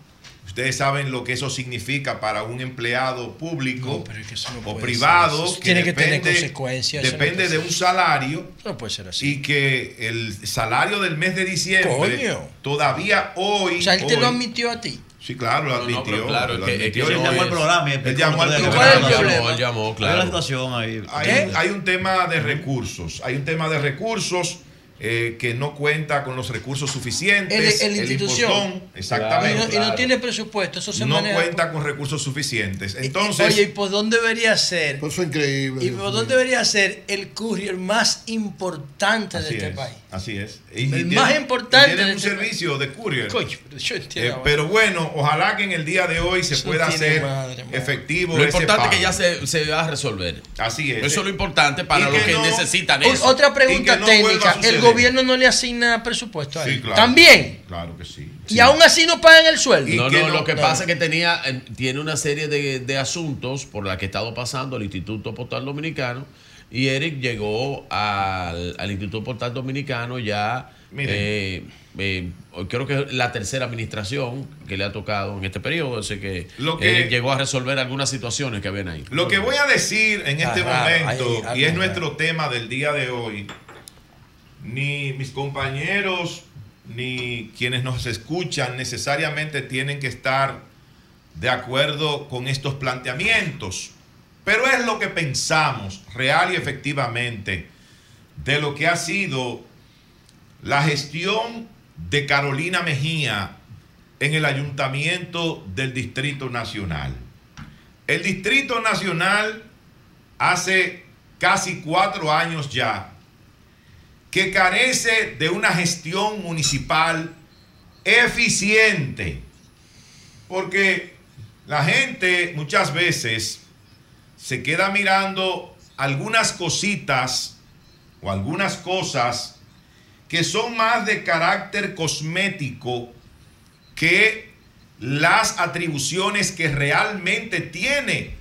Ustedes saben lo que eso significa para un empleado público o privado. Eso tiene que tener depende- consecuencias, no Depende puede de un salario. No puede ser así. Y que el salario del mes de diciembre Coño. todavía hoy. O sea, él te lo admitió a ti. Sí, claro, lo No, no, admitió. pero claro, lo es que- es que admitió. él llamó al programa Él llamó al programa. Él llamó, él llamó, claro. Hay una situación ahí. Hay, hay un tema de recursos. Hay un tema de recursos eh, que no cuenta con los recursos suficientes. El, el institución. impostón, exactamente. Y no, y no tiene presupuesto, eso se no maneja. cuenta con recursos suficientes. Entonces, Oye, ¿y por dónde debería ser? Eso es increíble. ¿Y por dónde debería ser el courier más importante de este es, país? Así es. El más importante y tienen de un este servicio de courier. Coño, pero yo Eh, pero bueno, ojalá que en el día de hoy se pueda tiene hacer madre, madre. efectivo. Lo ese importante es que ya se, se va a resolver. Así es. Eso es lo importante para Y los que no- necesitan eso. Otra Y pregunta no técnica. ¿El gobierno no le asigna presupuesto a él? Sí, claro. ¿También? Claro que sí. ¿Y aún así no pagan el sueldo? No, no, lo que pasa es que tenía, eh, tiene una serie de, de asuntos por la que ha estado pasando el Instituto Postal Dominicano y Eric llegó al, al Instituto Postal Dominicano ya eh, eh, creo que es la tercera administración que le ha tocado en este periodo, así que, Lo que- él llegó a resolver algunas situaciones que habían ahí. Lo que voy a decir en este momento, y es nuestro tema del día de hoy, ni mis compañeros ni quienes nos escuchan necesariamente tienen que estar de acuerdo con estos planteamientos, pero es lo que pensamos real y efectivamente de lo que ha sido la gestión de Carolina Mejía en el ayuntamiento del Distrito Nacional. El Distrito Nacional hace casi cuatro años ya que carece de una gestión municipal eficiente. Porque la gente muchas veces se queda mirando algunas cositas o algunas cosas que son más de carácter cosmético que las atribuciones que realmente tiene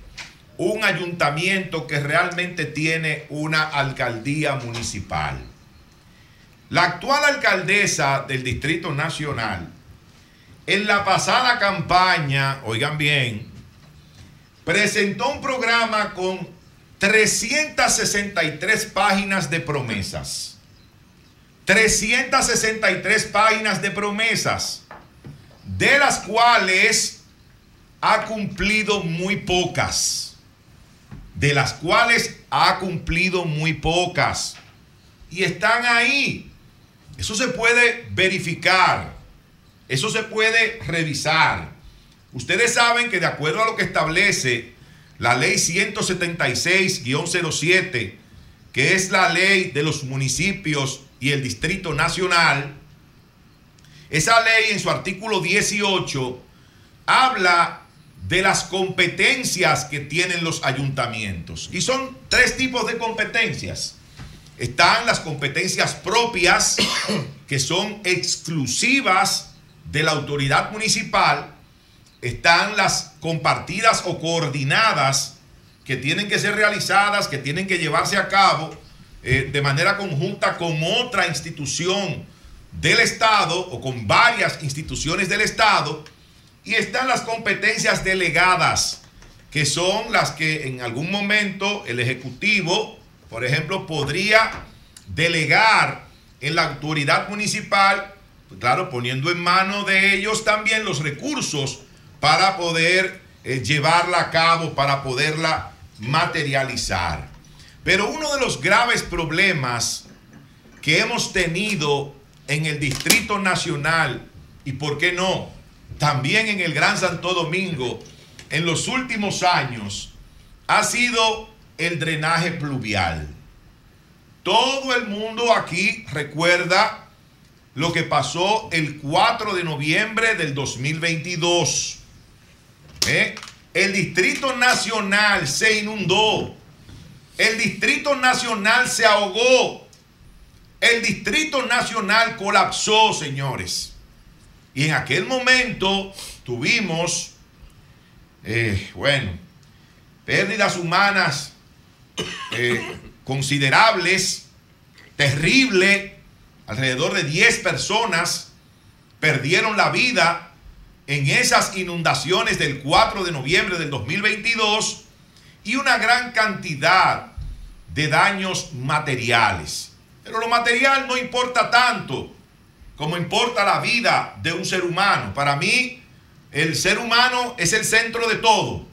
un ayuntamiento, que realmente tiene una alcaldía municipal. La actual alcaldesa del Distrito Nacional, en la pasada campaña, oigan bien, presentó un programa con 363 páginas de promesas. 363 páginas de promesas, de las cuales ha cumplido muy pocas. De las cuales ha cumplido muy pocas. Y están ahí. Eso se puede verificar. Eso se puede revisar. Ustedes saben que de acuerdo a lo que establece la ley 176-07, que es la ley de los municipios y el Distrito Nacional, esa ley en su artículo 18 habla de las competencias que tienen los ayuntamientos. Y son tres tipos de competencias. Están las competencias propias, que son exclusivas de la autoridad municipal. Están las compartidas o coordinadas, que tienen que ser realizadas, que tienen que llevarse a cabo eh, de manera conjunta con otra institución del Estado o con varias instituciones del Estado. Y están las competencias delegadas, que son las que en algún momento el Ejecutivo, por ejemplo, podría delegar en la autoridad municipal, pues claro, poniendo en manos de ellos también los recursos para poder eh, llevarla a cabo, para poderla materializar. Pero uno de los graves problemas que hemos tenido en el Distrito Nacional y, ¿por qué no?, también en el Gran Santo Domingo en los últimos años ha sido el drenaje pluvial. Todo el mundo aquí recuerda lo que pasó el 4 de noviembre del 2022. ¿Eh? El Distrito Nacional se inundó. El Distrito Nacional se ahogó. El Distrito Nacional colapsó, señores. Y en aquel momento tuvimos, eh, bueno, pérdidas humanas eh, considerables, terrible. Alrededor de 10 personas perdieron la vida en esas inundaciones del 4 de noviembre del 2022 y una gran cantidad de daños materiales. Pero lo material no importa tanto como importa la vida de un ser humano. Para mí, el ser humano es el centro de todo.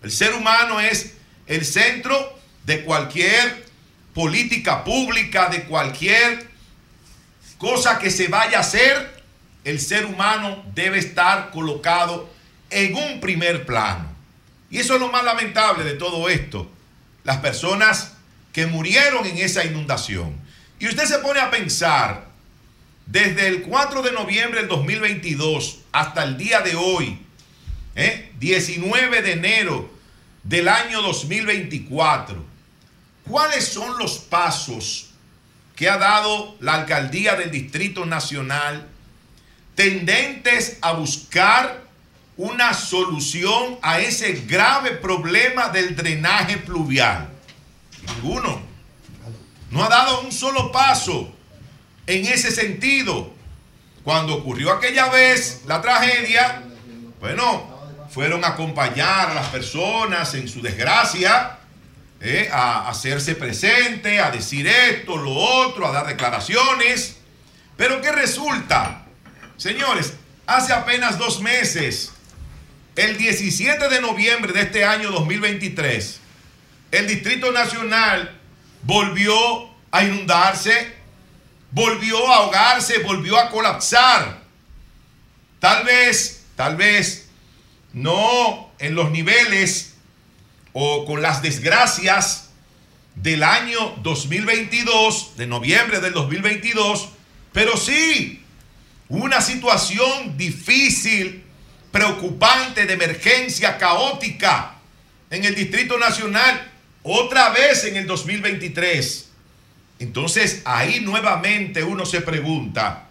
El ser humano es el centro de cualquier política pública, de cualquier cosa que se vaya a hacer. El ser humano debe estar colocado en un primer plano. Y eso es lo más lamentable de todo esto. Las personas que murieron en esa inundación. Y usted se pone a pensar, desde el 4 de noviembre del 2022 hasta el día de hoy, ¿eh? 19 de enero del año 2024, ¿cuáles son los pasos que ha dado la alcaldía del Distrito Nacional tendentes a buscar una solución a ese grave problema del drenaje pluvial? Ninguno. No ha dado un solo paso en ese sentido. cuando ocurrió aquella vez la tragedia, bueno, fueron a acompañar a las personas en su desgracia, eh, a hacerse presente, a decir esto, lo otro, a dar declaraciones. Pero ¿qué resulta? Señores, hace apenas dos meses, el 17 de noviembre de este año 2023, el Distrito Nacional volvió a inundarse, volvió a ahogarse, volvió a colapsar. Tal vez, tal vez, no en los niveles o con las desgracias del año 2022, de noviembre del 2022, pero sí una situación difícil, preocupante, de emergencia caótica en el Distrito Nacional, otra vez en el 2023. Entonces ahí nuevamente uno se pregunta,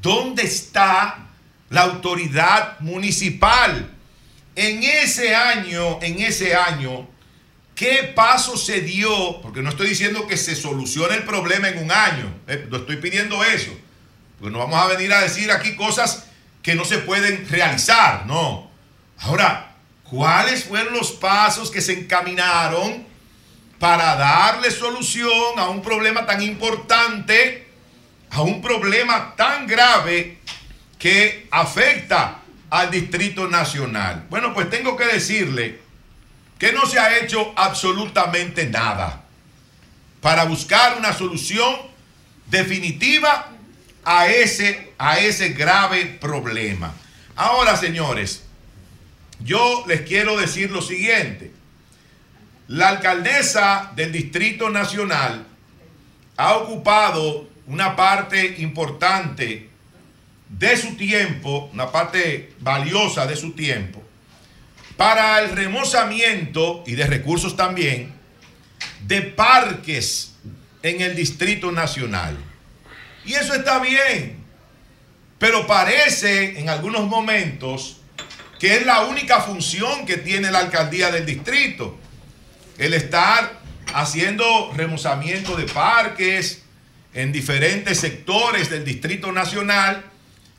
¿dónde está la autoridad municipal? En ese año, en ese año, ¿qué paso se dio? Porque no estoy diciendo que se solucione el problema en un año, eh, no estoy pidiendo eso. Porque no vamos a venir a decir aquí cosas que no se pueden realizar, no. Ahora, ¿cuáles fueron los pasos que se encaminaron para darle solución a un problema tan importante, a un problema tan grave que afecta al Distrito Nacional. Bueno, pues tengo que decirle que no se ha hecho absolutamente nada para buscar una solución definitiva a ese, a ese grave problema. Ahora, señores, yo les quiero decir lo siguiente. La alcaldesa del Distrito Nacional ha ocupado una parte importante de su tiempo, una parte valiosa de su tiempo, para el remozamiento y de recursos también de parques en el Distrito Nacional. Y eso está bien, pero parece en algunos momentos que es la única función que tiene la alcaldía del distrito, el estar haciendo remozamiento de parques en diferentes sectores del Distrito Nacional.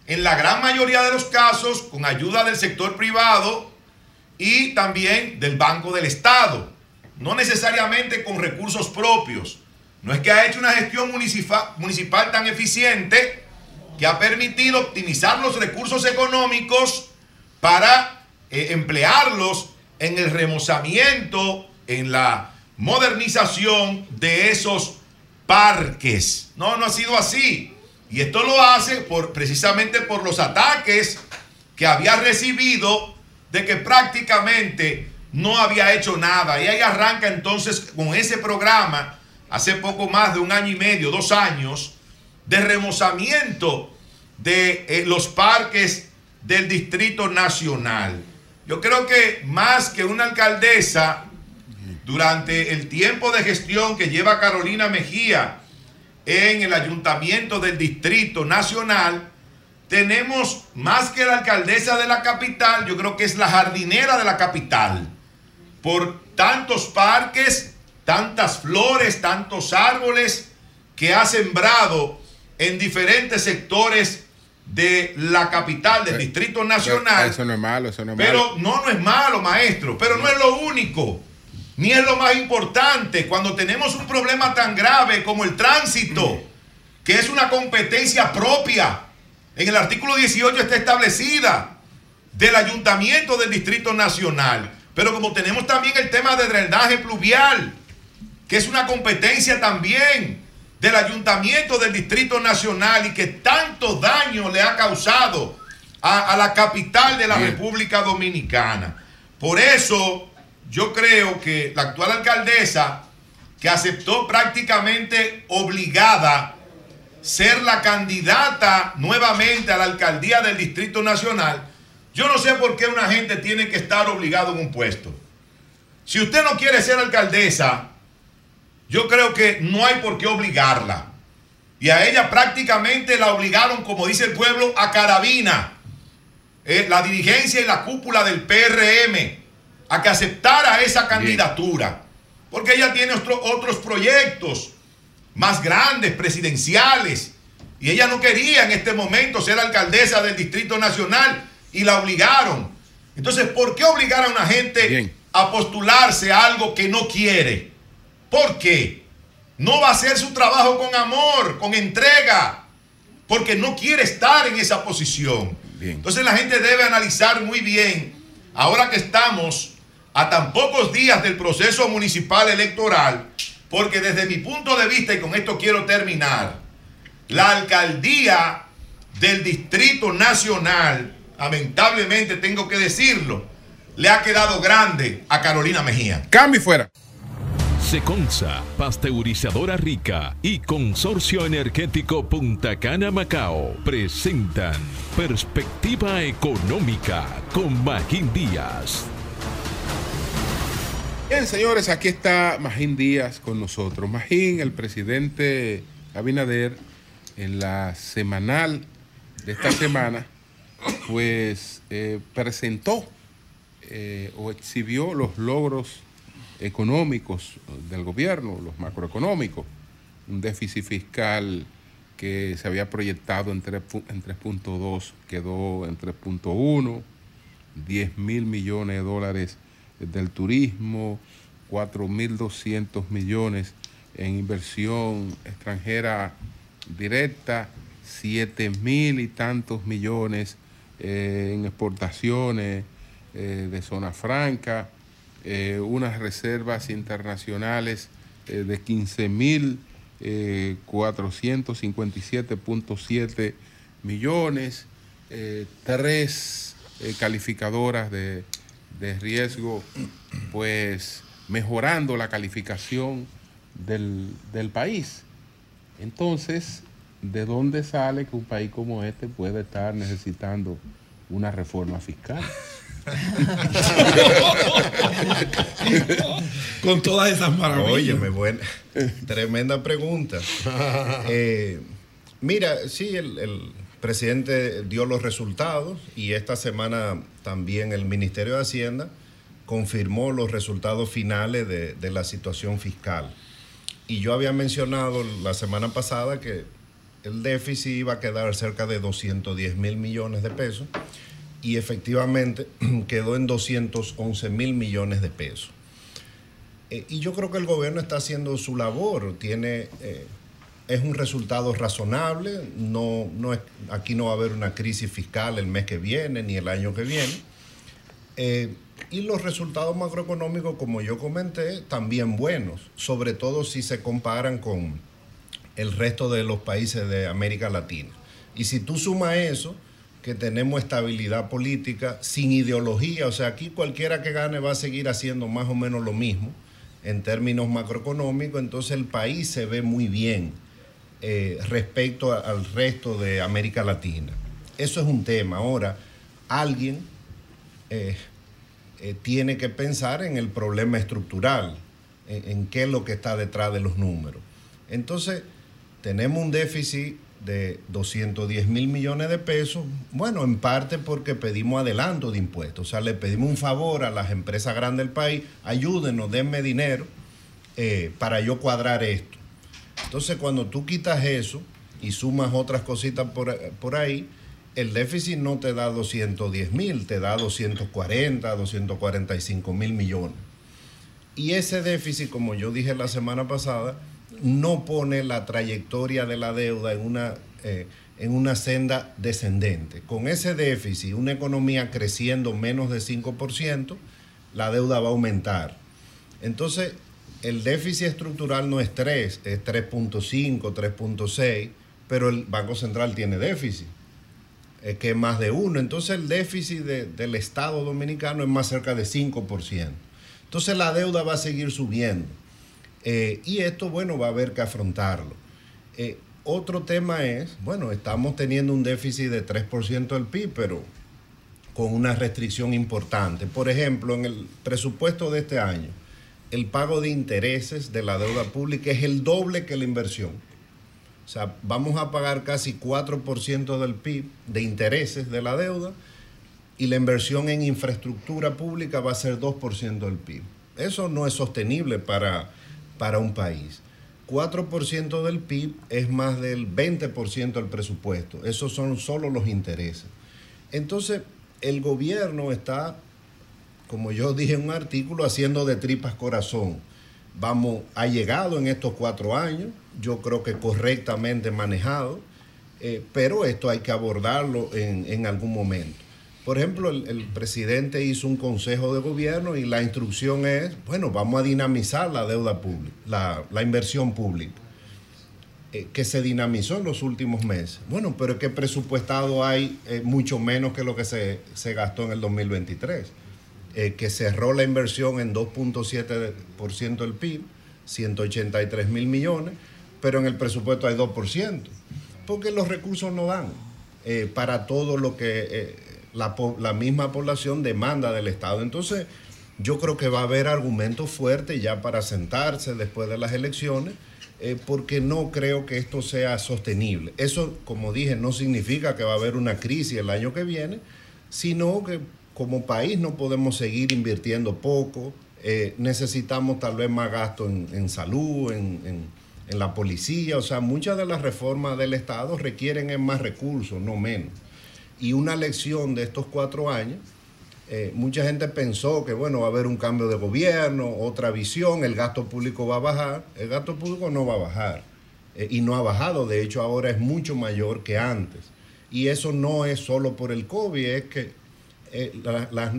En la gran mayoría de los casos con ayuda del sector privado y también del Banco del Estado, no necesariamente con recursos propios. No es que ha hecho una gestión municipal, tan eficiente que ha permitido optimizar los recursos económicos para eh, emplearlos en el remozamiento, en la modernización de esos parques. No, no ha sido así. Y esto lo hace por, precisamente por los ataques que había recibido de que prácticamente no había hecho nada. Y ahí arranca entonces con ese programa, hace poco más de un año y medio, dos años, de remozamiento de eh, los parques del Distrito Nacional. Yo creo que más que una alcaldesa, durante el tiempo de gestión que lleva Carolina Mejía, en el ayuntamiento del Distrito Nacional, tenemos más que la alcaldesa de la capital, yo creo que es la jardinera de la capital, por tantos parques, tantas flores, tantos árboles que ha sembrado en diferentes sectores de la capital, del Distrito Nacional. Eso no es malo, eso no es pero malo. no, no es malo, maestro, pero no es lo único ni es lo más importante cuando tenemos un problema tan grave como el tránsito, que es una competencia propia. En el artículo 18 está establecida del ayuntamiento del Distrito Nacional. Pero como tenemos también el tema de drenaje pluvial, que es una competencia también del ayuntamiento del Distrito Nacional y que tanto daño le ha causado a, a la capital de la República Dominicana. Por eso yo creo que la actual alcaldesa, que aceptó prácticamente obligada ser la candidata nuevamente a la alcaldía del Distrito Nacional, yo no sé por qué una gente tiene que estar obligado en un puesto. Si usted no quiere ser alcaldesa, yo creo que no hay por qué obligarla. Y a ella prácticamente la obligaron, como dice el pueblo, a carabina. Eh, la dirigencia y la cúpula del PRM a que aceptara esa candidatura. Porque ella tiene otros proyectos más grandes, presidenciales. Y ella no quería en este momento ser alcaldesa del Distrito Nacional y la obligaron. Entonces, ¿por qué obligar a una gente a postularse a algo que no quiere? ¿Por qué? No va a hacer su trabajo con amor, con entrega, porque no quiere estar en esa posición. Entonces la gente debe analizar muy bien, ahora que estamos a tan pocos días del proceso municipal electoral, porque desde mi punto de vista, y con esto quiero terminar, la alcaldía del Distrito Nacional, lamentablemente tengo que decirlo, le ha quedado grande a Carolina Mejía. Cambio fuera. Seconza, pasteurizadora rica y Consorcio Energético Punta Cana Macao presentan Perspectiva Económica con Magín Díaz. Bien, señores, aquí está Magín Díaz con nosotros. Magín, el presidente Abinader, en la semanal de esta semana, pues eh, presentó eh, o exhibió los logros económicos del gobierno, los macroeconómicos, un déficit fiscal que se había proyectado en 3.2 quedó en 3.1, 10 mil millones de dólares del turismo, 4.200 millones en inversión extranjera directa, 7 mil y tantos millones eh, en exportaciones eh, de zona franca, eh, unas reservas internacionales de 15 mil 457.7 millones, tres calificadoras de, de riesgo, pues mejorando la calificación del, del, país. Entonces, ¿de dónde sale que un país como este puede estar necesitando una reforma fiscal? Con todas esas maravillas. Óyeme, buena. Tremenda pregunta. Eh, mira, sí, el, el presidente dio los resultados y esta semana también el Ministerio de Hacienda confirmó los resultados finales de, de, la situación fiscal. Y yo había mencionado la semana pasada que el déficit iba a quedar cerca de 210 mil millones de pesos y efectivamente quedó en 211 mil millones de pesos. Eh, y yo creo que el gobierno está haciendo su labor, tiene... Eh, es un resultado razonable, no, no es, aquí no va a haber una crisis fiscal el mes que viene ni el año que viene. Eh, y los resultados macroeconómicos, como yo comenté, también buenos, sobre todo si se comparan con el resto de los países de América Latina. Y si tú sumas eso, que tenemos estabilidad política, sin ideología, o sea, aquí cualquiera que gane va a seguir haciendo más o menos lo mismo en términos macroeconómicos, entonces el país se ve muy bien eh, respecto al resto de América Latina. Eso es un tema. Ahora, alguien eh, eh, tiene que pensar en el problema estructural, en, en, qué es lo que está detrás de los números. Entonces, tenemos un déficit de 210 mil millones de pesos, bueno, en parte porque pedimos adelanto de impuestos, o sea, le pedimos un favor a las empresas grandes del país, ayúdenos, denme dinero eh, para yo cuadrar esto. Entonces, cuando tú quitas eso y sumas otras cositas por, por ahí, el déficit no te da 210 mil, te da 240, 245 mil millones. Y ese déficit, como yo dije la semana pasada, no pone la trayectoria de la deuda en una, eh, en una senda descendente. Con ese déficit, una economía creciendo menos de 5%, la deuda va a aumentar. Entonces, el déficit estructural no es 3, es 3.5, 3.6, pero el Banco Central tiene déficit, es que es más de 1. Entonces, el déficit de, del Estado dominicano es más cerca de 5%. Entonces, la deuda va a seguir subiendo. Eh, y esto, bueno, va a haber que afrontarlo. Eh, otro tema es, bueno, estamos teniendo un déficit de 3% del PIB, pero con una restricción importante. Por ejemplo, en el presupuesto de este año, el pago de intereses de la deuda pública es el doble que la inversión. O sea, vamos a pagar casi 4% del PIB de intereses de la deuda y la inversión en infraestructura pública va a ser 2% del PIB. Eso no es sostenible para para un país. 4% del PIB es más del 20% del presupuesto. Esos son solo los intereses. Entonces, el gobierno está, como yo dije en un artículo, haciendo de tripas corazón. Vamos, ha llegado en estos cuatro años, yo creo que correctamente manejado, eh, pero esto hay que abordarlo en, en algún momento. Por ejemplo, el, presidente hizo un consejo de gobierno y la instrucción es, bueno, vamos a dinamizar la deuda pública, la, inversión pública, eh, que se dinamizó en los últimos meses. Bueno, pero es que presupuestado hay eh, mucho menos que lo que se, se gastó en el 2023, eh, que cerró la inversión en 2.7% del PIB, 183 mil millones, pero en el presupuesto hay 2%, porque los recursos no dan para todo lo que la, la, misma población demanda del Estado. Entonces, yo creo que va a haber argumentos fuertes ya para sentarse después de las elecciones, eh, porque no creo que esto sea sostenible. Eso, como dije, no significa que va a haber una crisis el año que viene, sino que como país no podemos seguir invirtiendo poco, eh, necesitamos tal vez más gasto en, salud, en, en, en la policía, o sea, muchas de las reformas del Estado requieren más recursos, no menos y una lección de estos cuatro años, eh, mucha gente pensó que, bueno, va a haber un cambio de gobierno, otra visión, el gasto público va a bajar. El gasto público no va a bajar eh, y no ha bajado, de hecho ahora es mucho mayor que antes. Y eso no es solo por el COVID, es que eh,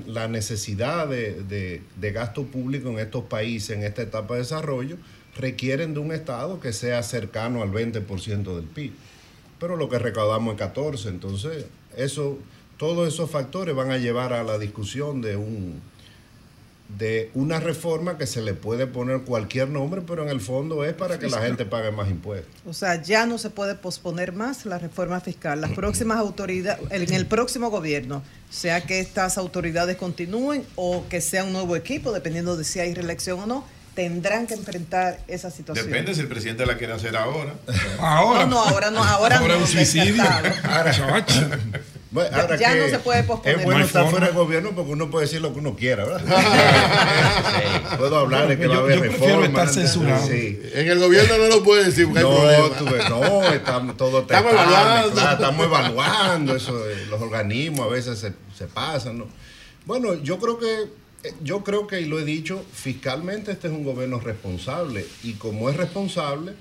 la, necesidad de, de, de gasto público en estos países, en esta etapa de desarrollo, requieren de un Estado que sea cercano al 20% del PIB. Pero lo que recaudamos es 14, entonces eso, todos esos factores van a llevar a la discusión de un de una reforma que se le puede poner cualquier nombre, pero en el fondo es para que la gente pague más impuestos. O sea, ya no se puede posponer más la reforma fiscal. Las próximas autoridades, en el próximo gobierno, sea que estas autoridades continúen o que sea un nuevo equipo, dependiendo de si hay reelección o no, tendrán que enfrentar esa situación. Depende si el presidente la quiere hacer ahora. ahora. No, no, ahora no, ahora, ahora no. un suicidio. Ahora, bueno, ahora ya que no se puede posponer. Es bueno No hay estar forma. fuera del gobierno porque uno puede decir lo que uno quiera, ¿verdad? Puedo hablar de que Yo- va a haber yo prefiero reforma. estar censurado. Sí. En el gobierno no lo puede decir porque hay No, problemas. tú no, estamos todo Estamos testando, evaluando. claro, estamos evaluando eso, los organismos a veces se, se pasan, ¿no? Bueno, yo creo que yo creo que y lo he dicho, fiscalmente este es un gobierno responsable y como es responsable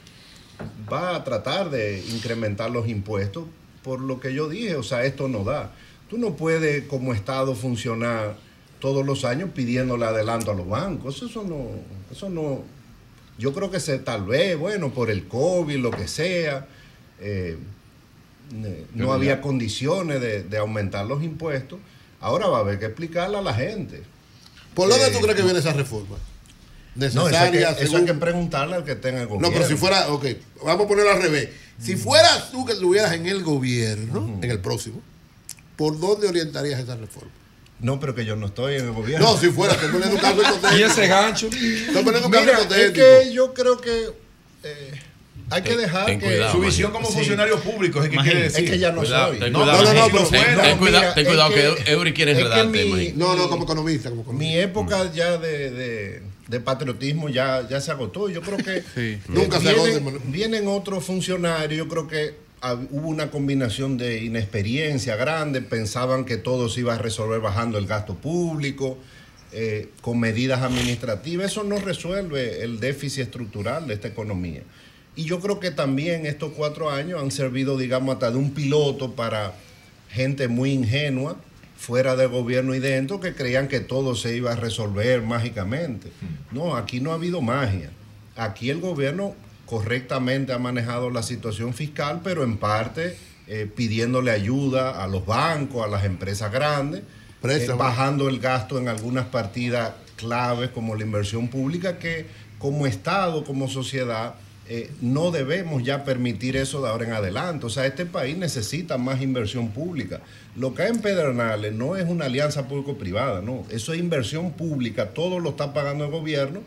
va a tratar de incrementar los impuestos por lo que yo dije, o sea, esto no da. Tú no puedes como Estado funcionar todos los años pidiéndole adelanto a los bancos, eso no eso no yo creo que se tal vez, bueno, por el COVID, lo que sea, eh, no había condiciones de, de aumentar los impuestos. Ahora va a haber que explicarle a la gente. ¿Por dónde Eh, tú crees que viene esa reforma? No, eso hay, que, Necesaria, eso hay que preguntarle al que tenga el gobierno. No, pero si fuera, ok, vamos a ponerlo al revés. Si fueras tú que estuvieras en el gobierno, en el próximo, ¿por dónde orientarías esa reforma? No, pero que yo no estoy en el gobierno. No, si fuera, estoy poniendo un caso hipotético. Y ese gancho. Estoy poniendo un caso Mira, es hipotético. que yo creo que eh, hay que dejar ten que cuidado, Su visión como Sí. funcionario público es que quiere Es decir. que ya no Cuidado, soy. ten No, cuidado. no, no, Ten- pero ten- ten cuidado, Mira, ten es cuidado que, que- Eury quiere es que enredar el mi- tema ahí. No, no, como economista, como economista. Mi época ya de, de- de patriotismo ya, ya se agotó. Yo creo que Sí. Nunca se hermano. vienen otros funcionarios. Yo creo que hubo una combinación de inexperiencia grande. Pensaban que todo se iba a resolver bajando el gasto público, eh, con medidas administrativas. Eso no resuelve el déficit estructural de esta economía. Y yo creo que también estos cuatro años han servido, digamos, hasta de un piloto para gente muy ingenua fuera del gobierno y dentro que creían que todo se iba a resolver mágicamente. No, aquí no ha habido magia. Aquí el gobierno correctamente ha manejado la situación fiscal, pero en parte eh, pidiéndole ayuda a los bancos, a las empresas grandes, eh, bajando el gasto en algunas partidas claves como la inversión pública, que como Estado, como sociedad, eh, no debemos ya permitir eso de ahora en adelante. O sea, este país necesita más inversión pública. Lo que hay en Pedernales no es una alianza público-privada, no. Eso es inversión pública, todo lo está pagando el gobierno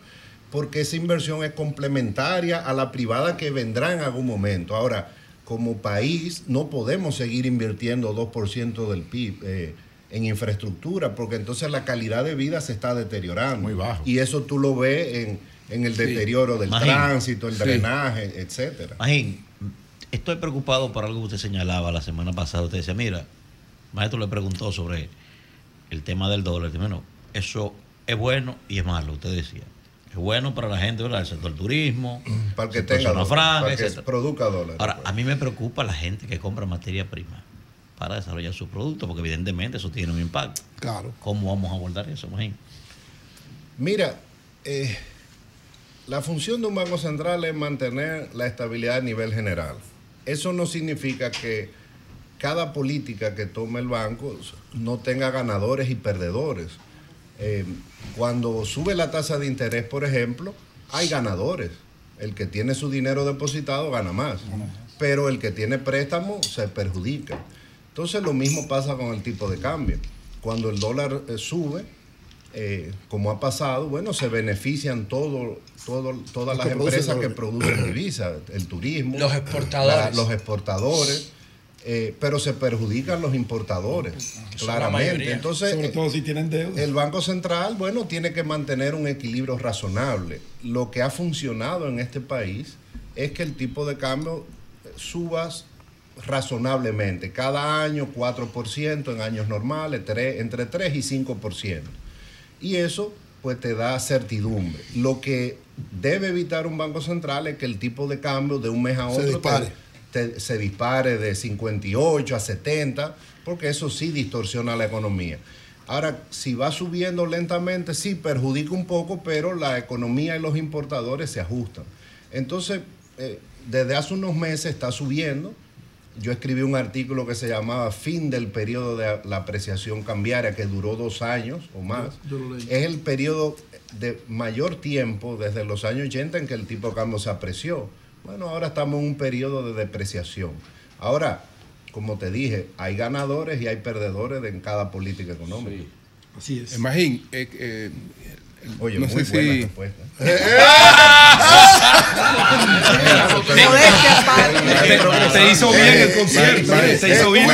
porque esa inversión es complementaria a la privada que vendrá en algún momento. Ahora, como país no podemos seguir invirtiendo 2% del PIB eh, en infraestructura porque entonces la calidad de vida se está deteriorando. Muy bajo. Y eso tú lo ves en, en el deterioro del Magín. tránsito, el Sí. drenaje, etcétera. Magín, estoy preocupado por algo que usted señalaba la semana pasada. Usted decía, mira, maestro le preguntó sobre el tema del dólar. Dice, Bueno, eso es bueno y es malo, usted decía. Es bueno para la gente, ¿verdad? El sector turismo, Para que tenga dólar, franca, para que etcétera. produzca dólares. Ahora, a mí me preocupa la gente que compra materia prima para desarrollar su producto, porque evidentemente eso tiene un impacto. Claro. ¿Cómo vamos a abordar eso, Magín? Mira, eh, la función de un banco central es mantener la estabilidad a nivel general. Eso no significa que cada política que tome el banco no tenga ganadores y perdedores. Eh, cuando sube la tasa de interés, por ejemplo, hay ganadores. El que tiene su dinero depositado gana más, pero el que tiene préstamo se perjudica. Entonces lo mismo pasa con el tipo de cambio. Cuando el dólar eh, sube, eh, como ha pasado, bueno, se benefician todo, todo, todas las empresas que producen divisas, el turismo, Los exportadores. la- los exportadores, eh, pero se perjudican los importadores, claramente. Entonces, Sobre todo si tienen deuda. el Banco Central, bueno, tiene que mantener un equilibrio razonable. Lo que ha funcionado en este país es que el tipo de cambio eh, subas razonablemente. Cada año 4%, en años normales tres- entre 3 y 5%. Y eso pues te da certidumbre. Lo que debe evitar un banco central es que el tipo de cambio de un mes a Se otro te- dispare. te- se dispare de 58 a 70, porque eso sí distorsiona la economía. Ahora, si va subiendo lentamente, sí perjudica un poco, pero la economía y los importadores se ajustan. Entonces, eh, desde hace unos meses está subiendo. Yo escribí un artículo que se llamaba Fin del periodo de la apreciación cambiaria, que duró dos años o más. Yo lo leí. Es el periodo de mayor tiempo desde los años 80 en que el tipo de cambio se apreció. Bueno, ahora estamos en un periodo de depreciación. Ahora, como te dije, hay ganadores y hay perdedores en cada política económica. Así es. Imagín, eh, eh, Oye, no muy sé buena si... respuesta. Te, te hizo bien el concierto. eh, Te hizo bien.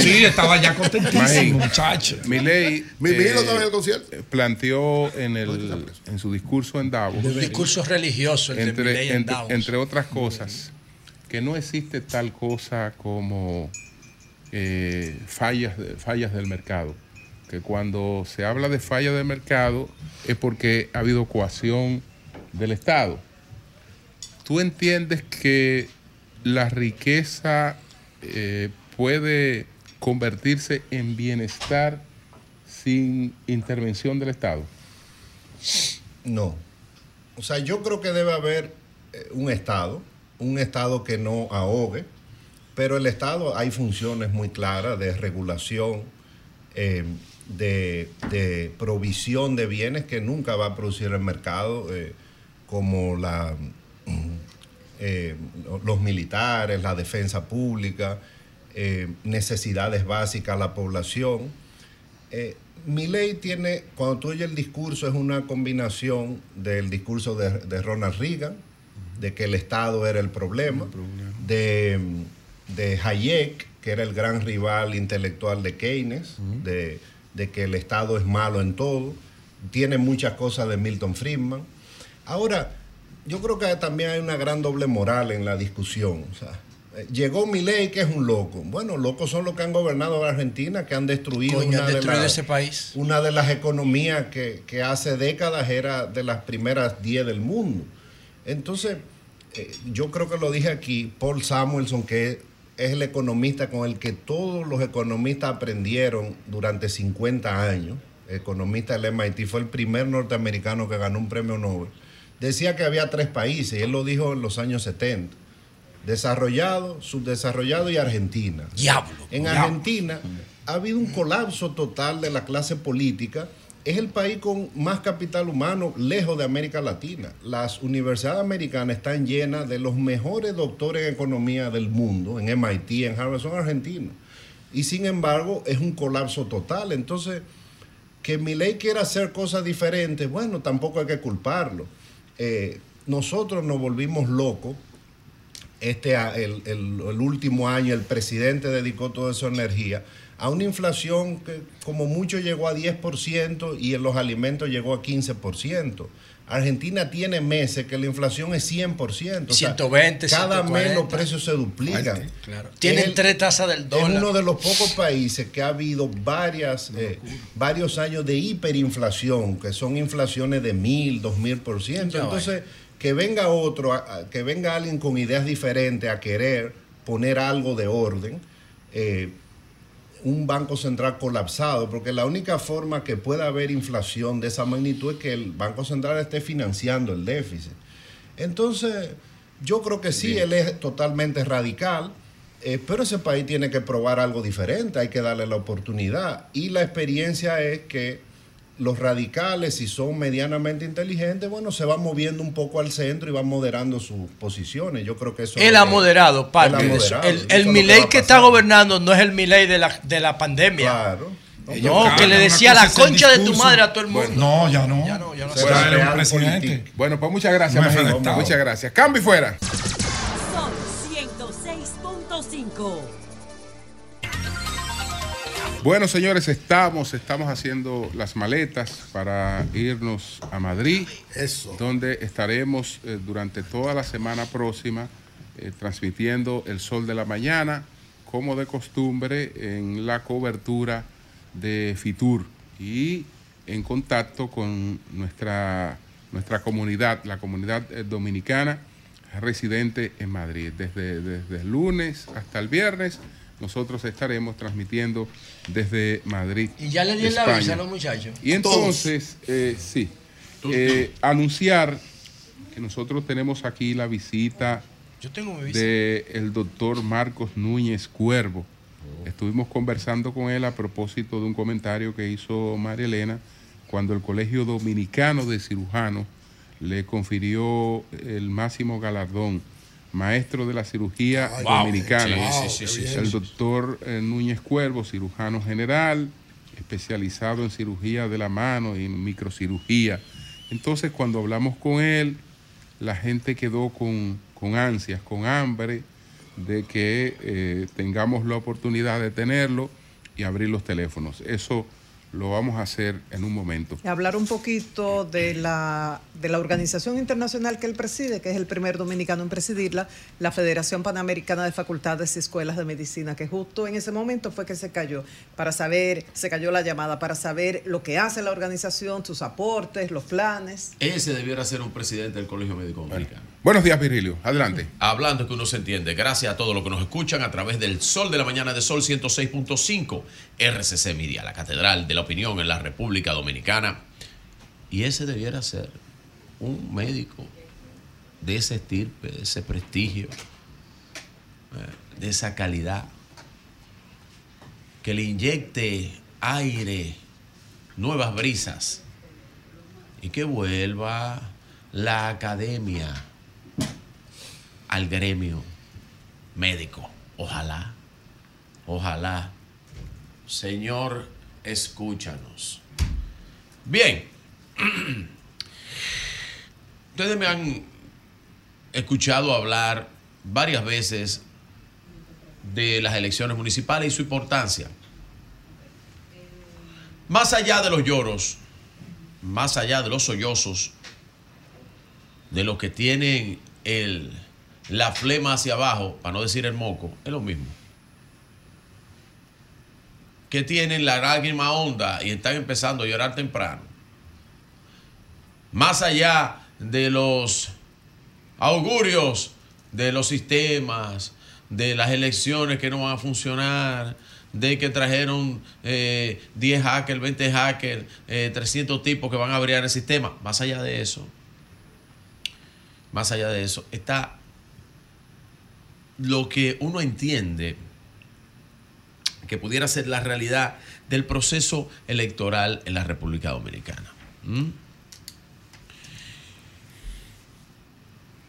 Sí, estaba ya contentísimo, muchacho. Milei Mi- mi hijo estaba en el concierto. eh, planteó en, el, en su discurso en Davos, Un discurso religioso, entre, en entre- Davos. entre otras cosas, que no existe tal cosa como eh, fallas, de- fallas del mercado. Que cuando se habla de fallas del mercado es porque ha habido coacción del Estado. ¿Tú entiendes que la riqueza eh, puede convertirse en bienestar sin intervención del Estado? No. O sea, yo creo que debe haber eh, un Estado, un Estado que no ahogue, pero el Estado hay funciones muy claras de regulación, eh, de, de provisión de bienes que nunca va a producir el mercado, eh, como la, mm, eh, los militares, la defensa pública, eh, necesidades básicas a la población. Mi ley tiene, cuando tú oyes el discurso, es una combinación del discurso de, de Ronald Reagan, de que el Estado era el problema, de, de Hayek, que era el gran rival intelectual de Keynes, de, de que el Estado es malo en todo, tiene muchas cosas de Milton Friedman. Ahora, yo creo que también hay una gran doble moral en la discusión. O sea, llegó Milei, que es un loco. Bueno, locos son los que han gobernado a Argentina, que han destruido, Coño, han una, de ese país. una de las economías que, que hace décadas era de las primeras 10 del mundo. Entonces, eh, yo creo que lo dije aquí, Paul Samuelson, que es el economista con el que todos los economistas aprendieron durante 50 años, economista del MIT, fue el primer norteamericano que ganó un premio Nobel, decía que había tres países, y él lo dijo en los años 70, desarrollado, subdesarrollado y Argentina. Diablo. En diablo. Argentina ha habido un colapso total de la clase política. Es el país con más capital humano lejos de América Latina. Las universidades americanas están llenas de los mejores doctores en economía del mundo, en MIT, en Harvard, son argentinos. Y sin embargo, es un colapso total. Entonces, que mi ley quiera hacer cosas diferentes, bueno, tampoco hay que culparlo. Eh, nosotros nos volvimos locos este, el- el último año el presidente dedicó toda su energía a una inflación que como mucho llegó a 10% y en los alimentos llegó a 15%. Argentina tiene meses que la inflación es 100%. o sea, 120, Cada mes 140. los precios se duplican. Claro. Tienen tres tasas del Es dólar. uno de los pocos países que ha habido varias, eh, varios años de hiperinflación, que son inflaciones de mil, dos mil por ciento. Ya Entonces, que venga otro, que venga alguien con ideas diferentes a querer poner algo de orden, eh, un banco central colapsado, porque la única forma que pueda haber inflación de esa magnitud es que el Banco Central esté financiando el déficit. Entonces, yo creo que sí, él es totalmente radical, eh, pero ese país tiene que probar algo diferente, hay que darle la oportunidad. Y la experiencia es que los radicales, si son medianamente inteligentes, bueno, se van moviendo un poco al centro y van moderando sus posiciones. Yo creo que eso... es Él ha moderado parte de eso. El, el Milei que está gobernando no es el Milei de la, de la pandemia. Claro. No, que le decía la concha de tu madre a todo el mundo. No, ya no. Ya no, ya no un presidente. Bueno, pues muchas gracias, No. Muchas gracias. Cambio y fuera. Sol 106.5. Bueno, señores, estamos, estamos haciendo las maletas para irnos a Madrid, Eso. donde estaremos eh, durante toda la semana próxima eh, transmitiendo el sol de la mañana, como de costumbre, en la cobertura de Fitur y en contacto con nuestra, nuestra comunidad, la comunidad eh, dominicana residente en Madrid. Desde, desde el lunes hasta el viernes nosotros estaremos transmitiendo desde Madrid. Y ya le di la España. visa a los muchachos. Y entonces, eh, sí, eh, anunciar que nosotros tenemos aquí la visita Yo tengo mi visa. del doctor Marcos Núñez Cuervo. Oh. Estuvimos conversando con él a propósito de un comentario que hizo María Elena cuando el Colegio Dominicano de Cirujanos le confirió el máximo galardón, maestro de la cirugía wow. dominicana, Sí, sí, sí, sí, el doctor eh, Núñez Cuervo, cirujano general, especializado en cirugía de la mano y en microcirugía. Entonces, cuando hablamos con él, la gente quedó con, con ansias, con hambre de que eh, tengamos la oportunidad de tenerlo y abrir los teléfonos. Eso lo vamos a hacer en un momento. Y hablar un poquito de la, de la organización internacional que él preside, que es el primer dominicano en presidirla, la Federación Panamericana de Facultades y Escuelas de Medicina, que justo en ese momento fue que se cayó, para saber, se cayó la llamada, para saber lo que hace la organización, sus aportes, los planes. Ese debiera ser un presidente del Colegio Médico Dominicano. Buenos días, Virilio. Adelante. Hablando que uno se entiende. Gracias a todos los que nos escuchan a través del Sol de la Mañana de Sol 106.5, RCC Media, la Catedral de la Opinión en la República Dominicana. Y ese debiera ser un médico de ese estirpe, de ese prestigio, eh, de esa calidad, que le inyecte aire, nuevas brisas y que vuelva la academia al gremio médico. Ojalá, ojalá. Señor, escúchanos. Bien. Ustedes me han escuchado hablar varias veces de las elecciones municipales y su importancia. Más allá de los lloros, más allá de los sollozos, de los que tienen el, la flema hacia abajo, para no decir el moco, es lo mismo. Que tienen la lágrima honda y están empezando a llorar temprano. Más allá de los augurios de los sistemas, de las elecciones que no van a funcionar, de que trajeron eh, 10 hackers, 20 hackers, eh, 300 tipos que van a abrir el sistema. Más allá de eso, más allá de eso, está lo que uno entiende que pudiera ser la realidad del proceso electoral en la República Dominicana. ¿Mm?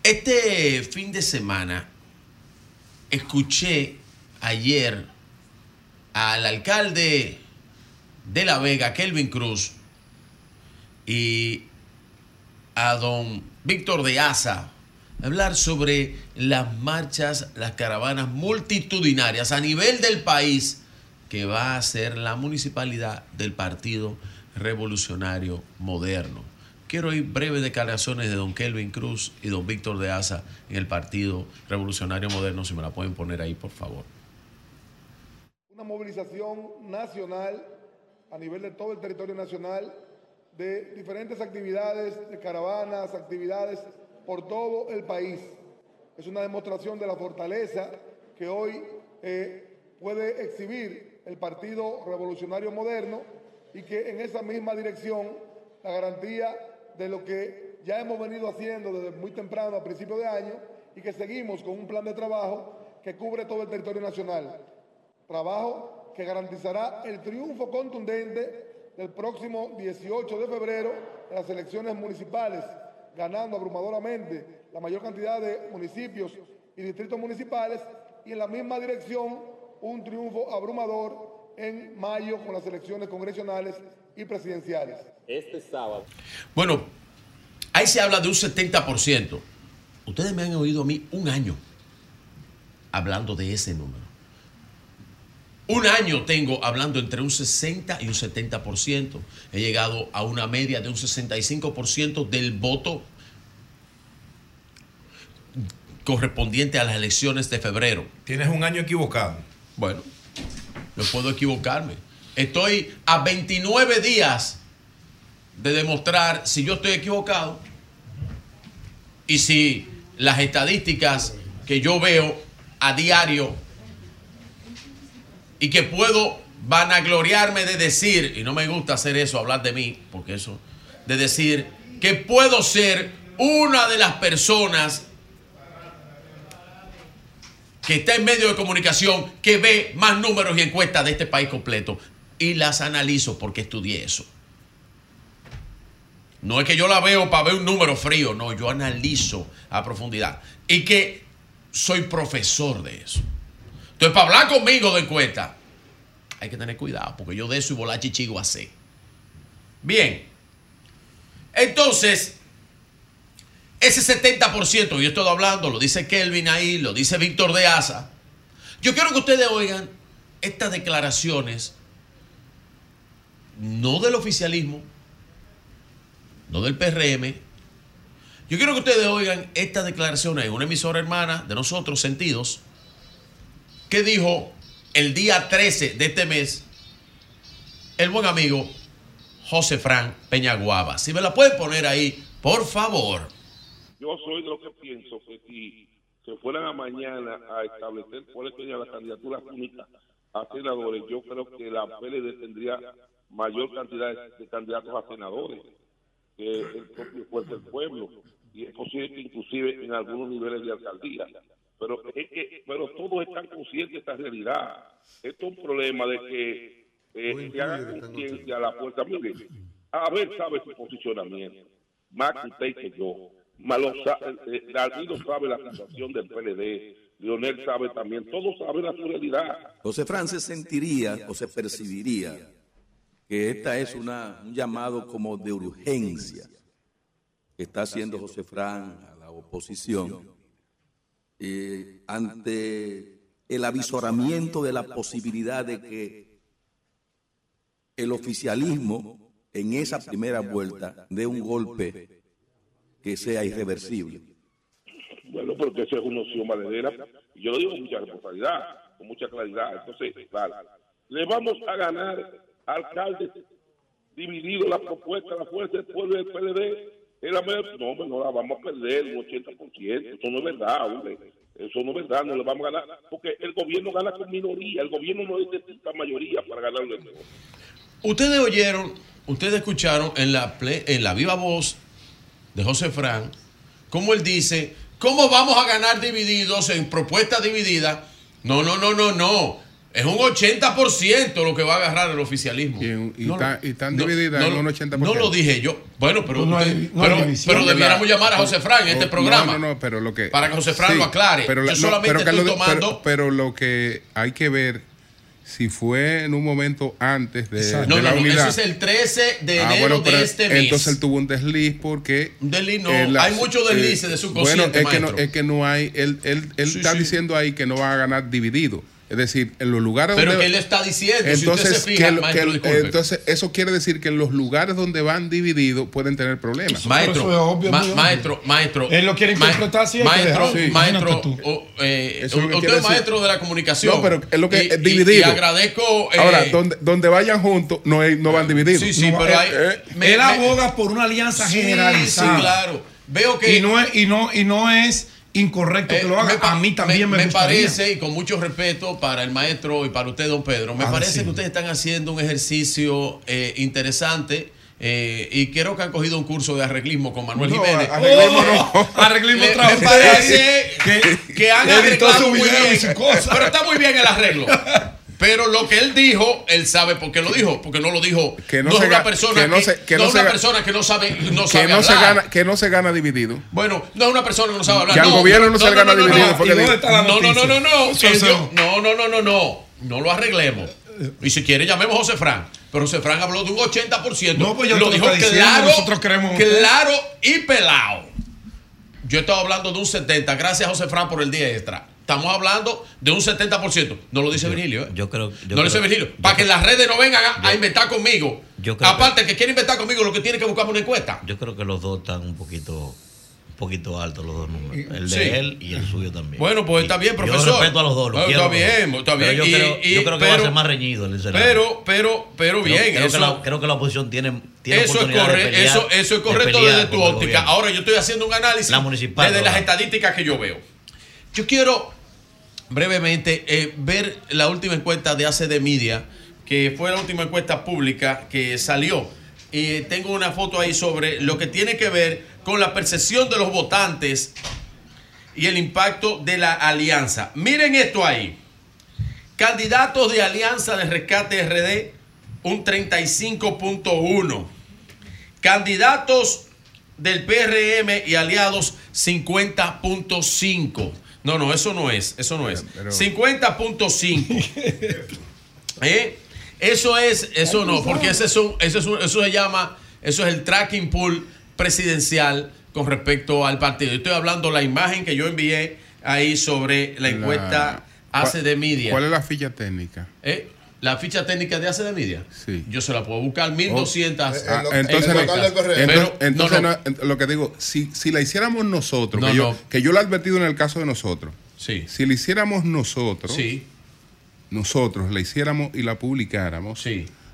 Este fin de semana escuché ayer al alcalde de La Vega, Kelvin Cruz, y a don Víctor de Asa hablar sobre las marchas, las caravanas multitudinarias a nivel del país que va a ser la municipalidad del Partido Revolucionario Moderno. Quiero oír breves declaraciones de don Kelvin Cruz y don Víctor de Asa en el Partido Revolucionario Moderno, si me la pueden poner ahí, por favor. Una movilización nacional a nivel de todo el territorio nacional de diferentes actividades, de caravanas, actividades por todo el país. Es una demostración de la fortaleza que hoy eh, puede exhibir el Partido Revolucionario Moderno y que en esa misma dirección la garantía de lo que ya hemos venido haciendo desde muy temprano, a principios de año, y que seguimos con un plan de trabajo que cubre todo el territorio nacional. Trabajo que garantizará el triunfo contundente del próximo 18 de febrero en las elecciones municipales, ganando abrumadoramente la mayor cantidad de municipios y distritos municipales, y en la misma dirección un triunfo abrumador en mayo con las elecciones congresionales y presidenciales. Este sábado. Bueno, ahí se habla de un 70%. Ustedes me han oído a mí un año hablando de ese número. Un año tengo hablando entre un 60 y un 70%. He llegado a una media de un 65% del voto correspondiente a las elecciones de febrero. Tienes un año equivocado. Bueno, no puedo equivocarme. Estoy a 29 días de demostrar si yo estoy equivocado y si las estadísticas que yo veo a diario y que puedo vanagloriarme de decir, y no me gusta hacer eso, hablar de mí, porque eso, de decir que puedo ser una de las personas que está en medio de comunicación que ve más números y encuestas de este país completo y las analizo porque estudié eso. No es que yo la veo para ver un número frío, no, yo analizo a profundidad. Y que soy profesor de eso. Entonces, para hablar conmigo de encuesta, hay que tener cuidado, porque yo de eso y volar chichigo así. Bien. Entonces, ese 70%, yo estoy hablando, lo dice Kelvin ahí, lo dice Víctor de Asa. Yo quiero que ustedes oigan estas declaraciones, no del oficialismo, no del PRM. Yo quiero que ustedes oigan estas declaraciones en una emisora hermana de nosotros, Sentidos, que dijo el día 13 de este mes el buen amigo José Fran Peñaguaba. Si me la pueden poner ahí, por favor. Yo soy de lo que pienso que si se fueran a mañana a establecer cuáles serían las candidaturas únicas a senadores, yo creo que la PLD tendría mayor cantidad de candidatos a senadores que el propio del pueblo y es posible que inclusive en algunos niveles de alcaldía pero es que pero todos están conscientes de esta realidad. Esto es un problema de que eh, se haga conciencia a la puerta mire a ver sabe su posicionamiento. Más que usted que yo. Malo sabe, eh, eh sabe la situación del PLD Leonel sabe también. Todos saben la realidad. José Francis sentiría o se percibiría que esta es una, un llamado como de urgencia que está haciendo José Fran a la oposición eh, ante el avisoramiento de la posibilidad de que el oficialismo en esa primera vuelta dé un golpe que sea irreversible. Bueno, porque eso es una opción valedera. Yo lo digo con mucha responsabilidad, con mucha claridad. Entonces, le vamos a ganar alcaldes dividido la propuesta, la fuerza del pueblo del PLD, no, no la vamos a perder un 80%, eso no es verdad, hombre. Eso no es verdad, no le vamos a ganar, porque el gobierno gana con minoría, el gobierno no necesita mayoría para ganar el Ustedes oyeron, ustedes escucharon en la, en la viva voz de José Fran, cómo él dice, ¿cómo vamos a ganar divididos en propuestas divididas? No, no, no, no, no. Es un 80% lo que va a agarrar el oficialismo. Y, están divididas en un 80%. No lo dije yo. Bueno, pero, pero, debiéramos llamar a José Fran en este programa. No, no, pero lo que. Para que José Fran lo aclare. Pero yo solamente estoy tomando. Pero, lo que hay que ver si fue en un momento antes de, no, la no, unidad. Eso es el 13 de ah, enero de este mes. Entonces él tuvo un desliz porque. Un desliz no. hay muchos deslices de su Bueno, es que, no, es que no hay. Él, él, él está diciendo ahí que no va a ganar dividido Es decir, en los lugares Pero donde. que él está diciendo, si entonces, usted se fija, que maestro, que- entonces, eso quiere decir que en los lugares donde van divididos pueden tener problemas. Maestro, ma- maestro, maestro. Él lo quiere interpretar así, Maestro. Sí. maestro, o, eh, Eso es usted es decir. maestro de la comunicación. No, pero es lo que Y- es dividido. Y, agradezco. eh, Ahora, donde, donde vayan juntos, no, es- no van divididos. Sí, sí, No, pero eh, hay- eh, me- él me- aboga por una alianza Sí, generalizada. sí, claro. Veo que. Y no es, y no, y no es incorrecto que Eh, lo haga. a mí también me, me gustaría. parece, y con mucho respeto para el maestro y para usted, don Pedro, me Ah, parece sí. que ustedes están haciendo un ejercicio eh, interesante. eh, y creo que han cogido un curso de arreglismo con Manuel No, Jiménez. arreglismo no. Arreglismo Le- me parece que, que han arreglado muy bien. Pero está muy bien el arreglo. Pero lo que él dijo, él sabe por qué lo dijo, porque no lo dijo. Que no no, se es una persona que no que, se- que no no es se una persona que no sabe, no que, no se hablar. gana, que no se gana dividido. Bueno, no es una persona que no sabe hablar. Que al no, gobierno no se le gana dividido, fue que ¿Y dónde dijo. está la No, no, no, no, no. No, no, no, no, no. No lo arreglemos. Y si quiere, llamemos a José Fran. Pero José Fran habló de un 80%. No, pues ya lo dijo diciendo, claro, nosotros creemos claro y pelado. Yo estaba hablando de un 70%. Gracias, José Fran, por el día extra. Estamos hablando de un 70%. No lo dice Virgilio. ¿eh? Yo creo. yo no lo dice Virgilio. Para que las redes no vengan a, a inventar conmigo. Yo creo Aparte, el que quiere inventar conmigo, lo que tiene que buscarme una encuesta. Yo creo que los dos están un poquito, un poquito altos los dos números. El de Sí. él y el suyo también. Bueno, pues está bien, profesor. Yo respeto a los dos. los Bueno, quiero está bien, está Pero bien. Yo, Y- creo, y- yo creo que va a pero- ser más reñido el escenario. Pero, pero, pero bien. Creo, eso, que la, creo que la oposición tiene, tiene eso es oportunidad de correcto. pelear- Eso, eso es de correcto desde tu óptica. Ahora yo estoy haciendo un análisis La municipal, desde las estadísticas que yo veo. Yo quiero brevemente eh, ver la última encuesta de ACD Media, que fue la última encuesta pública que salió. Y tengo una foto ahí sobre lo que tiene que ver con la percepción de los votantes y el impacto de la alianza. Miren esto ahí. Candidatos de Alianza de Rescate RD, un 35.1. Candidatos del PRM y aliados, 50.5. No, no, eso no es, eso no es. 50.5. ¿Eh? Eso es, eso no, porque ese es un- eso, es un- eso se llama, eso es el tracking pool presidencial con respecto al partido. Yo Estoy hablando la imagen que yo envié ahí sobre la encuesta ACD de Media. ¿Cuál es la ficha técnica? ¿Eh? La ficha técnica de ACD Media. Sí. Yo se la puedo buscar, 1200. Ah, entonces, no, encuestas. entonces- Pero, entonces no, no. no, ent- lo que digo, si, si la hiciéramos nosotros, No, que, yo, que yo lo he advertido en el caso de nosotros, Sí. si la hiciéramos nosotros, Sí. nosotros la hiciéramos y la publicáramos,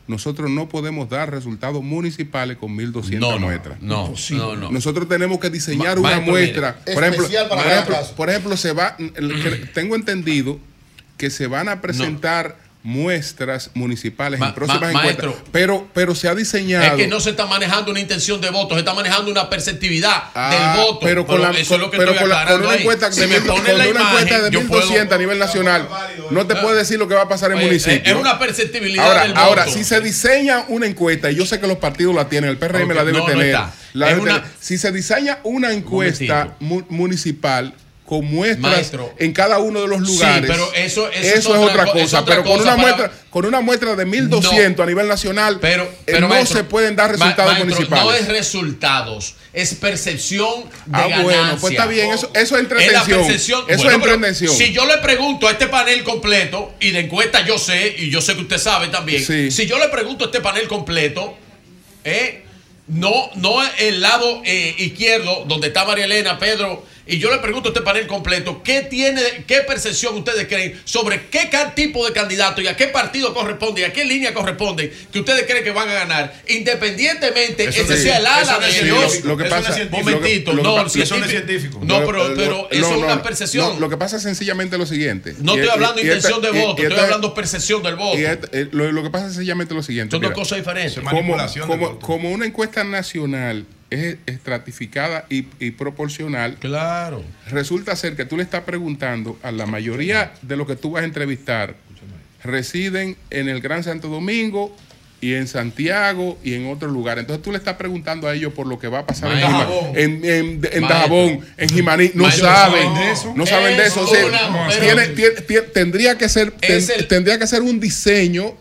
nosotros no podemos dar resultados municipales con 1200 No, no, muestras. no, no, no. Nosotros tenemos que diseñar Ma- una maestro, muestra. mire. Por ejemplo, Especial para por cada ejemplo, caso. por ejemplo, se va, tengo entendido que se van a presentar muestras municipales Ma- en próximas ma- encuestas, pero, pero se ha diseñado. Es que no se está manejando una intención de voto, se está manejando una perceptividad Ah, del voto. Pero con, la, eso es con- lo que pero estoy con, una encuesta, Si de, con una imagen, encuesta de yo 1200 puedo- a nivel nacional, no te puedo decir lo que va a pasar en Oye, municipio. es una perceptibilidad Ahora, del ahora si se diseña una encuesta, y yo sé que los partidos la tienen, el PRM la debe no, no tener. está. la debe una- tener. Si se diseña una encuesta mu- municipal con muestras Maestro. en cada uno de los Sí, lugares. pero eso- eso es es otra otra co- cosa. es otra pero con una para- muestra, con una muestra de 1200 a nivel nacional, Pero, eh, no maestro, se pueden dar resultados maestro, municipales. No es resultados, es percepción de Ah, ganancia. bueno, pues está bien, eso- eso es entretención. Eso Bueno, es entretención. Si yo le pregunto a este panel completo, y de encuesta yo sé, y yo sé que usted sabe también, Sí. si yo le pregunto a este panel completo, ¿eh? no, no el lado eh, izquierdo, donde está María Elena, Pedro, y yo le pregunto a este panel completo, ¿qué tiene, qué percepción ustedes creen sobre qué tipo de candidato y a qué partido corresponde y a qué línea corresponde que ustedes creen que van a ganar, independientemente Eso ese sí. sea el ala de científico. Lo que Eso no pasa- es lo momentito, lo no, pa- el eso no es científico- científico. No, pero, lo- pero no, eso es una percepción. No, lo que pasa es sencillamente lo siguiente. No Y- estoy y- hablando de y esta- intención de voto, y estoy esta- hablando percepción del voto. y esta- eh, lo, lo que pasa es sencillamente lo siguiente. Son dos cosas diferentes. Como, como una encuesta nacional es estratificada y, y proporcional, claro. resulta ser que tú le estás preguntando a la mayoría de los que tú vas a entrevistar residen en el Gran Santo Domingo y en Santiago y en otros lugares. Entonces tú le estás preguntando a ellos por lo que va a pasar en, Maestro. En, en. Dajabón, en Jimaní. No Maestro, saben. no saben de eso. No saben de Es eso. O sea, tiene- tiene- tiene- tendría, que ser, ten- Es el- tendría que ser un diseño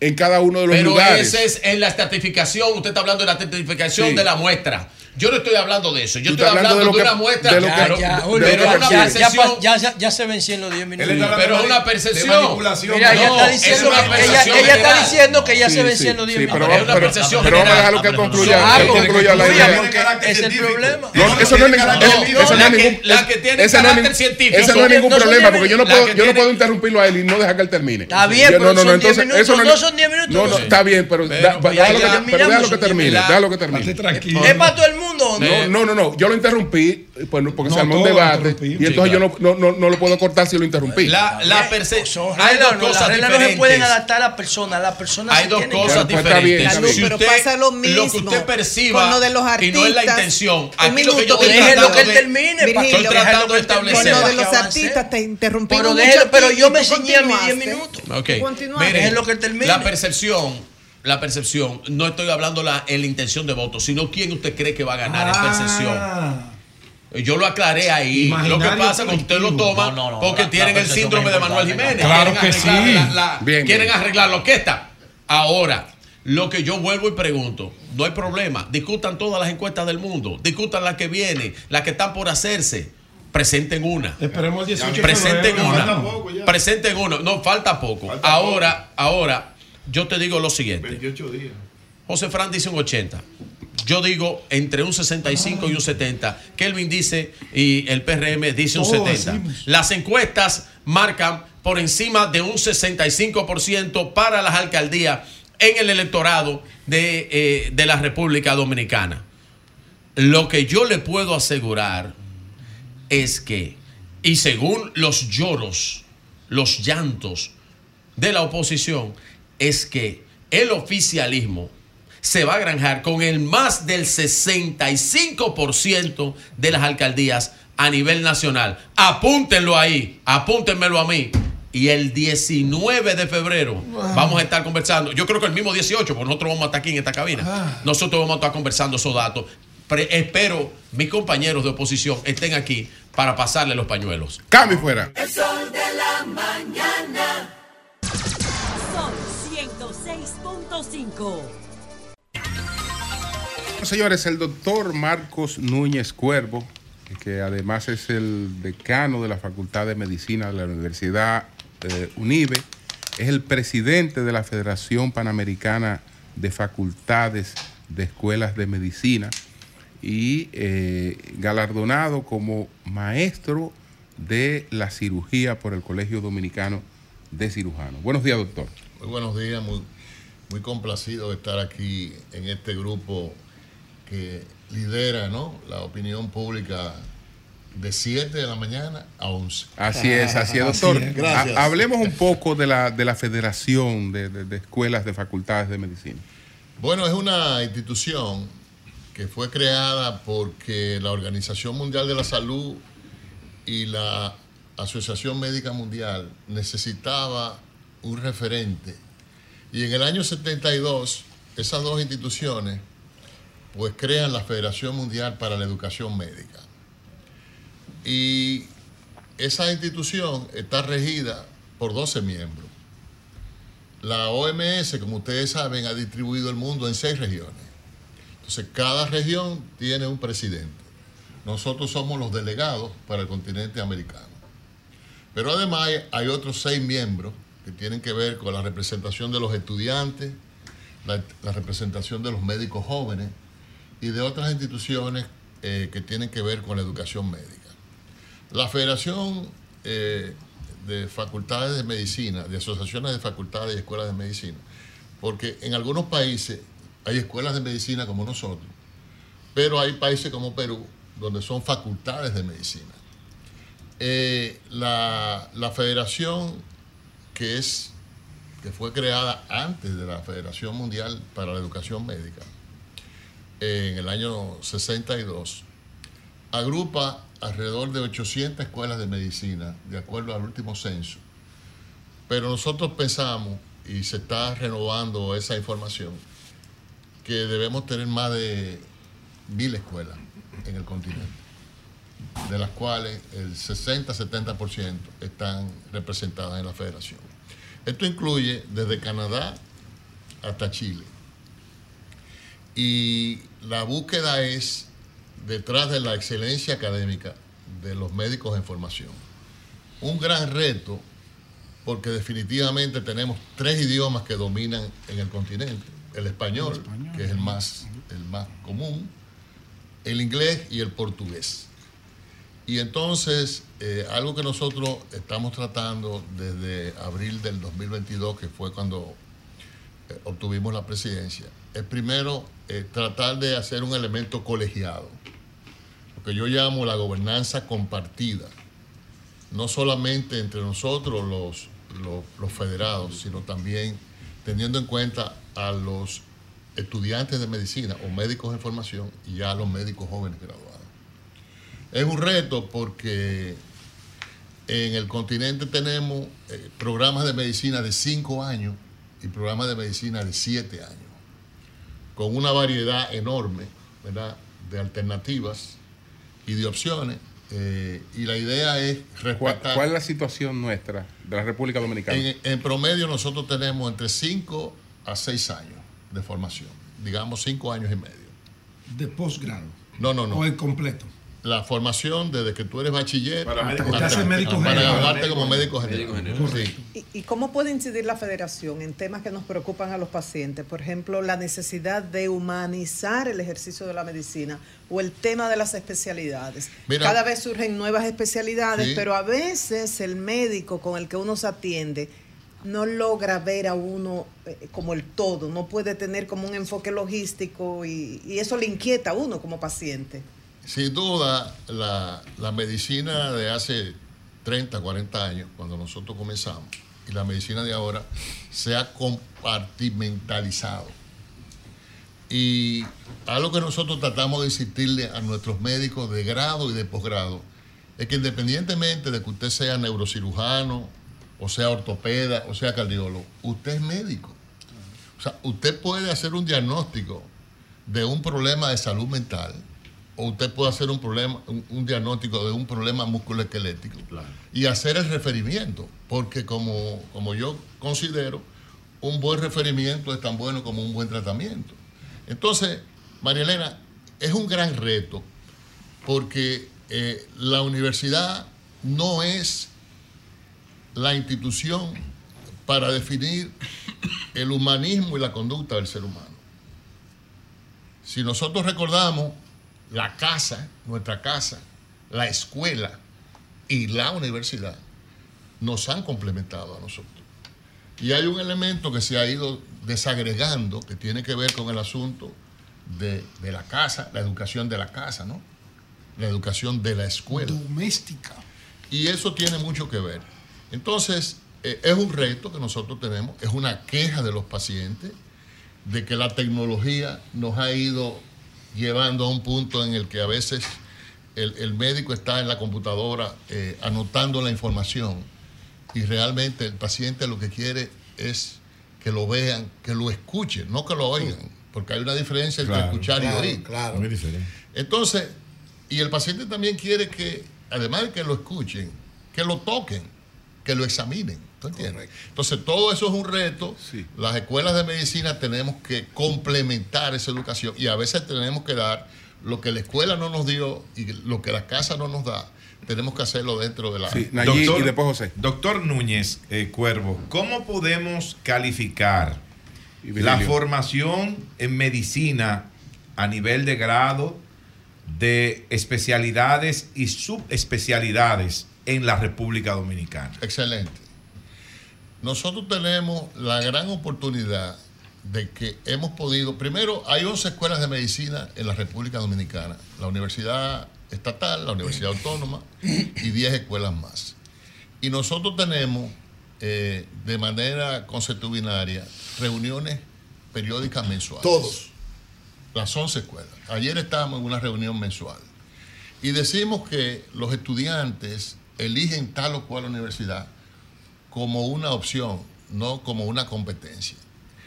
en cada uno de los Pero lugares. ese es en la estratificación. Usted está hablando de la estratificación Sí. de la muestra. Yo no estoy hablando de eso. Yo estoy hablando de, hablando de lo que- una muestra. de lo que- Ya, de- Julio, de pero es una percepción. ya, ya, ya se vencieron los 10 minutos. Pero es una percepción. Mira, ella está diciendo que ella, ella está diciendo que ya Sí, se vencieron sí, los 10 sí, minutos. pero, pero, pero vamos a dejarlo que él concluya, que él concluya la idea. Es el problema. No, eso no es ningún, No, eso no la es que- tiene ese no es carácter ningún- científico. ese no es ningún No son problema, porque yo no puedo, no interrumpirlo a él y no dejar que él termine. Está bien, pero son 10 entonces, minutos, no son 10 minutos. No, no, está bien, pero, déjalo que- termine, déjalo que termine. ¿Es para todo el mundo? No, no, no, no, yo lo interrumpí pues, no, porque No, se armó un lo debate interrumpí. y Sí, entonces yo no, no, no, no lo puedo cortar si lo interrumpí. La, la percepción. Hay dos no, cosas las reglas no se diferentes. pueden adaptar a la persona. La persona Hay dos cosas Bueno, pues, diferentes. Si Pero usted- pasa lo Lo que mismo usted perciba con lo de los y no es la artistas. intención. Un Aquí lo que yo minuto, estoy Déjelo tratando que él de- termine. Estoy tratando de Con establecer. lo de ¿Qué los artistas te interrumpimos Pero, yo me enseñé a mis 10 continuaste. minutos. Ok. Miren, Déjelo que él termine. La percepción, la percepción, no estoy hablando la, en la intención de voto, sino quién usted cree que va a ganar en percepción. Ah, Yo lo aclaré ahí. Imaginario lo que pasa es que usted lo toma No, no, no, porque la- tienen la el percepción síndrome de Manuel. Jiménez. Claro quieren que arreglar sí. la- la- Bien, quieren bien. arreglar la orquesta. Ahora, lo que yo vuelvo y pregunto, no hay problema. Discutan todas las encuestas del mundo. Discutan las que vienen, las que están por hacerse. Presenten una. Esperemos el 18 de Presenten una. Presenten una. No, falta poco. ahora, ahora, yo te digo lo siguiente. 28 días. José Fran dice un 80. Yo digo entre un 65 y un 70. Kelvin dice y el PRM dice un Todos 70. decimos. Las encuestas marcan por encima de un 65% para las alcaldías en el electorado de, eh, de la República Dominicana. Lo que yo le puedo asegurar es que, y según los lloros, los llantos de la oposición, es que el oficialismo se va a granjar con el más del 65% de las alcaldías a nivel nacional. Apúntenlo ahí, apúntenmelo a mí. Y el 19 de febrero vamos a estar conversando. Yo creo que el mismo 18, porque nosotros vamos a estar aquí en esta cabina. Nosotros vamos a estar conversando esos datos. Pre- espero mis compañeros de oposición estén aquí para pasarle los pañuelos. Cambio fuera. El sol de la mañana. 106.5. Señores, el doctor Marcos Núñez Cuervo, que además es el decano de la Facultad de Medicina de la Universidad eh, UNIBE, es el presidente de la Federación Panamericana de Facultades de Escuelas de Medicina y eh, galardonado como maestro de la cirugía por el Colegio Dominicano de Cirujanos. Buenos días, doctor. Muy buenos días, muy, muy complacido de estar aquí en este grupo que lidera ¿no? la opinión pública de 7 de la mañana a 11. Así es, así es, doctor. Así es. Gracias. Ha- hablemos un poco de la, de la Federación de, de- de Escuelas de Facultades de Medicina. Bueno, es una institución que fue creada porque la Organización Mundial de la Salud y la Asociación Médica Mundial necesitaba un referente. Y en el año 72, esas dos instituciones pues crean la Federación Mundial para la Educación Médica. Y esa institución está regida por 12 miembros. La OMS, como ustedes saben, ha distribuido el mundo en seis regiones. Entonces, cada región tiene un presidente. Nosotros somos los delegados para el continente americano. Pero además hay- otros seis miembros que tienen que ver con la representación de los estudiantes, la, representación de los médicos jóvenes y de otras instituciones eh, que tienen que ver con la educación médica. La Federación eh, de Facultades de Medicina, de Asociaciones de Facultades y Escuelas de Medicina, porque en algunos países hay escuelas de medicina como nosotros, pero hay países como Perú donde son facultades de medicina. Eh, la federación que es que fue creada antes de la Federación Mundial para la Educación Médica, en el año 62, agrupa alrededor de 800 escuelas de medicina, de acuerdo al último censo. Pero nosotros pensamos, y se está renovando esa información, que debemos tener más de mil escuelas en el continente, de las cuales el 60-70% están representadas en la federación. Esto incluye desde Canadá hasta Chile. Y la búsqueda es detrás de la excelencia académica de los médicos en formación. Un gran reto porque definitivamente tenemos tres idiomas que dominan en el continente. El español, El español, que es el más, el más común, el inglés y el portugués. Y entonces, eh, algo que nosotros estamos tratando desde abril del 2022, que fue cuando eh, obtuvimos la presidencia, es primero eh, tratar de hacer un elemento colegiado, lo que yo llamo la gobernanza compartida, no solamente entre nosotros los, los, los federados, sino también teniendo en cuenta a los estudiantes de medicina o médicos en formación y a los médicos jóvenes graduados. Es un reto porque en el continente tenemos eh, programas de medicina de 5 años y programas de medicina de 7 años, con una variedad enorme ¿verdad? de alternativas y de opciones. eh, y la idea es ¿Cuál, respetar. cuál es la situación nuestra de la República Dominicana? En, en promedio nosotros tenemos entre 5 a 6 años de formación, digamos 5 años y medio. De posgrado. No, no, no. O el completo. La formación desde que tú eres bachiller Para médico hasta- general. médico para general. graduarte como médico Médico general. general. Sí. ¿Y, y cómo puede incidir la federación en temas que nos preocupan a los pacientes? Por ejemplo, la necesidad de humanizar el ejercicio de la medicina o el tema de las especialidades. Mira. Cada vez surgen nuevas especialidades, Sí. pero a veces el médico con el que uno se atiende no logra ver a uno eh, como el todo, no puede tener como un enfoque logístico y, y eso le inquieta a uno como paciente. Sin duda, la, la medicina de hace 30, 40 años, cuando nosotros comenzamos, y la medicina de ahora se ha compartimentalizado. Y algo que nosotros tratamos de insistirle a nuestros médicos de grado y de posgrado es que independientemente de que usted sea neurocirujano, o sea ortopeda, o sea cardiólogo, usted es médico. O sea, usted puede hacer un diagnóstico de un problema de salud mental o usted puede hacer un problema un, un diagnóstico de un problema musculoesquelético y hacer el referimiento porque como, como yo considero un buen referimiento es tan bueno como un buen tratamiento. Entonces María Elena es un gran reto porque eh, la universidad no es la institución para definir el humanismo y la conducta del ser humano. Si nosotros recordamos la casa, nuestra casa, la escuela y la universidad nos han complementado a nosotros. Y hay un elemento que se ha ido desagregando que tiene que ver con el asunto de, de la casa, la educación de la casa, ¿no? La educación de la escuela. Doméstica. Y eso tiene mucho que ver. Entonces, eh, es un reto que nosotros tenemos, es una queja de los pacientes de que la tecnología nos ha ido llevando a un punto en el que a veces el, el médico está en la computadora eh, anotando la información y realmente el paciente lo que quiere es que lo vean, que lo escuchen, no que lo oigan, porque hay una diferencia entre Claro, escuchar claro, y oír. claro. Muy diferente. Entonces, y el paciente también quiere que, además de que lo escuchen, que lo toquen, que lo examinen. ¿Tú entiendes? Entonces, todo eso es un reto. Las escuelas de medicina tenemos que complementar esa educación y a veces tenemos que dar lo que la escuela no nos dio y lo que la casa no nos da. Tenemos que hacerlo dentro de la. doctor, Doctor Núñez eh, Cuervo, ¿cómo podemos calificar la formación en medicina a nivel de grado, de especialidades y subespecialidades en la República Dominicana? Excelente. Nosotros tenemos la gran oportunidad de que hemos podido, primero, hay 11 escuelas de medicina en la República Dominicana, la Universidad Estatal, la Universidad Autónoma y 10 escuelas más. Y nosotros tenemos eh, de manera consuetudinaria reuniones periódicas mensuales. Todos. Las 11 escuelas. Ayer estábamos en una reunión mensual. Y decimos que los estudiantes eligen tal o cual universidad como una opción, no como una competencia.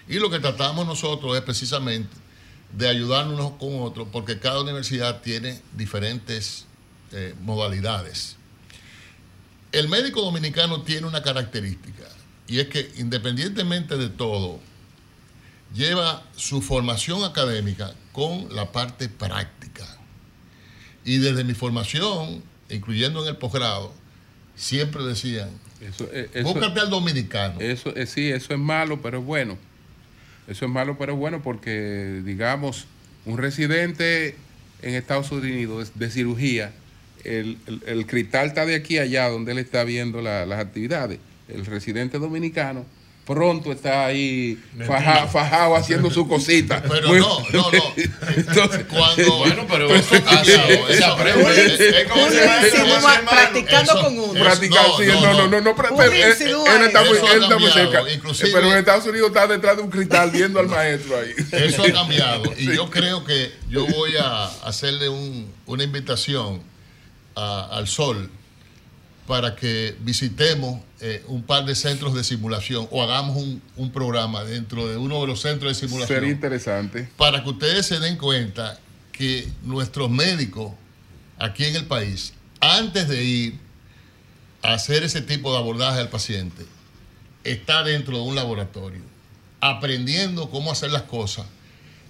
Y lo que tratamos nosotros es precisamente de ayudarnos unos con otros, porque cada universidad tiene diferentes eh, modalidades. El médico dominicano tiene una característica, y es que independientemente de todo, lleva su formación académica con la parte práctica. Y desde mi formación, incluyendo en el posgrado, siempre decían, Eso, eh, eso- búscate al dominicano. Eso, eh, sí, eso es malo, pero es bueno. Eso es malo, pero es bueno porque, digamos, un residente en Estados Unidos de, de cirugía, el, el- el cristal está de aquí a allá donde él está viendo la- las actividades. El residente dominicano pronto está ahí faja- fajado haciendo su cosita. Pero Muy- no, no, no. Entonces, Cuando- bueno, pero eso practicando eso- con uno. Practicar, sí, no, no, no, no, pero- él está muy, cerca. inclusive- pero en Estados Unidos está detrás de un cristal viendo al maestro ahí. Eso ha cambiado. Y Sí. yo creo que yo voy a hacerle un- una invitación a- al Sol para que visitemos eh, un par de centros de simulación o hagamos un, un programa dentro de uno de los centros de simulación. Sería interesante. para que ustedes se den cuenta que nuestros médicos aquí en el país, antes de ir a hacer ese tipo de abordaje al paciente, está dentro de un laboratorio, aprendiendo cómo hacer las cosas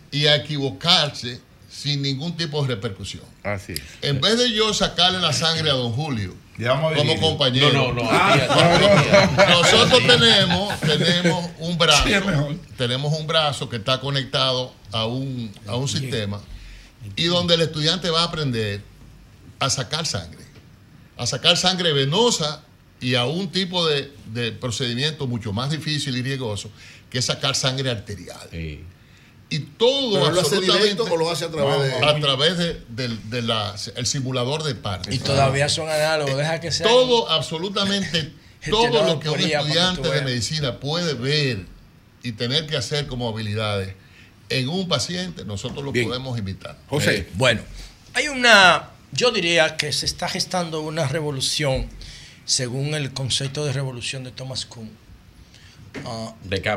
y a equivocarse sin ningún tipo de repercusión. Así es. En vez de yo sacarle la sangre a don Julio como compañero, No, no, no, a ti, a ti, a ti. nosotros tenemos, tenemos un brazo, Sí, tenemos un brazo que está conectado a un, a un sistema y donde el estudiante va a aprender a sacar sangre, a sacar sangre venosa y a un tipo de, de procedimiento mucho más difícil y riesgoso que es sacar sangre arterial. Y todo ¿Pero lo hace absolutamente directo o lo hace a través de- a través de- del de la- el simulador de partes. Y todavía son análogos, deja que sea. Todo, absolutamente todo lo que un estudiante de medicina puede ver y tener que hacer como habilidades en un paciente, nosotros lo podemos invitar. Eh, bueno, hay una, yo diría que se está gestando una revolución, según el concepto de revolución de Thomas Kuhn,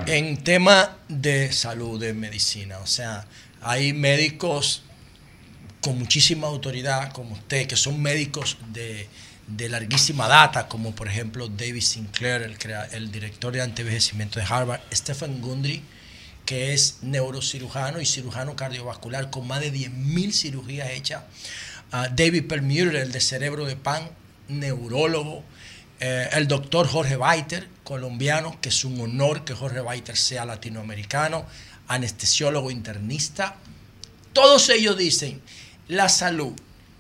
en tema de salud, de medicina. O sea, hay médicos con muchísima autoridad, como usted, que son médicos de, de larguísima data, como por ejemplo David Sinclair, el, crea- el director de antivejecimiento de Harvard, Stephen Gundry, que es neurocirujano y cirujano cardiovascular con más de 10.000 cirugías hechas. Ah, David Perlmutter, el de cerebro de pan, neurólogo. Eh, el doctor Jorge Baiter, colombiano, que es un honor que Jorge Baiter sea latinoamericano, anestesiólogo internista. Todos ellos dicen, la salud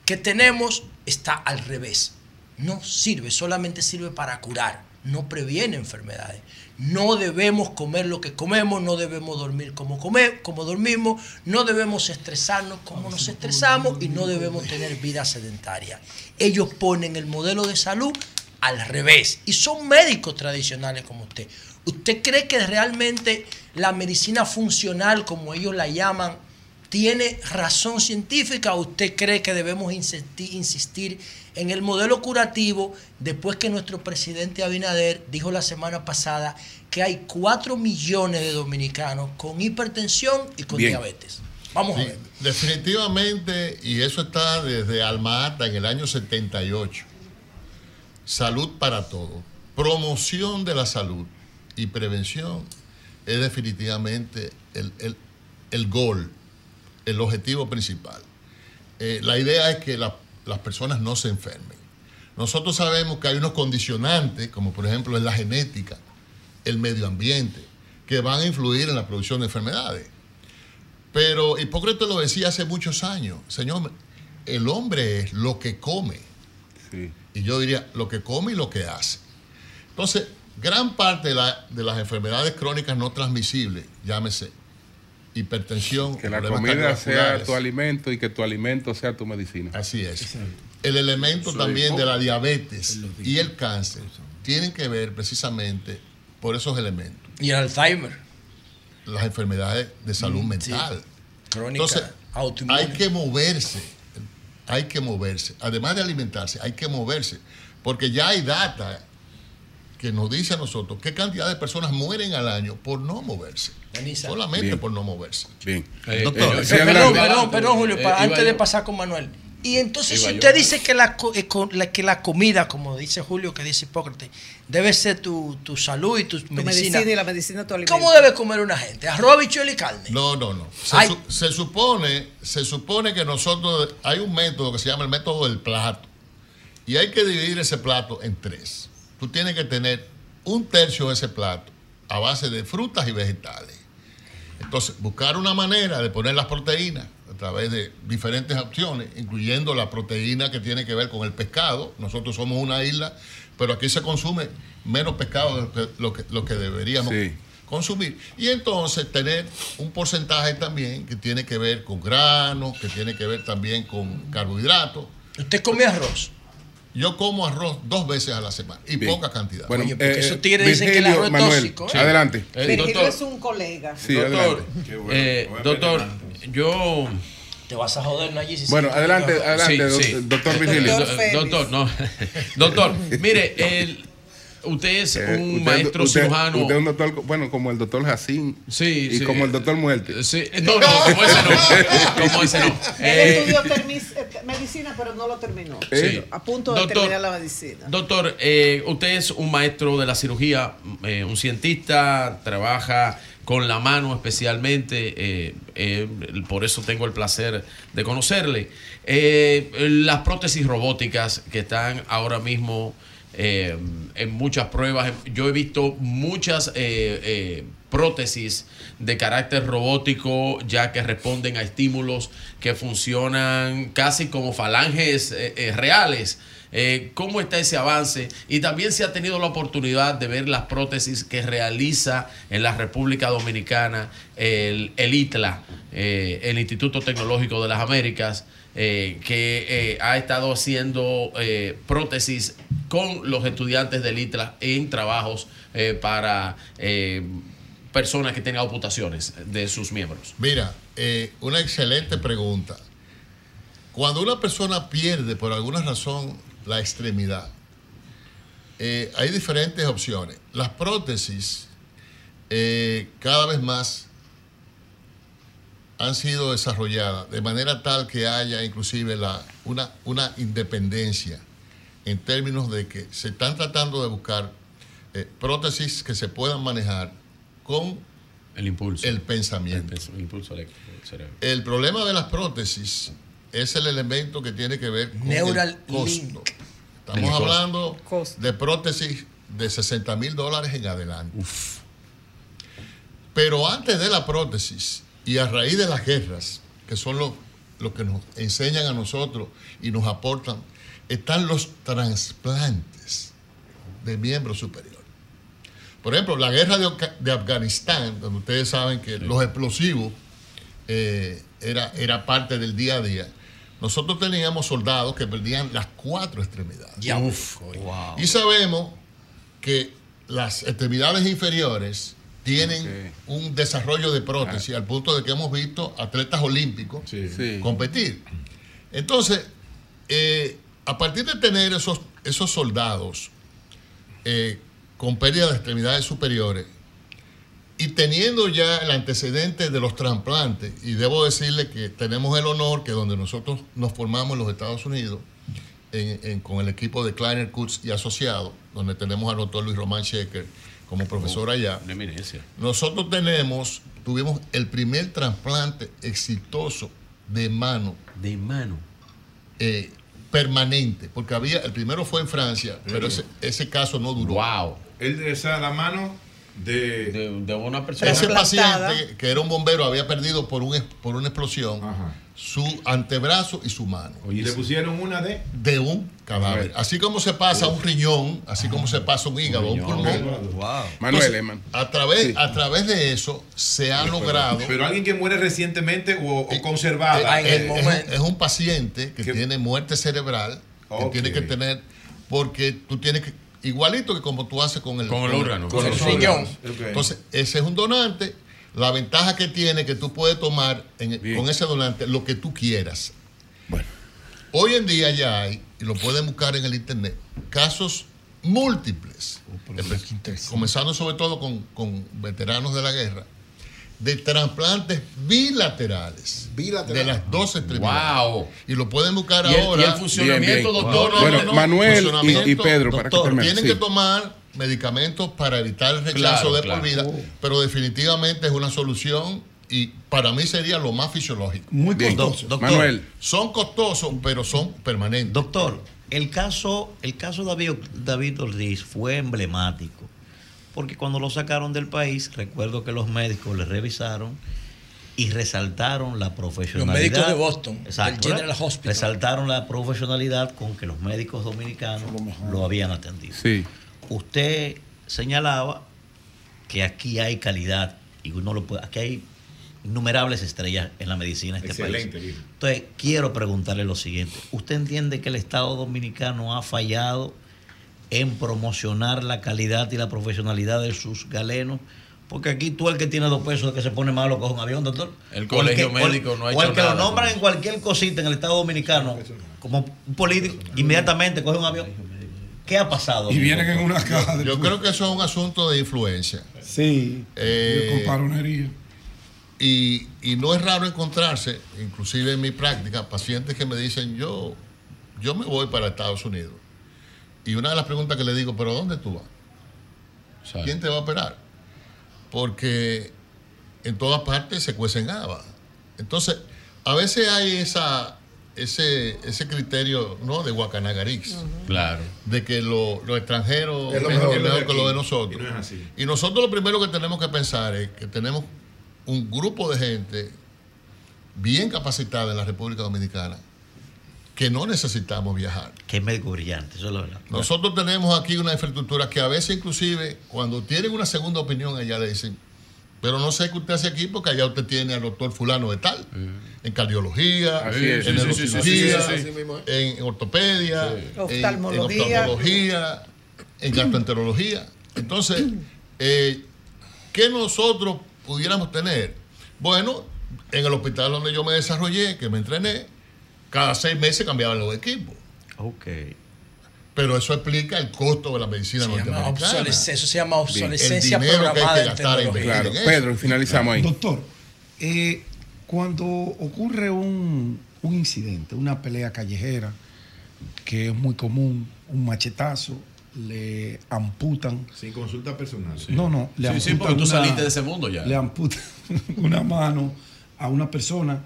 que tenemos está al revés. No sirve, solamente sirve para curar, no previene enfermedades. No debemos comer lo que comemos, no debemos dormir como, comer, como dormimos, no debemos estresarnos como nos estresamos y no debemos tener vida sedentaria. Ellos ponen el modelo de salud al revés y son médicos tradicionales como usted. ¿Usted cree que realmente la medicina funcional, como ellos la llaman, tiene razón científica o usted cree que debemos insistir, insistir en el modelo curativo después que nuestro presidente Abinader dijo la semana pasada que hay 4 millones de dominicanos con hipertensión y con Bien. diabetes? Vamos a ver. Definitivamente, y eso está desde Alma Ata en el año 78. Salud para todo. Promoción de la salud y prevención es definitivamente el, el, el gol, el objetivo principal. Eh, la idea es que la- las personas no se enfermen. Nosotros sabemos que hay unos condicionantes, como por ejemplo en la genética, el medio ambiente, que van a influir en la producción de enfermedades. Pero Hipócrates lo decía hace muchos años, Señor, el hombre es lo que come. Y yo diría, lo que come y lo que hace. Entonces, gran parte de, la- de las enfermedades crónicas no transmisibles, llámese hipertensión, Que la comida sea tu alimento y que tu alimento sea tu medicina. Así es. el elemento también de la diabetes y el cáncer tienen que ver precisamente por esos elementos. Y el Alzheimer. Las enfermedades de salud Mm, mental. sí. Crónica, Entonces, hay que moverse. Hay que moverse. Además de alimentarse, hay que moverse. Porque ya hay data que nos dice a nosotros qué cantidad de personas mueren al año por no moverse. Solamente Bien. por no moverse. Bien. Eh, Doctor, eh, sí, perdón, perdón, perdón, Julio, Eh, antes de pasar con Manuel. Y entonces, Sí, si usted dice que la, eh, la- que la comida, como dice Julio, que dice Hipócrates, debe ser tu, tu salud y tu, Tu medicina. medicina y la medicina tu alimento. ¿Cómo debe comer una gente? ¿Arroz, habichuela y carne? No, no, no. Se, Ay. su- se supone, se supone que nosotros hay un método que se llama el método del plato. Y hay que dividir ese plato en tres. Tú tienes que tener un tercio de ese plato a base de frutas y vegetales. Entonces, buscar una manera de poner las proteínas través de diferentes opciones, incluyendo la proteína que tiene que ver con el pescado. Nosotros somos una isla, pero aquí se consume menos pescado de lo que, lo que, lo que deberíamos consumir. Y entonces tener un porcentaje también que tiene que ver con granos, que tiene que ver también con carbohidratos. ¿Usted come arroz? Yo como arroz dos veces a la semana y Bien. poca cantidad. Bueno, Oye, porque eh, esos tigres dicen que el arroz es Manuel, tóxico, ¿eh? sí. adelante. Eh, Virgilio doctor, es un colega. Sí, doctor, adelante. eh, doctor, yo... Te vas a joder, allí si Bueno, adelante, adelante, Sí, doc- sí. doctor Eh, Virgilio. do- Doctor, no. doctor, mire, el- usted es Eh, un usted- maestro usted- cirujano. Usted es un doctor, bueno, como el doctor Jacín. Sí, Y sí. como el doctor Muerte. Sí, no, no, como ese no. Como ese no. Él Eh, estudió eh, medicina, pero no lo terminó. Sí. A punto de Doctor, terminar la medicina. Doctor, eh, usted es un maestro de la cirugía, eh, un cientista, trabaja con la mano especialmente, eh, eh, por eso tengo el placer de conocerle. Eh, las prótesis robóticas que están ahora mismo en muchas pruebas, yo he visto muchas prótesis de carácter robótico ya que responden a estímulos que funcionan casi como falanges reales. Eh, ¿Cómo está ese avance? Y también se ha tenido la oportunidad de ver las prótesis que realiza en la República Dominicana el, ITLA, eh, el Instituto Tecnológico de las Américas, eh, que ha estado haciendo prótesis con los estudiantes del ITLA en trabajos para personas que tengan amputaciones de sus miembros. Mira, eh, una excelente pregunta. Cuando una persona pierde por alguna razón la extremidad, eh, hay diferentes opciones. Las prótesis eh, cada vez más han sido desarrolladas de manera tal que haya inclusive la, una, una independencia en términos de que se están tratando de buscar eh, prótesis que se puedan manejar con el impulso, el pensamiento. El impulso eléctrico del cerebro. El problema de las prótesis es el elemento que tiene que ver con Neural el costo. link. Estamos El costo. hablando de prótesis de 60 mil dólares en adelante. Pero antes de la prótesis y a raíz de las guerras, que son lo, lo que nos enseñan a nosotros y nos aportan, están los trasplantes de miembros superiores. Por ejemplo, la guerra de, de Afganistán, donde ustedes saben que los explosivos eh, era, era parte del día a día, nosotros teníamos soldados que perdían las cuatro extremidades. Y sabemos que las extremidades inferiores tienen un desarrollo de prótesis al punto de que hemos visto atletas olímpicos competir. Entonces, eh, a partir de tener esos, esos soldados eh, con pérdida de extremidades superiores y teniendo ya el antecedente de los trasplantes, y debo decirle que tenemos el honor que donde nosotros nos formamos en los Estados Unidos, en- en- con el equipo de Kleiner Kutz y asociados, donde tenemos al doctor Luis Román Shecker como profesor allá. Una eminencia. Nosotros tenemos, tuvimos el primer trasplante exitoso de mano. De mano. eh, permanente, porque había, el primero fue en Francia, pero ese, ese caso no duró. Wow. Él de esa la mano de, de, una persona. Ese paciente, que era un bombero, había perdido por, un, por una explosión su antebrazo y su mano. Y le pusieron una de. De un cadáver. Así como se pasa un riñón, así como se pasa un hígado, un, pulmón. Manuel, Entonces, Eman. A través, a través de eso se ha logrado. Pero alguien que muere recientemente o, o conservada. Eh, eh, es, es un paciente que tiene muerte cerebral, que tiene que tener, porque tú tienes que, igualito que como tú haces con el, Con el órgano, con el riñón. Entonces, ese es un donante. La ventaja que tiene que tú puedes tomar en- con ese donante lo que tú quieras. Hoy en día ya hay, y lo pueden buscar en el internet, casos múltiples, Espe- comenzando sobre todo con, con veteranos de la guerra, de trasplantes bilaterales. De las dos extremidades. Wow. Y lo pueden buscar ¿Y el- ahora. y el funcionamiento, Bien, bien. doctor? No, no, Bueno, no, no. Manuel y- Pedro, para que termine, Tienen sí. que tomar medicamentos para evitar el rechazo Claro, de claro. por vida, pero definitivamente es una solución y para mí sería lo más fisiológico. Muy Bien. costoso. Doc- doctor. Manuel. Son costosos, pero son permanentes. Doctor, el caso, el caso de David, David Ortiz fue emblemático, porque cuando lo sacaron del país, recuerdo que los médicos le revisaron y resaltaron la profesionalidad. médicos de Boston, Exacto, del General. Hospital. Resaltaron la profesionalidad con que los médicos dominicanos lo habían atendido. Sí. Usted señalaba que aquí hay calidad y uno lo puede, aquí hay innumerables estrellas en la medicina de este Excelente, país. Entonces, quiero preguntarle lo siguiente. ¿Usted entiende que el Estado Dominicano ha fallado en promocionar la calidad y la profesionalidad de sus galenos? Porque aquí tú el que tiene dos pesos de que se pone malo coge un avión, doctor. El O colegio que- o el- médico no ha O hecho el que nada lo nombran en cualquier cosita en el Estado Dominicano como un político, inmediatamente coge un avión. ¿Qué ha pasado? Y vienen en una caja de Yo creo que eso es un asunto de influencia. Sí. Eh, comparonería. Y, y no es raro encontrarse, inclusive en mi práctica, pacientes que me dicen, yo, yo me voy para Estados Unidos. Y una de las preguntas que le digo, ¿pero dónde tú vas? ¿Quién te va a operar? Porque en todas partes se cuecen habas. Entonces, a veces hay esa, ese, ese criterio ¿no? de Guacanagarix. Claro. De que lo, lo extranjero Es lo mejor, que lo de nosotros. Y no es así. Y nosotros lo primero que tenemos que pensar es que tenemos un grupo de gente bien capacitada en la República Dominicana que no necesitamos viajar. Qué médico brillante, eso es la verdad. Nosotros tenemos aquí una infraestructura que a veces inclusive cuando tienen una segunda opinión allá le dicen, pero no sé qué usted hace aquí porque allá usted tiene al doctor fulano de tal, en cardiología, es. en Sí, sí, sí, sí, neurocirugía, sí, en ortopedia, Sí. en- en Oftalmología. oftalmología, en gastroenterología. Entonces, eh, ¿qué nosotros pudiéramos tener? Bueno, en el hospital donde yo me desarrollé, que me entrené, cada seis meses cambiaban los equipos. Ok. Pero eso explica el costo de la medicina Se norteamericana. eso se llama Bien. obsolescencia El dinero que hay que programada en gastar en. Claro, en. Pedro, finalizamos ahí. Doctor, eh, cuando ocurre un, un incidente, una pelea callejera, que es muy común, un machetazo, le amputan. Sin consulta personal. No, no, le Sí, sí, amputan porque tú una- saliste de ese mundo ya. Le amputan una mano a una persona,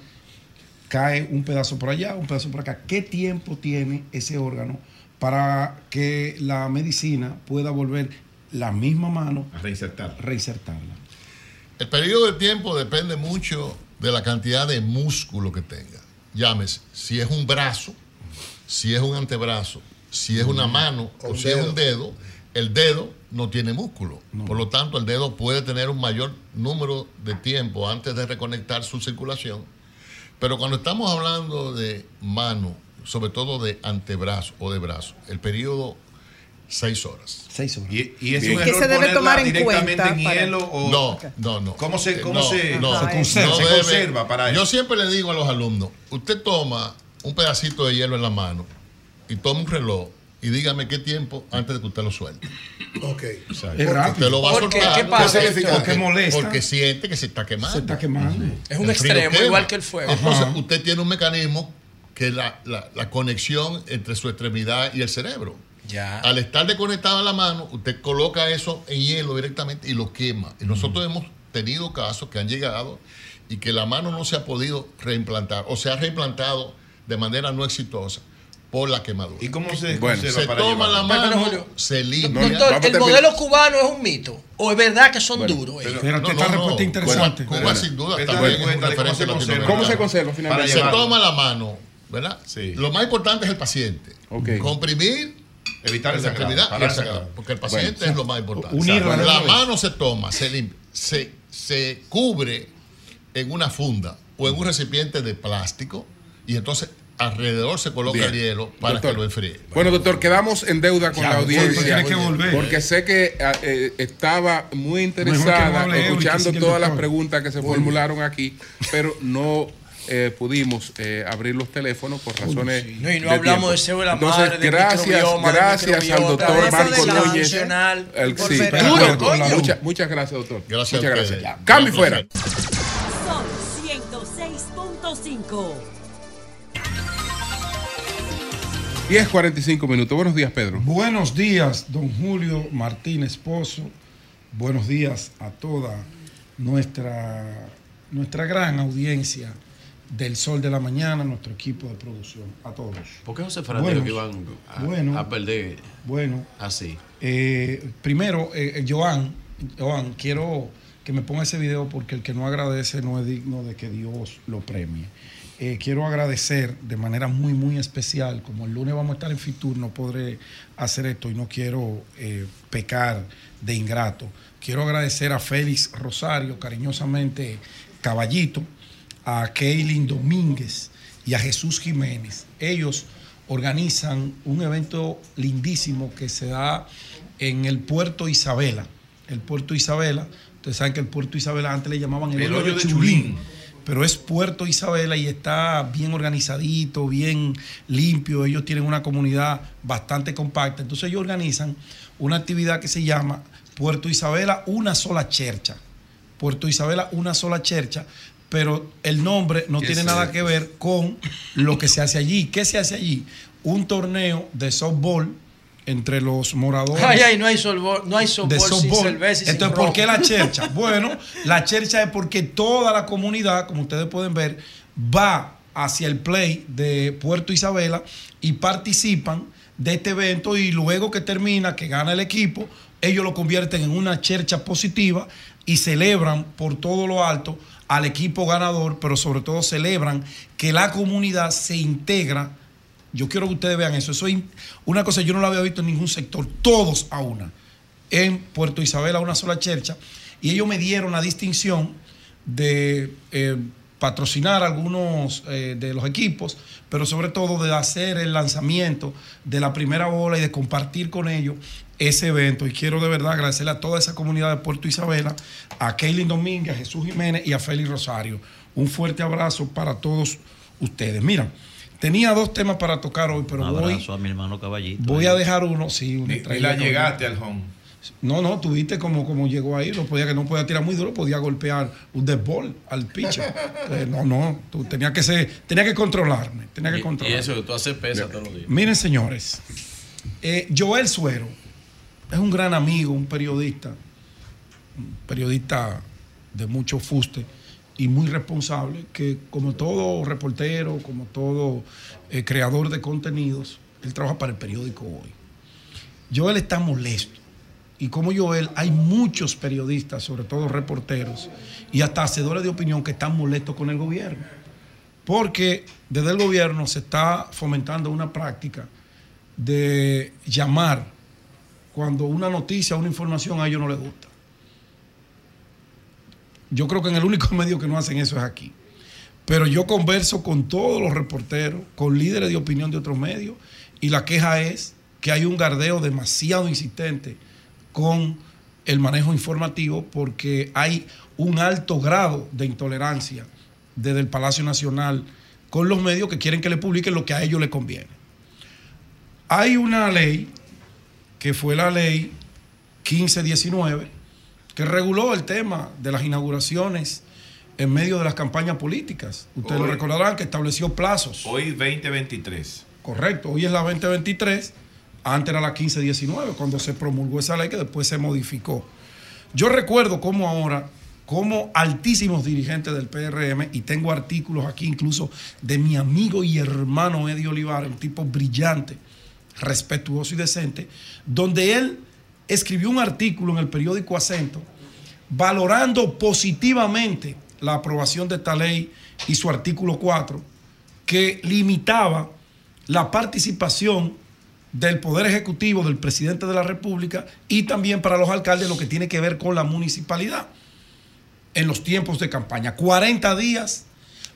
cae un pedazo por allá, un pedazo por acá. ¿Qué tiempo tiene ese órgano para que la medicina pueda volver la misma mano A reinsertar. reinsertarla? El periodo de tiempo depende mucho de la cantidad de músculo que tenga. Llámese, si es un brazo, si es un antebrazo, si es una mano o si es un dedo, el dedo no tiene músculo. Por lo tanto, el dedo puede tener un mayor número de tiempo antes de reconectar su circulación. Pero cuando estamos hablando de mano, sobre todo de antebrazo o de brazo, el periodo seis horas. Seis horas. Y, y es un ¿Qué error se debe tomar en directamente cuenta en para- hielo o No, no, no. ¿Cómo se, cómo No, se, no, se no conserva, se debe- conserva para Yo eso? siempre le digo a los alumnos, usted toma un pedacito de hielo en la mano y toma un reloj y dígame qué tiempo antes de que usted lo suelte. Ok. Es Porque rápido. usted lo va a Porque, soltar. ¿qué pasa? Porque, molesta. porque siente que se está quemando. Se está quemando. Es un extremo, quema. igual que el fuego. Entonces, Ajá. usted tiene un mecanismo que es la, la- la conexión entre su extremidad y el cerebro. Ya. Al estar desconectada la mano, usted coloca eso en hielo directamente y lo quema. Y nosotros hemos tenido casos que han llegado y que la mano no se ha podido reimplantar o se ha reimplantado de manera no exitosa por la quemadura. ¿Y cómo se Bueno. se para toma la llevarlo? Pero, mano, Julio, se limpia. Doctor, ¿el modelo cubano es un mito? ¿O es verdad que son Bueno, duros? Espérate, esta respuesta interesante. Cuba, Cuba, Bueno, sin duda esta también es es un cuenta de cómo se conserva. latinoamericano. ¿Cómo se conserva Para finalmente? Se toma la mano, ¿verdad? Sí. Lo más importante es el paciente. Ok. Comprimir Evitar el y sangrado. porque el paciente es lo más importante. unirla la mano se toma, se limpia, se, se cubre en una funda o en un recipiente de plástico y entonces alrededor se coloca el hielo para doctor, que lo enfríe. Bueno, doctor, quedamos en deuda con la audiencia. Porque, sé que ah, eh, estaba muy interesada escuchando todas las preguntas que se formularon aquí, pero no eh, pudimos eh, abrir los teléfonos por razones. No, y no de hablamos tiempo. de células Entonces, gracias, gracias al doctor Marco Núñez. El, sí, muchas gracias, doctor. Gracias muchas gracias. Cambio fuera. Son 106.5. 10.45 minutos. Buenos días, Pedro. Buenos días, don Julio Martínez Pozo. Buenos días a toda nuestra, nuestra gran audiencia del Sol de la Mañana, nuestro equipo de producción. A todos. ¿Por qué José dijo que iban a, bueno, a perder Bueno, así? eh, primero, eh, Joan, Joan, quiero que me ponga ese video porque el que no agradece no es digno de que Dios lo premie. Eh, quiero agradecer de manera muy, muy especial, como el lunes vamos a estar en Fitur, no podré hacer esto y no quiero eh, pecar de ingrato. Quiero agradecer a Félix Rosario, cariñosamente Caballito, a Keilin Domínguez y a Jesús Jiménez. Ellos organizan un evento lindísimo que se da en el puerto Isabela. El puerto Isabela, ustedes saben que el puerto Isabela antes le llamaban el, El hoyo de de Chulín Chulín. Pero es Puerto Isabela y está bien organizadito, bien limpio. Ellos tienen una comunidad bastante compacta. Entonces ellos organizan una actividad que se llama Puerto Isabela Una Sola Chercha. Puerto Isabela Una Sola Chercha, pero el nombre no ¿Qué tiene nada que ver con lo que se hace allí. ¿Qué se hace allí? Un torneo de softball entre los moradores Ay, ay, no hay softball, no hay softball, de sin softball. cerveza y sin Entonces, ¿por qué la chercha? Bueno, la chercha es porque toda la comunidad, como ustedes pueden ver, va hacia el play de Puerto Isabela y participan de este evento y luego que termina, que gana el equipo, ellos lo convierten en una chercha positiva y celebran por todo lo alto al equipo ganador, pero sobre todo celebran que la comunidad se integra yo quiero que ustedes vean eso. Eso es una cosa yo no la había visto en ningún sector. Todos a una. En Puerto Isabel a una sola chercha. Y ellos me dieron la distinción de eh, patrocinar algunos eh, de los equipos, pero sobre todo de hacer el lanzamiento de la primera bola y de compartir con ellos ese evento. Y quiero de verdad agradecerle a toda esa comunidad de Puerto Isabela, a Keilin Domínguez, a Jesús Jiménez y a Félix Rosario. Un fuerte abrazo para todos ustedes. Mira, tenía dos temas para tocar hoy, pero Un voy, abrazo a mi hermano Caballito. voy a dejar uno. Sí, una ni estrella la llegaste al home. No, no, tuviste como, como llegó ahí, no podía, que no podía tirar muy duro, podía golpear un deadball al pitcher. Eh, no, no, tú tenía que ser, tenía que controlarme, tenía que Y, y controlarme. eso que tú haces pesa todos los días. Miren, señores, eh, Joel Suero es un gran amigo, un periodista, un periodista de mucho fuste y muy responsable, que como todo reportero, como todo eh, creador de contenidos, él trabaja para el periódico hoy. Joel está molesto. Y como Joel, hay muchos periodistas, sobre todo reporteros, y hasta hacedores de opinión que están molestos con el gobierno. Porque desde el gobierno se está fomentando una práctica de llamar cuando una noticia, una información a ellos no les gusta. Yo creo que en el único medio que no hacen eso es aquí. Pero yo converso con todos los reporteros, con líderes de opinión de otros medios, y la queja es que hay un gardeo demasiado insistente con el manejo informativo porque hay un alto grado de intolerancia desde el Palacio Nacional con los medios que quieren que le publiquen lo que a ellos les conviene. Hay una ley que fue la ley 1519 que reguló el tema de las inauguraciones en medio de las campañas políticas. Ustedes lo recordarán que estableció plazos. Hoy 2023. Correcto, hoy es la 2023, antes era la 1519, cuando se promulgó esa ley que después se modificó. Yo recuerdo cómo ahora, como altísimos dirigentes del PRM, y tengo artículos aquí incluso de mi amigo y hermano Eddie Olivar, un tipo brillante, respetuoso y decente, donde él escribió un artículo en el periódico Acento valorando positivamente la aprobación de esta ley y su artículo 4, que limitaba la participación del Poder Ejecutivo, del presidente de la República y también para los alcaldes lo que tiene que ver con la municipalidad en los tiempos de campaña. 40 días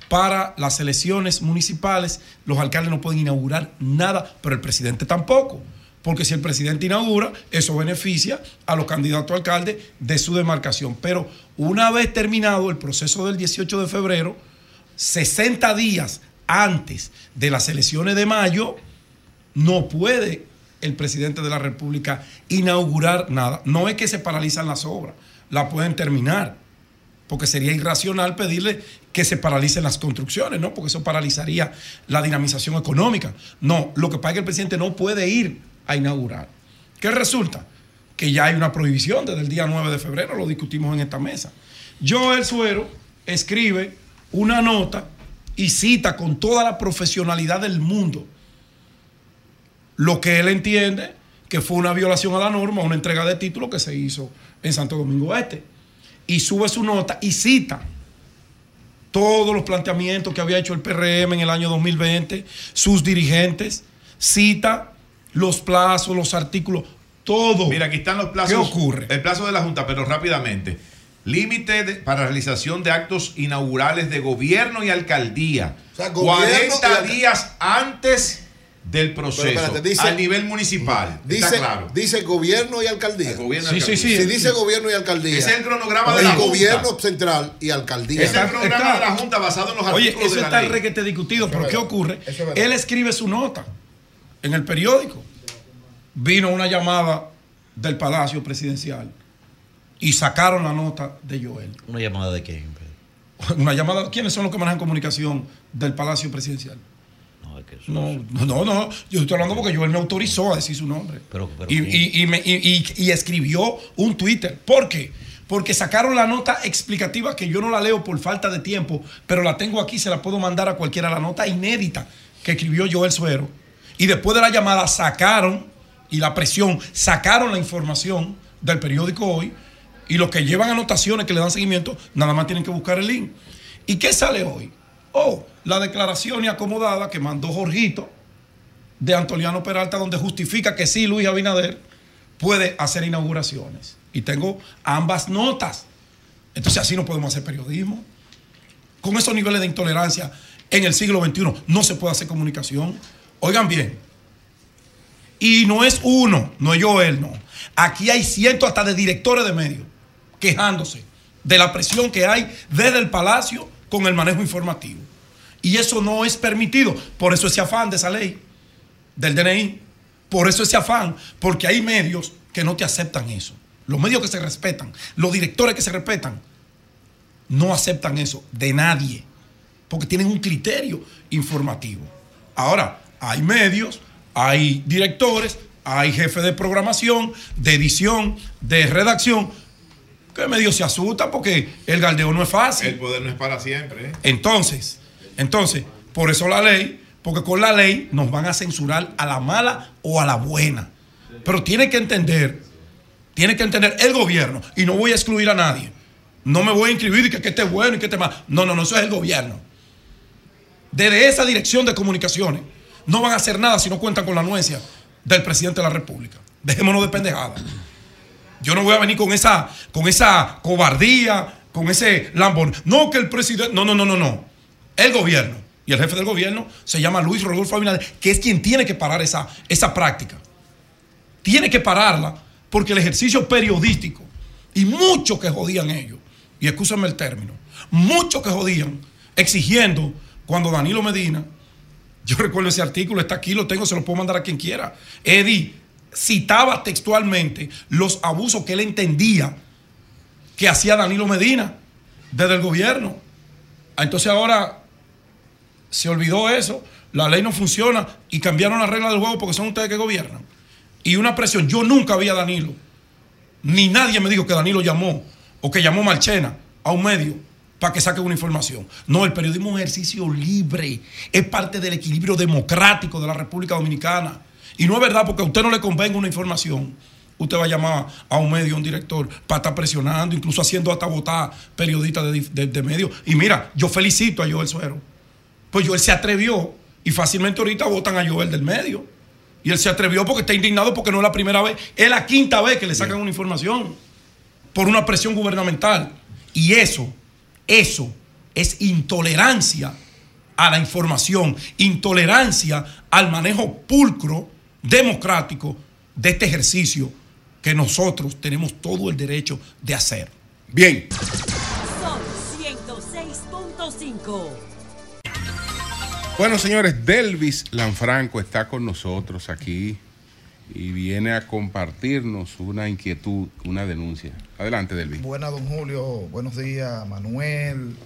para las elecciones municipales, los alcaldes no pueden inaugurar nada, pero el presidente tampoco. Porque si el presidente inaugura, eso beneficia a los candidatos a alcalde de su demarcación. Pero una vez terminado el proceso del 18 de febrero, 60 días antes de las elecciones de mayo, no puede el presidente de la República inaugurar nada. No es que se paralizan las obras, la pueden terminar, porque sería irracional pedirle que se paralicen las construcciones, ¿no? Porque eso paralizaría la dinamización económica. No, lo que pasa es que el presidente no puede ir a inaugurar. ¿Qué resulta? Que ya hay una prohibición desde el día 9 de febrero, lo discutimos en esta mesa. Joel Suero escribe una nota y cita con toda la profesionalidad del mundo lo que él entiende que fue una violación a la norma, una entrega de título que se hizo en Santo Domingo Este. Y sube su nota y cita todos los planteamientos que había hecho el PRM en el año 2020, sus dirigentes, cita los plazos, los artículos, todo. Mira, aquí están los plazos. ¿Qué ocurre? El plazo de la Junta, pero rápidamente. Límite para realización de actos inaugurales de gobierno y alcaldía. gobierno 40 y alca- días antes del proceso. Espérate, dice- a nivel municipal. Dice, Está claro. dice gobierno y alcaldía. gobierno y Sí, sí, alcaldía. sí. Si dice gobierno y alcaldía. Es el cronograma de la Junta. gobierno central y alcaldía. Es el programa de la Junta basado en los Oye, artículos eso de la está ley. requete discutido, pero es ¿qué ocurre? Es. Él escribe su nota en el periódico. Vino una llamada del Palacio Presidencial y sacaron la nota de Joel. ¿Una llamada de quién? Una llamada, ¿quiénes son los que manejan comunicación del Palacio Presidencial? No, no, no, no, yo estoy hablando porque Joel me autorizó a decir su nombre. Pero, pero y, ¿quién? y- y me- y- y- y escribió un Twitter. ¿Por qué? Porque sacaron la nota explicativa que yo no la leo por falta de tiempo, pero la tengo aquí, se la puedo mandar a cualquiera, la nota inédita que escribió Joel Suero. Y después de la llamada sacaron, y la presión, sacaron la información del periódico hoy, y los que llevan anotaciones que le dan seguimiento, nada más tienen que buscar el link. ¿Y qué sale hoy? Oh, la declaración y acomodada que mandó Jorgito de Antoliano Peralta, donde justifica que sí, Luis Abinader puede hacer inauguraciones. Y tengo ambas notas. Entonces así no podemos hacer periodismo. Con esos niveles de intolerancia en el siglo XXI no se puede hacer comunicación. Oigan bien. Y no es uno, no es Joel, no. Aquí hay cientos hasta de directores de medios quejándose de la presión que hay desde el Palacio con el manejo informativo. Y eso no es permitido. Por eso ese afán de esa ley del DNI. Por eso ese afán. Porque hay medios que no te aceptan eso. Los medios que se respetan, los directores que se respetan, no aceptan eso de nadie. Porque tienen un criterio informativo. Ahora, hay medios, hay directores, hay jefes de programación, de edición, de redacción, que medio se asustan porque el galdeo no es fácil. El poder no es para siempre. ¿eh? Entonces, entonces, por eso la ley, porque con la ley nos van a censurar a la mala o a la buena. Pero tiene que entender, tiene que entender el gobierno, y no voy a excluir a nadie. No me voy a inscribir y que, que esté bueno y que esté mal. No, no, no, eso es el gobierno. Desde esa dirección de comunicaciones, no van a hacer nada si no cuentan con la anuencia del presidente de la República. Dejémonos de pendejadas. Yo no voy a venir con esa, con esa cobardía, con ese lambón. No que el presidente. No, no, no, no, no. El gobierno. Y el jefe del gobierno se llama Luis Rodolfo Abinader, que es quien tiene que parar esa, esa práctica. Tiene que pararla porque el ejercicio periodístico y muchos que jodían ellos, y escúchame el término, muchos que jodían exigiendo cuando Danilo Medina, yo recuerdo ese artículo, está aquí, lo tengo, se lo puedo mandar a quien quiera. Eddie citaba textualmente los abusos que él entendía que hacía Danilo Medina desde el gobierno. Ah, Entonces ahora se olvidó eso, la ley no funciona y cambiaron las reglas del juego porque son ustedes que gobiernan. Y una presión, yo nunca vi a Danilo, ni nadie me dijo que Danilo llamó o que llamó Marchena a un medio para que saque una información. No, el periodismo es un ejercicio libre, es parte del equilibrio democrático de la República Dominicana. Y no es verdad porque a usted no le convenga una información. Usted va a llamar a un medio, a un director, para estar presionando, incluso haciendo hasta votar periodistas de, de, de medios. Y mira, yo felicito a Joel Suero. Pues Joel se atrevió y fácilmente ahorita votan a Joel del medio. Y él se atrevió porque está indignado porque no es la primera vez, es la quinta vez que le sacan una información por una presión gubernamental. Y eso, eso es intolerancia a la información, intolerancia al manejo pulcro, democrático de este ejercicio que nosotros tenemos todo el derecho de hacer. Bien. Sol 106.5. Bueno, señores, Delvis Lanfranco está con nosotros aquí y viene a compartirnos una inquietud, una denuncia. Adelante, Delvin. Buenas, don Julio. Buenos días, Manuel.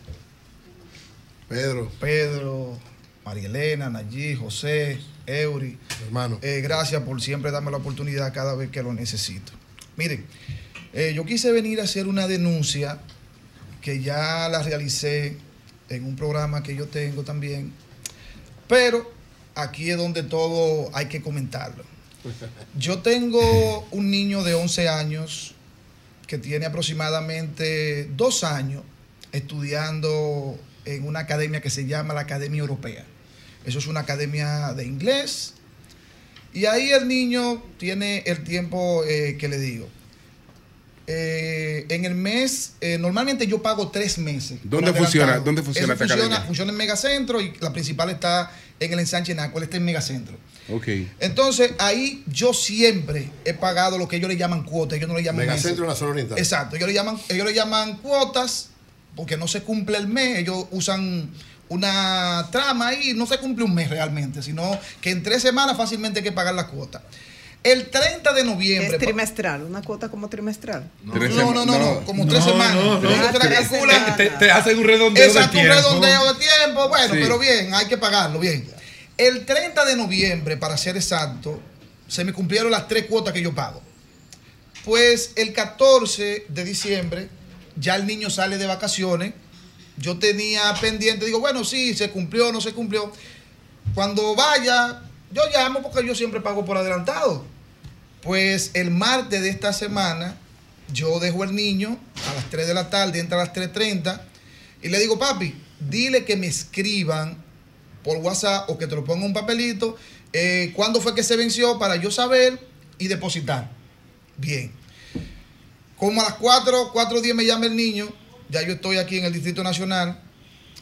Pedro. Pedro, María Elena, Nayí, José, Eury. Hermano. Eh, gracias por siempre darme la oportunidad cada vez que lo necesito. Miren, eh, yo quise venir a hacer una denuncia que ya la realicé en un programa que yo tengo también, pero aquí es donde todo hay que comentarlo. Yo tengo un niño de 11 años que tiene aproximadamente dos años estudiando en una academia que se llama la Academia Europea. Eso es una academia de inglés. Y ahí el niño tiene el tiempo eh, que le digo. Eh, en el mes, eh, normalmente yo pago tres meses. ¿Dónde funciona- dónde funciona esta funciona, academia? funciona en Megacentro y la principal está en el ensanche Naco, él está en Megacentro. Ok. Entonces, ahí yo siempre he pagado lo que ellos le llaman cuotas, ellos no le llaman Megacentro meses. en la zona oriental. Exacto, ellos le llaman, ellos le llaman cuotas porque no se cumple el mes, ellos usan una trama y no se cumple un mes realmente, sino que en tres semanas fácilmente hay que pagar la cuota. El 30 de noviembre. Es trimestral, una cuota como trimestral. No, no, no, no, como tres semanas. Te- calcula. te- te hacen un redondeo de Exacto, un tiempo. redondeo de tiempo. Bueno, Sí. pero bien, hay que pagarlo, bien. El 30 de noviembre, para ser exacto, se me cumplieron las tres cuotas que yo pago. Pues el 14 de diciembre, ya el niño sale de vacaciones. Yo tenía pendiente, digo, bueno, sí, se cumplió, no se cumplió. Cuando vaya, yo llamo porque yo siempre pago por adelantado. Pues el martes de esta semana, yo dejo el niño a las 3 de la tarde, entra a las 3.30, y le digo, papi, dile que me escriban por WhatsApp o que te lo ponga un papelito, eh, cuándo fue que se venció para yo saber y depositar. Bien. Como a las 4, 4 días me llama el niño, ya yo estoy aquí en el Distrito Nacional,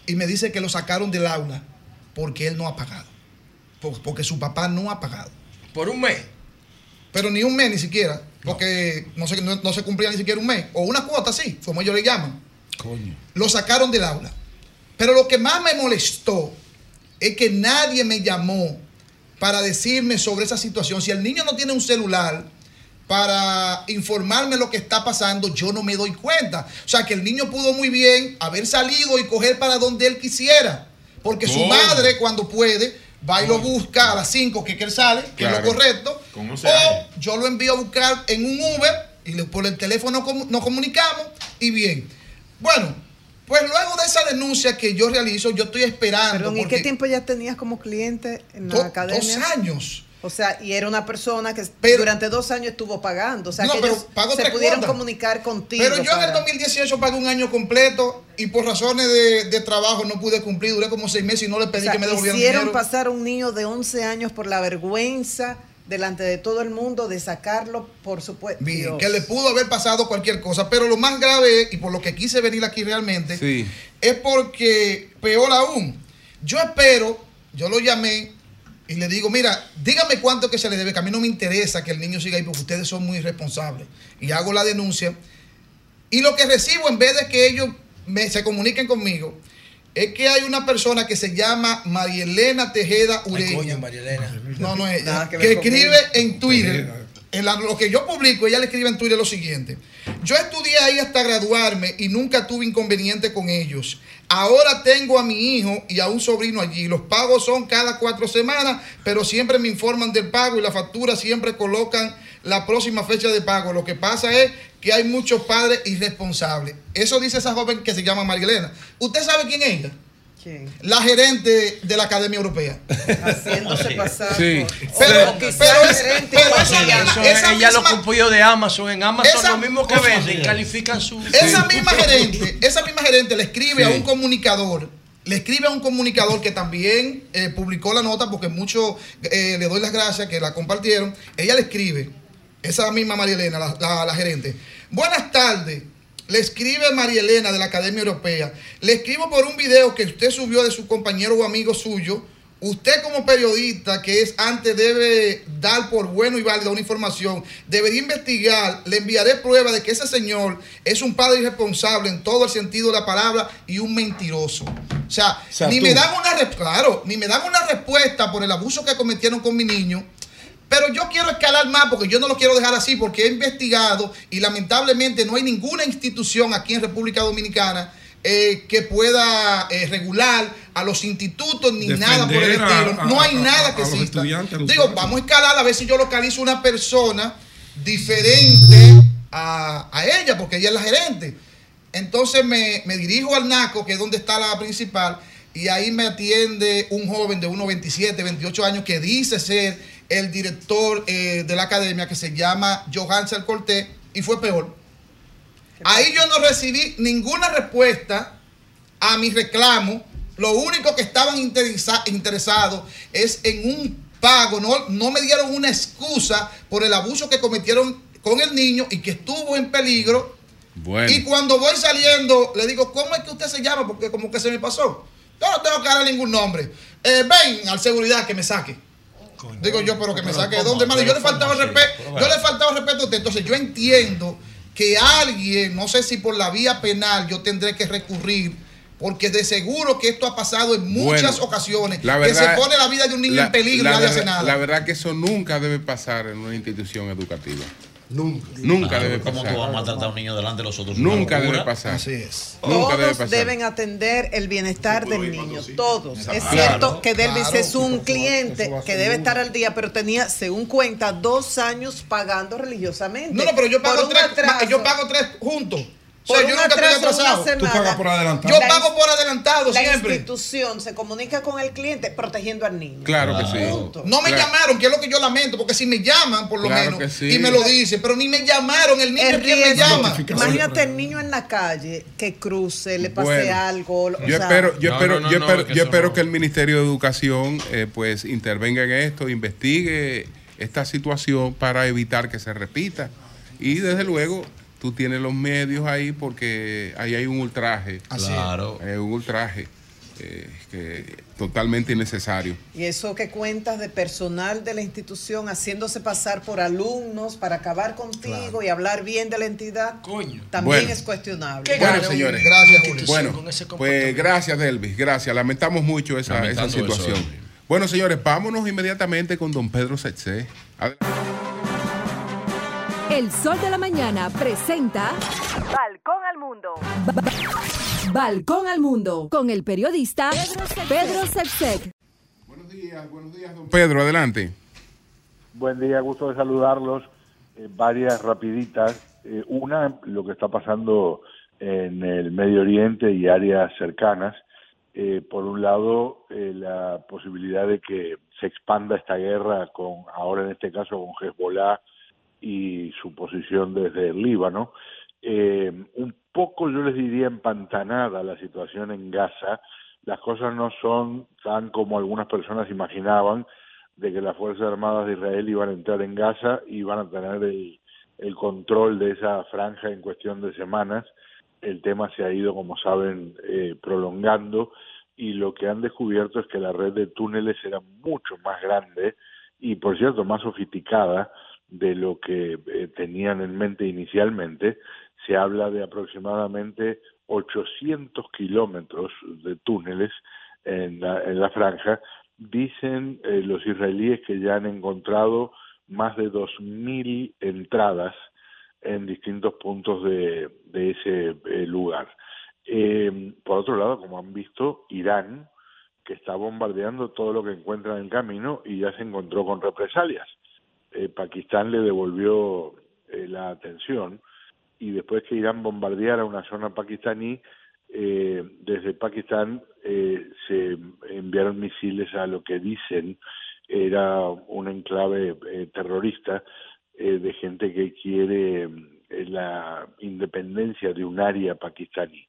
y me dice que lo sacaron del aula porque él no ha pagado. Por- Porque su papá no ha pagado. ¿Por un mes? Pero ni un mes ni siquiera, porque no, se, no, no se cumplía ni siquiera un mes. O una cuota, sí, como ellos le llaman. Coño. Lo sacaron del aula. Pero lo que más me molestó es que nadie me llamó para decirme sobre esa situación. Si el niño no tiene un celular para informarme lo que está pasando, yo no me doy cuenta. O sea, que el niño pudo muy bien haber salido y coger para donde él quisiera. Porque su madre, cuando puede, va y lo busca a las 5 que, que él sale, que es lo correcto. 11 o yo lo envío a buscar en un Uber y por el teléfono nos comunicamos y bien. Bueno, pues luego de esa denuncia que yo realizo, yo estoy esperando. Perdón, ¿y qué tiempo ya tenías como cliente en la Do- academia? dos años. O sea, y era una persona que Pero- durante dos años estuvo pagando. O sea, No, que ellos se pudieron comunicar contigo. Pero yo en el para- 2018 pagué un año completo y por razones de, de trabajo no pude cumplir. Duré como seis meses y no le o pedí sea, que me devolvieran hicieron dinero. pasar a un niño de 11 años por la vergüenza delante de todo el mundo de sacarlo, por supuesto. Bien, Dios. que le pudo haber pasado cualquier cosa, pero lo más grave y por lo que quise venir aquí realmente Sí. es porque, peor aún, yo espero, yo lo llamé y le digo, mira, dígame cuánto que se le debe, que a mí no me interesa que el niño siga ahí porque ustedes son muy irresponsables. Y hago la denuncia. Y lo que recibo, en vez de que ellos me, se comuniquen conmigo, es que hay una persona que se llama María Elena Tejeda Ay, Ureña. coño, María Elena. No, no es ella. que escribe en Twitter. En la- lo que yo publico, ella le escribe en Twitter lo siguiente. Yo estudié ahí hasta graduarme y nunca tuve inconveniente con ellos. Ahora tengo a mi hijo y a un sobrino allí. Los pagos son cada cuatro semanas, pero siempre me informan del pago y la factura siempre colocan la próxima fecha de pago. Lo que pasa es que hay muchos padres irresponsables. Eso dice esa joven que se llama Marilena. ¿Usted sabe quién es ella? ¿Quién? La gerente de la Academia Europea. Haciéndose pasar. Sí. por- Pero- pero es- pero así. misma- esa ella lo copió de Amazon. En Amazon Esa- lo mismo que venden, califican su. Esa misma gerente, esa misma gerente le escribe Sí. a un comunicador, le escribe a un comunicador que también eh, publicó la nota porque mucho eh, le doy las gracias que la compartieron. Ella le escribe, esa misma María Elena, la, la- la gerente. Buenas tardes. Le escribe María Elena de la Academia Europea. Le escribo por un video que usted subió de su compañero o amigo suyo. Usted como periodista que es antes debe dar por bueno y válida una información, debería investigar, le enviaré prueba de que ese señor es un padre irresponsable en todo el sentido de la palabra y un mentiroso. O sea, sea, ni tú. me dan una claro, ni me dan una respuesta por el abuso que cometieron con mi niño, Pero yo quiero escalar más porque yo no lo quiero dejar así porque he investigado y lamentablemente no hay ninguna institución aquí en República Dominicana eh, que pueda eh, regular a los institutos ni nada por el estilo. no hay a- nada a que exista. a los Digo, vamos a escalar a ver si yo localizo una persona diferente a, a ella, porque ella es la gerente. Entonces me, me dirijo al NACO, que es donde está la principal, y ahí me atiende un joven de unos 27, 28 años que dice ser el director eh, de la academia, que se llama Johansel Cortés, y fue peor. Ahí yo no recibí ninguna respuesta a mi reclamo. Lo único que estaban interesa- interesados es en un pago. No, no me dieron una excusa por el abuso que cometieron con el niño y que estuvo en peligro. Bueno. Y cuando voy saliendo, le digo, ¿cómo es que usted se llama? Porque como que se me pasó. Yo no tengo que dar ningún nombre. Eh, ven al seguridad que me saque. Digo yo, pero que me saque de dónde, hermano. Yo le faltaba respeto. Yo le faltaba respeto a usted. Entonces yo entiendo que alguien, no sé si por la vía penal, yo tendré que recurrir. Porque de seguro que esto ha pasado en muchas Bueno, ocasiones. la que se verdad- pone la vida de un niño La- en peligro y nadie verdad- hace nada. La verdad que eso nunca debe pasar en una institución educativa. Nunca. Nunca Claro, debe ¿Cómo pasar. tú vas a maltratar a un niño delante de los otros? Nunca debe pasar. Así es. Nunca debe Todos pasar. deben atender el bienestar del niño, todos. Es Claro, cierto que Delvis claro. es un cliente que debe estar al día, pero tenía, según cuenta, dos años pagando religiosamente. No, no, pero yo pago tres, yo pago tres juntos. O Por sea, yo un nunca estoy atrasado. Tú pagas por adelantado. Yo La pago por adelantado La siempre. institución se comunica con el cliente protegiendo al niño. Claro que sí. Punto. No me Claro. llamaron, que es lo que yo lamento, porque si me llaman, por lo Claro menos, sí. y me lo dicen, pero ni me llamaron, el niño Es es quien me llama. Imagínate el niño en la calle que cruce, le pase Bueno, algo. o Yo sea, espero, yo No, espero, no, no, yo espero, yo que el Ministerio de Educación eh, pues intervenga en esto, investigue esta situación para evitar que se repita. Y desde luego tú tienes los medios ahí porque ahí hay un ultraje. Así es. Claro. Hay un ultraje eh, que totalmente innecesario. Y eso que cuentas de personal de la institución haciéndose pasar por alumnos para acabar contigo y hablar bien de la entidad, también Bueno. es cuestionable. Qué Bueno, señores. Gracias, Julio. Bueno, con ese pues gracias, Delvis. Gracias. Lamentamos mucho esa, Lamentando eso, situación. Elvis. bueno, señores, vámonos inmediatamente con don Pedro Setse. El Sol de la Mañana presenta Balcón al Mundo. Balcón al Mundo con el periodista Pedro Sepsek. Buenos días, buenos días, don Pedro, adelante. Buen día, gusto de saludarlos. Eh, varias rapiditas. Eh, una, lo que está pasando en el Medio Oriente y áreas cercanas. Eh, por un lado, eh, la posibilidad de que se expanda esta guerra con, ahora en este caso, con Hezbollah y su posición desde el Líbano. Eh, un poco, yo les diría, empantanada la situación en Gaza. Las cosas no son tan como algunas personas imaginaban, de que las Fuerzas Armadas de Israel iban a entrar en Gaza y iban a tener el, el control de esa franja en cuestión de semanas. El tema se ha ido, como saben, eh, prolongando y lo que han descubierto es que la red de túneles era mucho más grande y, por cierto, más sofisticada de lo que eh, tenían en mente inicialmente. Se habla de aproximadamente 800 kilómetros de túneles en la, en la franja. Dicen eh, los israelíes que ya han encontrado más de 2.000 entradas en distintos puntos de, de ese eh, lugar. Eh, por otro lado, como han visto, Irán, que está bombardeando todo lo que encuentra en el camino y ya se encontró con represalias. Eh, Pakistán le devolvió eh, la atención y después que Irán bombardeara una zona pakistaní, eh, desde Pakistán eh, se enviaron misiles a lo que dicen era un enclave eh, terrorista de gente que quiere la independencia de un área pakistaní.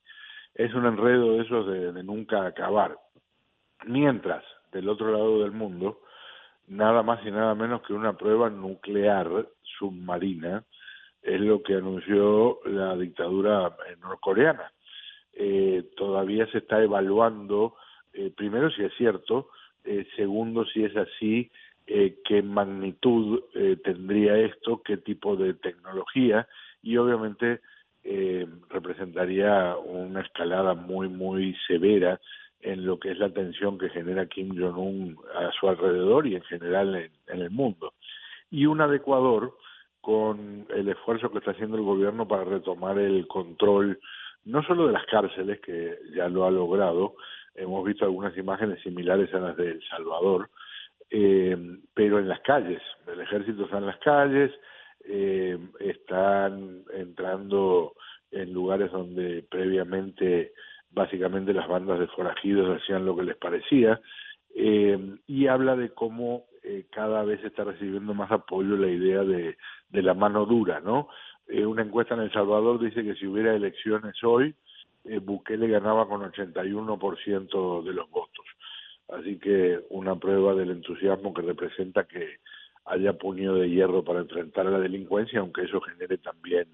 Es un enredo de esos de nunca acabar. Mientras, del otro lado del mundo, nada más y nada menos que una prueba nuclear submarina es lo que anunció la dictadura norcoreana. Eh, todavía se está evaluando, eh, primero si es cierto, eh, segundo si es así, eh, qué magnitud tendría esto, qué tipo de tecnología y obviamente representaría una escalada muy, muy severa en lo que es la tensión que genera Kim Jong-un a su alrededor y en general en, el mundo. y una de Ecuador con el esfuerzo que está haciendo el gobierno para retomar el control no solo de las cárceles, que ya lo ha logrado, hemos visto algunas imágenes similares a las de El Salvador, eh, pero en las calles, el ejército está en las calles, eh, están entrando en lugares donde previamente básicamente las bandas de forajidos hacían lo que les parecía, eh, y habla de cómo eh, cada vez está recibiendo más apoyo la idea de, la mano dura, ¿no? Eh, una encuesta en El Salvador dice que si hubiera elecciones hoy, eh, Bukele ganaba con 81% de los votos. Así que una prueba del entusiasmo que representa que haya puño de hierro para enfrentar a la delincuencia, aunque eso genere también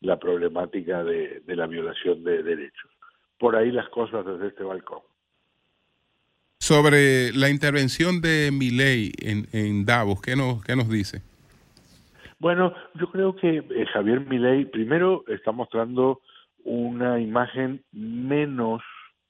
la problemática de la violación de derechos. Por ahí las cosas desde este balcón. Sobre la intervención de Milei en, en Davos, ¿qué nos, ¿qué nos dice? Bueno, yo creo que eh, Javier Milei primero está mostrando una imagen menos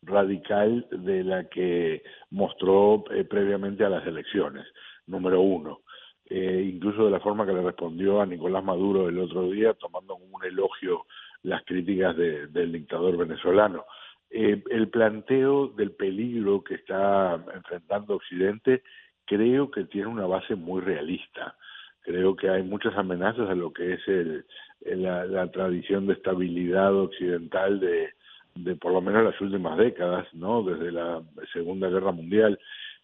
radical de la que mostró eh, previamente a las elecciones, número uno. Eh, incluso de la forma que le respondió a Nicolás Maduro el otro día, tomando un elogio las críticas de- del dictador venezolano. Eh, el planteo del peligro que está enfrentando Occidente creo que tiene una base muy realista. Creo que hay muchas amenazas a lo que es el, la, la tradición de estabilidad occidental de, de por lo menos las últimas décadas, ¿no? Desde la Segunda Guerra Mundial,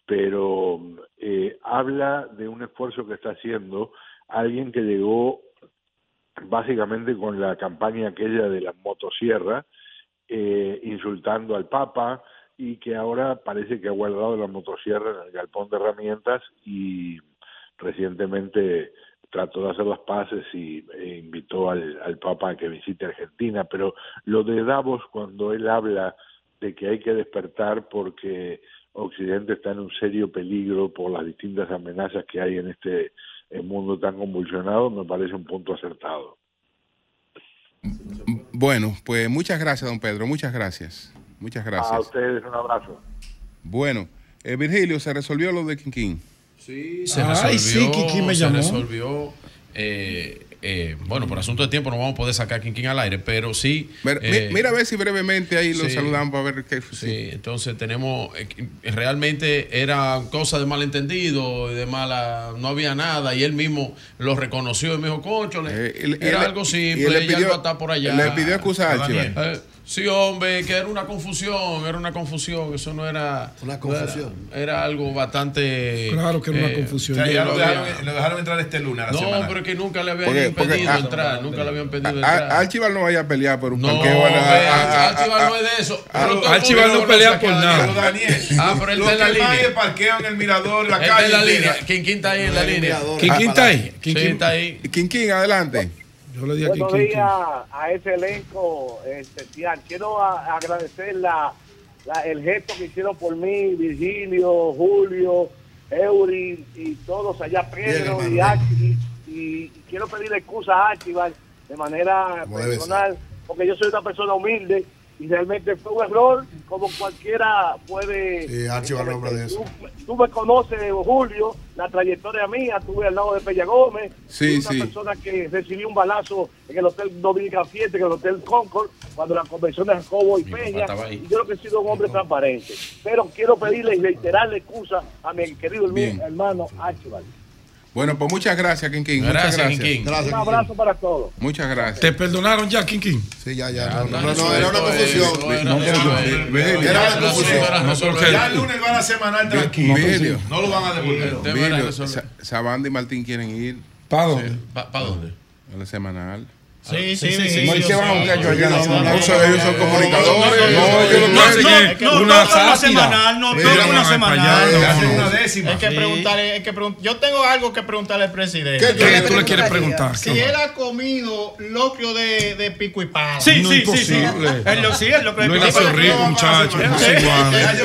pero eh, habla de un esfuerzo que está haciendo alguien que llegó básicamente con la campaña aquella de la motosierra, eh, insultando al Papa y que ahora parece que ha guardado la motosierra en el galpón de herramientas y recientemente trató de hacer las paces y e invitó al, al Papa a que visite Argentina, pero lo de Davos cuando él habla de que hay que despertar porque Occidente está en un serio peligro por las distintas amenazas que hay en este eh, mundo tan convulsionado, me parece un punto acertado. Bueno, pues muchas gracias, don Pedro, muchas gracias. Muchas A gracias. ustedes un abrazo. Bueno, eh, Virgilio, ¿se resolvió lo de Quinquín? Sí, se Ay, resolvió. sí, Quinquín me se llamó. resolvió. eh, eh, bueno, por asunto de tiempo no vamos a poder sacar a Quinquín al aire, pero sí. Eh, mira a ver si brevemente ahí lo sí. saludamos para ver qué. Sí, entonces tenemos, eh, realmente era cosa de malentendido, de mala, no había nada, y él mismo lo reconoció y me dijo, concho, él- era él- algo y simple, él le ya pidió- algo está por allá. le pidió excusa a. Eh, sí, hombre, que era una confusión, era una confusión, eso no era... Una no era- confusión. Era, algo bastante... Claro que era una eh, confusión. O sea, ya lo dejaron, había- lo dejaron entrar este lunes a la No, semana. pero es que nunca le habían Porque- ah, entrar, nunca le habían pedido entrar. Archibald no vaya a pelear por un No, parqueo. a la- ve, a- a- Archibald a- no es de eso. a- Pero todo el Archibald mundo no pelea por nada. Daniel. Ah, pero él está en la que más línea. es parqueo en el mirador, la calle. está en la línea. Quinquín está ahí en la línea. Quinquín está ahí. Sí, está ahí. Quinquín, adelante. Yo le di Buenos días a ese elenco especial. Quiero a- agradecer la, la- el gesto que hicieron por mí, Virgilio, Julio, Eury y todos allá, Pedro Bien, y Archie. Y, y quiero pedirle excusa a Archibald de manera Como personal, porque yo soy una persona humilde y realmente fue un error, como cualquiera puede. Sí, Archibald no habla de eso. Tú, tú me conoces, Julio, la trayectoria mía, estuve al lado de Pella Gómez. Sí, una sí. persona que recibió un balazo en el Hotel Dominican Fiesta, en el Hotel Concord, cuando la convención de Jacobo y Mi Peña. Y yo creo que he sido un hombre transparente. Pero quiero pedirle y reiterarle excusa a mi querido Bien. hermano Archibald. Bueno, pues muchas gracias, Quinquín. Muchas Gracias, gracias. Quinquín. Un abrazo para todos. Muchas gracias. ¿Te perdonaron ya, Quinquín? Sí, ya, ya. Ya, No, no, no, no, era una confusión. no era- una confusión. Ya el lunes va la semanal tranquilo. No lo van a devolver. Sabanda y Martín quieren ir ¿Para dónde? ¿Para dónde? a la semanal. Sí, sí, sí, sí, sí. sí, No, ¿y yo qué van a buscar yo allá? No, ellos son- comunicadores. No, yo lo que No, una no, semanal, no, no, una semanal. una no. décima. Hay que preguntarle, hay que yo tengo algo que preguntarle al presidente. ¿Qué ¿Qué tú le quieres preguntar? Si él ha comido locrio de, de pico y pala. Sí, No, sí, sí, sí. Es lo que No es. Rico, muchacho. No es igual.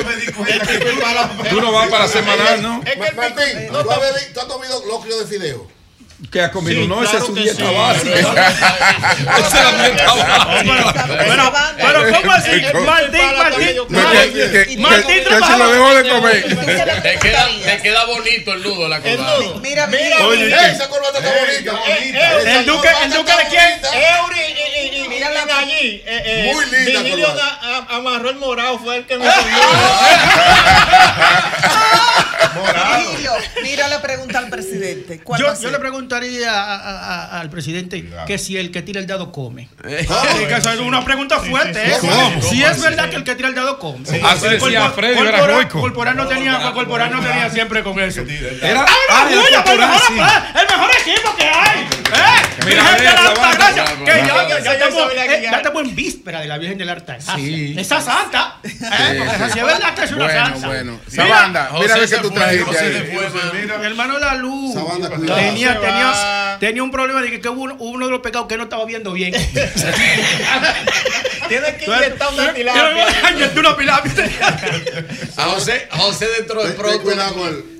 Tú no vas para la semanal, ¿no? Es que el pico- Martín, no, ¿tú has bebi- tú has comido locrio de fideo? Que ha comido, Sí, no, esa claro es su dieta sí. básica. esa es la dieta básica. Pero, pero ¿cómo así? Martín, Martín, Martín se lo dejó de comer. Te queda, te queda bonito el nudo la corbata. Mira, Mira, Oye, mira. Esa corbata está bonita. ¿El duque, el duque de quién? Eury y. Eh, eh, Muy linda Virgilio amarró el morado, fue el que me subió. Virgilio, mira la pregunta al presidente. ¿Cuál va a Yo, le preguntaría a- a- a- al presidente que si el que tira el dado come. Eh. Eso es una pregunta fuerte. ¿eh? ¿Cómo? Si es verdad que el que tira el dado come. Así decía Corpor- Freddy, Corporal- no tenía, Corporal no tenía siempre con eso. Era, ¡Ah, ah, una el mejor, sí. el mejor equipo que hay! ¿Eh? Virgen de la que ya, ya, bueno. estamos, eh, ya estamos en víspera de la Virgen de la Alta Gracia. Sí. Esa santa. ¿eh? Esa sí es verdad que es una santa. bueno. Sabanda, mira lo que tú trajiste. Mi hermano La Luz Sabanda, cuidado. tenía, Se tenía, va. tenía un problema de que, que uno, uno de los pecados que no estaba viendo bien. Tienes que inyectar una. Inyecté una. A José, José dentro de ten pronto.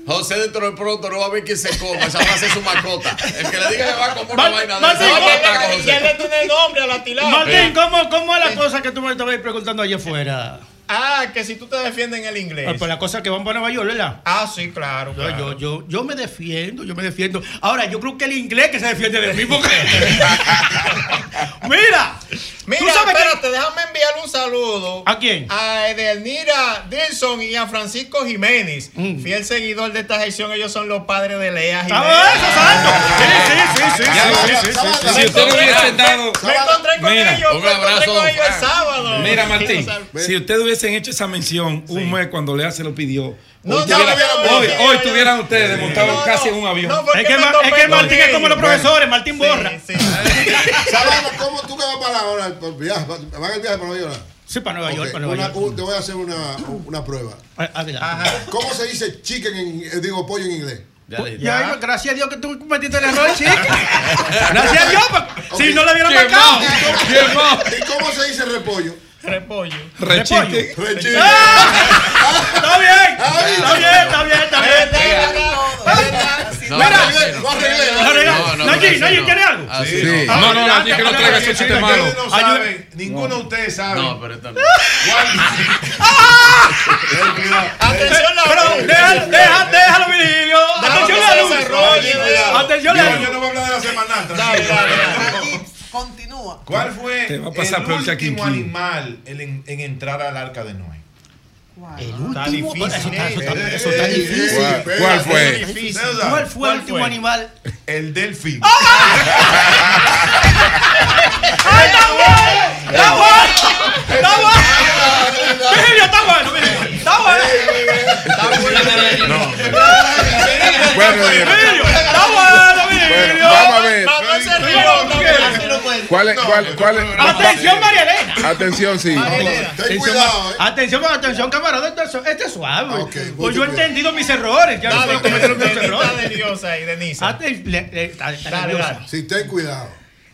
José dentro de pronto no va a ver quién se coma. Esa va a ser su mascota. El que le diga que va a comer una vaina de Martín, esa, va a ¿cómo- matar a Ya le tiene nombre a la tilapia. Martín, ¿cómo, ¿cómo es la cosa que tú me estabas preguntando allá afuera? Ah, que si tú te defiendes en el inglés. Ah, pues la cosa es que van para Nueva York, ¿verdad? Ah, sí, claro. Yo. Yo, yo, me defiendo, yo me defiendo. Ahora, yo creo que el inglés que se defiende de mí, porque. Mira. Mira, espérate, déjame enviarle un saludo. ¿A quién? A Edelmira Dilson y a Francisco Jiménez. Mm. Fiel seguidor de esta sección, ellos son los padres de Lea ah, Jiménez. ¡Ah, eso, santo! Sí, sí, sí, sí. sí, sí, sí. Si usted hubiese dado. Me encontré con ellos. Un abrazo. el sábado. Mira, Martín. Si usted hubiese hubiesen hecho esa mención un mes cuando Lea se lo pidió, No, hoy, tuviera- hoy, hoy tuvieran ustedes montados no, casi en un avión. no, Es que, Ma- es que Martín es como los profesores, Martín borra. Sí. Sabana, ¿cómo tú que vas para ahora? ¿Van el viaje para Nueva York? Sí, para Nueva York, Ok, para Nueva una- York. un- te voy a hacer una, una prueba. Ah. ¿Cómo se dice chicken en, eh, digo pollo en inglés? Ya le- Ya, ya, gracias a Dios que tú cometiste el error, chico. Gracias a Dios, porque si no le hubieran ¿Quién marcado. ¿Y cómo se dice repollo? Repollo. Repollo. ¡Ah! Está bien. Está bien, está bien, está bien. Mira, ah. no, Nayi, Nayi, ¿quiere algo? Ah, no, no, Nayi, que no traiga chiste malo. Ninguno de ustedes sabe. No, pero está bien. Atención, Laurón. Déjalo, Virgilio. Atención, la luz. Atención, la luz. Yo no voy a hablar de la semana continúa. ¿Cuál fue el último animal en, en- en entrar al arca de Noé? El Está último. difícil, Eso está- eso está- eso está difícil. ¿Cuál, cuál fue? Difícil. ¿Cuál fue el último fue? animal? El delfín. ¡Ay, está bueno! ¡Está bueno! ¡Está bueno! Virgilio, está bueno. Está bueno. Bueno, bien. Virgilio, está bueno, Vamos a ver. Manuel se rió. ¿Cuál es? ¿Cuál, cuál es? Atención, María Elena. Atención, sí. Ten cuidado, eh. Atención, atención, camarada, este es- suave. Ok, pues yo he entendido mis errores. Ya no cometer Denisa errores. ahí, está- nerviosa. dale. Sí, ten cuidado.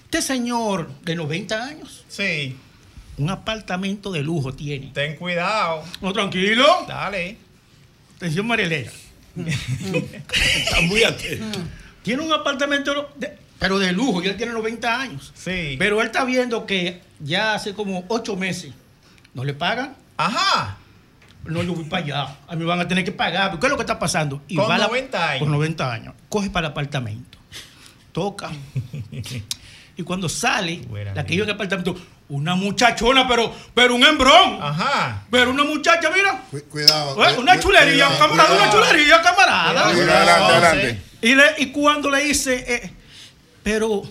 Este señor de 90 años, Sí, un apartamento de lujo tiene. ten cuidado. No, tranquilo. Dale. Atención, María Elena. Está muy atento. Tiene un apartamento, de- pero de lujo, y él tiene 90 años. Sí. Pero él está viendo que ya hace como 8 meses no le pagan. Ajá. No, yo voy para allá. A mí van a tener que pagar. ¿Qué es lo que está pasando? Y Con va a la- 90 años. Con 90 años. Coge para el apartamento. Toca. y cuando sale, Buena la que en el apartamento, una muchachona, pero, pero un hembrón. Ajá. Pero una muchacha, mira. Cu- Cuidado. Una chulería, cuidado, camarada, una chulería, camarada. Cuidado. Adelante, adelante. Y, le- y cuando le dice, eh, pero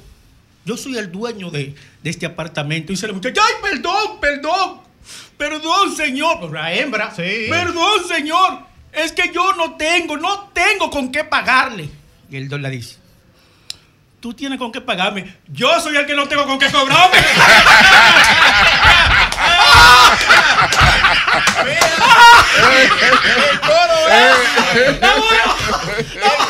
yo soy el dueño de, de este apartamento, dice la muchacha, ay, perdón, perdón, perdón, señor, la hembra, Sí. perdón, señor, es que yo no tengo, no tengo con qué pagarle. Y el don le dice, tú tienes con qué pagarme, yo soy el que no tengo con qué cobrarme. El. El el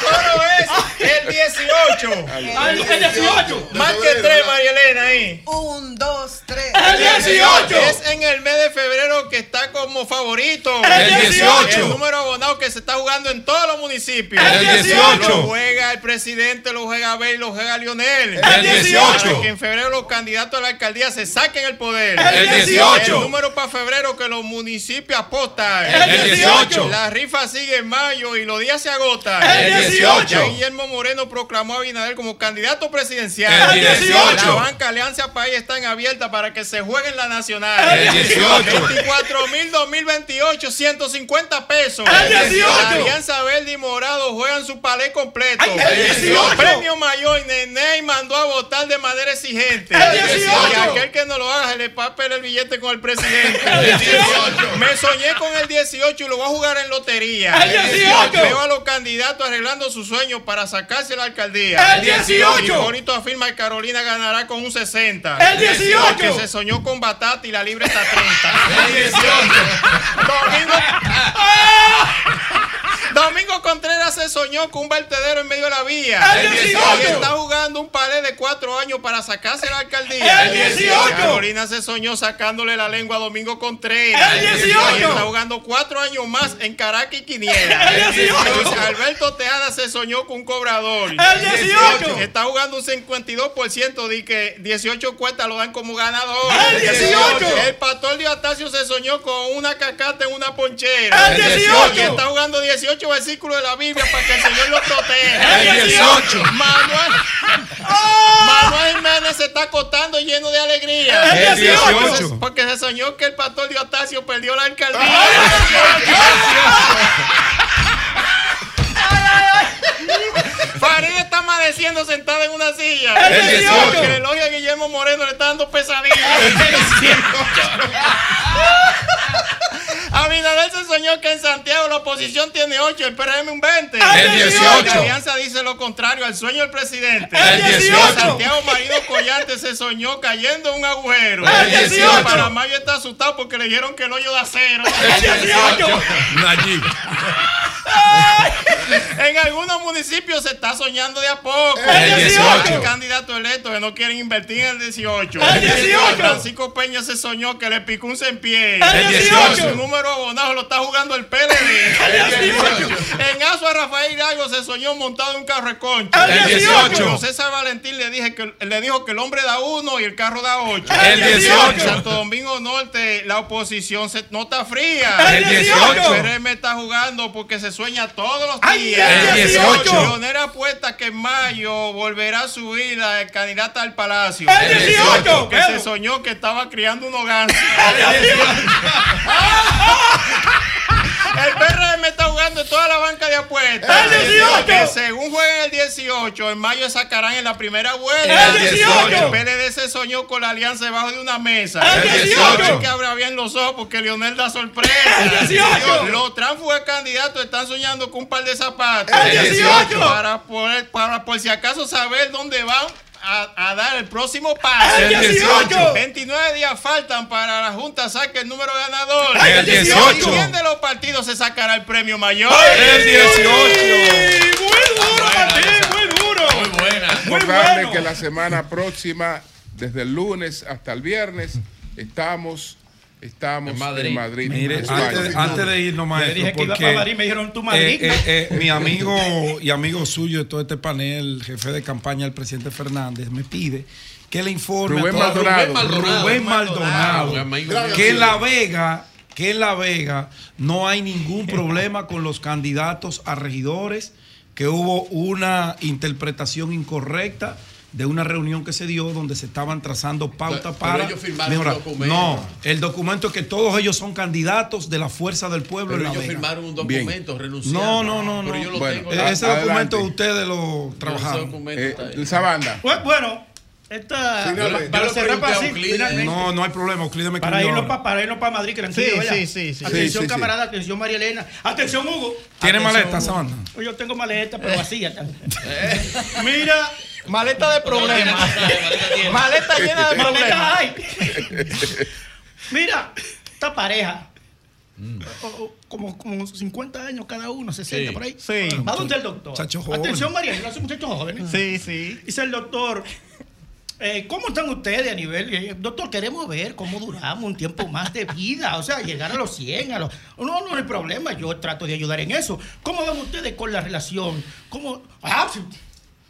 18. 18. Al- el 18. Marque 3, María Elena, ahí. Un, dos, tres. El 18 es en el mes de febrero que está como favorito. El 18. El número abonado que se está jugando en todos los municipios. El 18. Lo juega el presidente, lo juega Abel, lo juega Lionel. El 18. Para que en febrero los candidatos a la alcaldía se saquen el poder. El 18. El número para febrero que los municipios apostan. El 18. La rifa sigue en mayo y los días se agotan. El 18. Ya Guillermo Moreno proclamó a Abinader como candidato presidencial. El 18. La banca Alianza País está en abierta para que se juegue en la nacional. El 18. 24 mil 2028, 150 pesos. El 18. La Alianza Verde y Morado juegan su palé completo. El 18. Premio mayor, Nene mandó a votar de manera exigente. El 18. Y aquel que no lo haga, se le papel el billete con el presidente. El 18. Me soñé con el 18 y lo voy a jugar en lotería. El 18. Veo a los candidatos arreglando sus sueños para sacarse la alcaldía. El 18. Y Bonito afirma que Carolina ganará con un 60. El 18. Que se soñó con batata y la libre está 30. El 18. Domingo. Domingo Contreras se soñó con un vertedero en medio de la vía. El 18. Y está jugando un palé de cuatro años para sacarse la alcaldía. El 18. Carolina se soñó sacándole la lengua a Domingo Contreras. El 18. Y está jugando cuatro años más en Caracas y Quiniela. El 18. Luis Alberto Tejada se soñó con un cobrador. El 18. Está jugando un 52% de que 18 cuentas lo dan como ganador. El 18. El pastor Diotasio se soñó con una cacata en una ponchera. El 18. Y está jugando 18 versículos de la Biblia para que el Señor lo proteja. El 18. Manuel, Manuel Jiménez se está acostando lleno de alegría. El 18. Porque- se soñó que el pastor Diotasio perdió la alcaldía. Farid está amaneciendo sentada en una silla. El 18. Que el elogio a Guillermo Moreno le está dando pesadillas. Abinader se soñó que en Santiago la oposición tiene 8, el PRM un 20. El 18. La alianza dice lo contrario al sueño del presidente. El 18. Santiago Marido Collante se soñó cayendo en un agujero. El 18. Para Mayo está asustado porque le dijeron que el hoyo de acero. El 18. Nayib. En algunos municipios se está soñando de a poco. El 18. Hay candidatos electos que no quieren invertir en el 18. El 18. Francisco Peña se soñó que le picó un pie. El 18. Su número abonado lo está jugando el PLD. El 18. En Azua Rafael Hidalgo se soñó montado en un carro de concha. El 18. Pero César Valentín le, dije que, le dijo que el hombre da uno y el carro da ocho. El 18. En Santo Domingo Norte la oposición se, no está fría. El 18. El PRM está jugando porque se sueña todos los Ay, días. el 18. Leonera apuesta que en mayo volverá a subir la candidata al palacio. El 18. Que se soñó que estaba criando un hogar. El PRM está jugando en toda la banca de apuestas. El 18. Que según jueguen el 18, en mayo sacarán en la primera vuelta. El 18. El PLD se soñó con la alianza debajo de una mesa. El 18. Hay que abra bien los ojos porque Leonel da sorpresa. El 18. Los tránsfugas candidatos están soñando con un par de zapatos. El 18. Para, poder- para por si acaso saber dónde van. A, a dar el próximo paso. El 18. 29 días faltan para la Junta saque el número ganador. El 18. ¿Y quién de los partidos se sacará el premio mayor? El 18. Muy duro, Martín, muy duro. Muy buena. Recordarle que la semana próxima, desde el lunes hasta el viernes, estamos, estamos en Madrid. Madrid. Mire, antes, antes de irnos, maestro, dije que iba porque, para Madrid, me dijeron tú Madrid. eh, eh, eh, mi amigo y amigo suyo de todo este panel, jefe de campaña del presidente Fernández, me pide que le informe Rubén a Maldonado. Rubén Maldonado. Rubén Maldonado, que en La Vega, que en La Vega no hay ningún problema con los candidatos a regidores, que hubo una interpretación incorrecta de una reunión que se dio donde se estaban trazando pautas Pero para ellos firmaron mejorar. un documento. No, el documento es que todos ellos son candidatos de la fuerza del pueblo Pero en La ellos Vega. firmaron un Bien. documento renunciando. No, no, no, no. Pero yo lo Bueno, tengo. eh, Eh, Ese Adelante. documento ustedes lo Ese trabajaron. documento Eh, está ahí. esa banda. Bu- Bueno, esta. Para cerrar para a sí, Euclides. finalmente. No, no hay problema. Euclides me Para irnos para, para irnos para Madrid, que tranquilo, Sí, sí, sí, sí. Atención, Sí, sí, sí. camarada, atención, María Elena. Atención, Hugo. ¿Tiene Atención, maleta, banda? Yo tengo maleta, pero vacía. Mira, Maleta de problemas. Maleta llena de maleta problemas. hay. Mira, esta pareja o- como, como 50 años cada uno, 60 Sí. por ahí. Sí. Va donde el doctor. Atención, María, no son muchachos jóvenes. Sí, sí. Dice el doctor, eh, ¿cómo están ustedes a nivel? eh, doctor, queremos ver cómo duramos un tiempo más de vida, o sea, llegar a los 100, a los... No, no hay problema, yo trato de ayudar en eso. ¿Cómo van ustedes con la relación? ¿Cómo? Ah,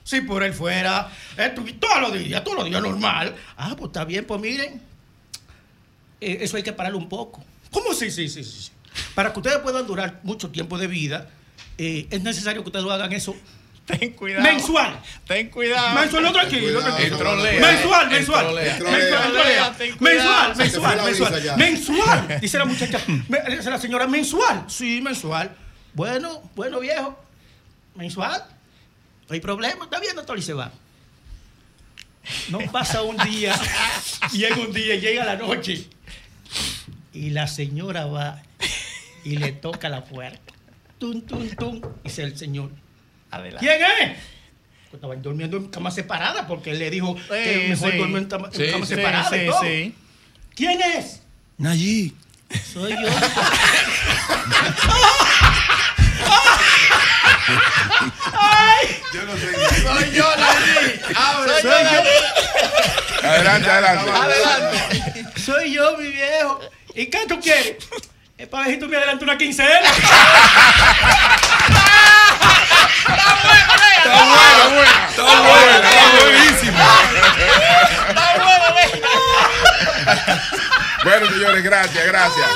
si, por él fuera, eh, todos los días, todos los días normal. Ah, pues está bien, pues miren, eh, eso hay que pararlo un poco. ¿Cómo sí, sí, sí, sí? Para que ustedes puedan durar mucho tiempo de vida, eh, es necesario que ustedes hagan eso Ten cuidado. mensual. Ten cuidado. Mensual, no tranquilo. Mensual, El mensual. Mensual. Mensual, mensual, mensual. Mensual. Dice la muchacha. Dice la señora, mensual. Sí, mensual. Bueno, bueno, viejo. Mensual. No hay problema. Está bien, doctor, y se va. No pasa un día, llega un día, llega la noche y la señora va y le toca la puerta. Tum, tum, tum. Dice el señor, Adelante. ¿quién es? Pues Estaban durmiendo en cama separada porque él le dijo que mejor sí. duerme en, cama- en Sí, cama sí, separada. y sí, todo. sí. ¿Quién es? Nayí. Soy yo. ¡Ay! Yo no sé. Soy yo, Nayí. Abre. Soy Soy yo. Adelante, adelante. Adelante. Soy yo, mi viejo. ¿Y qué tú quieres? Es para ver si tú me adelantas una quincena. Está buena, buena. Está buena, está buenísima. Bueno, señores, gracias, gracias.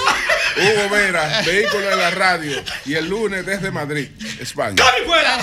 Hugo Vera, vehículo de la radio. Y el lunes desde Madrid, España. ¡Cami fuera!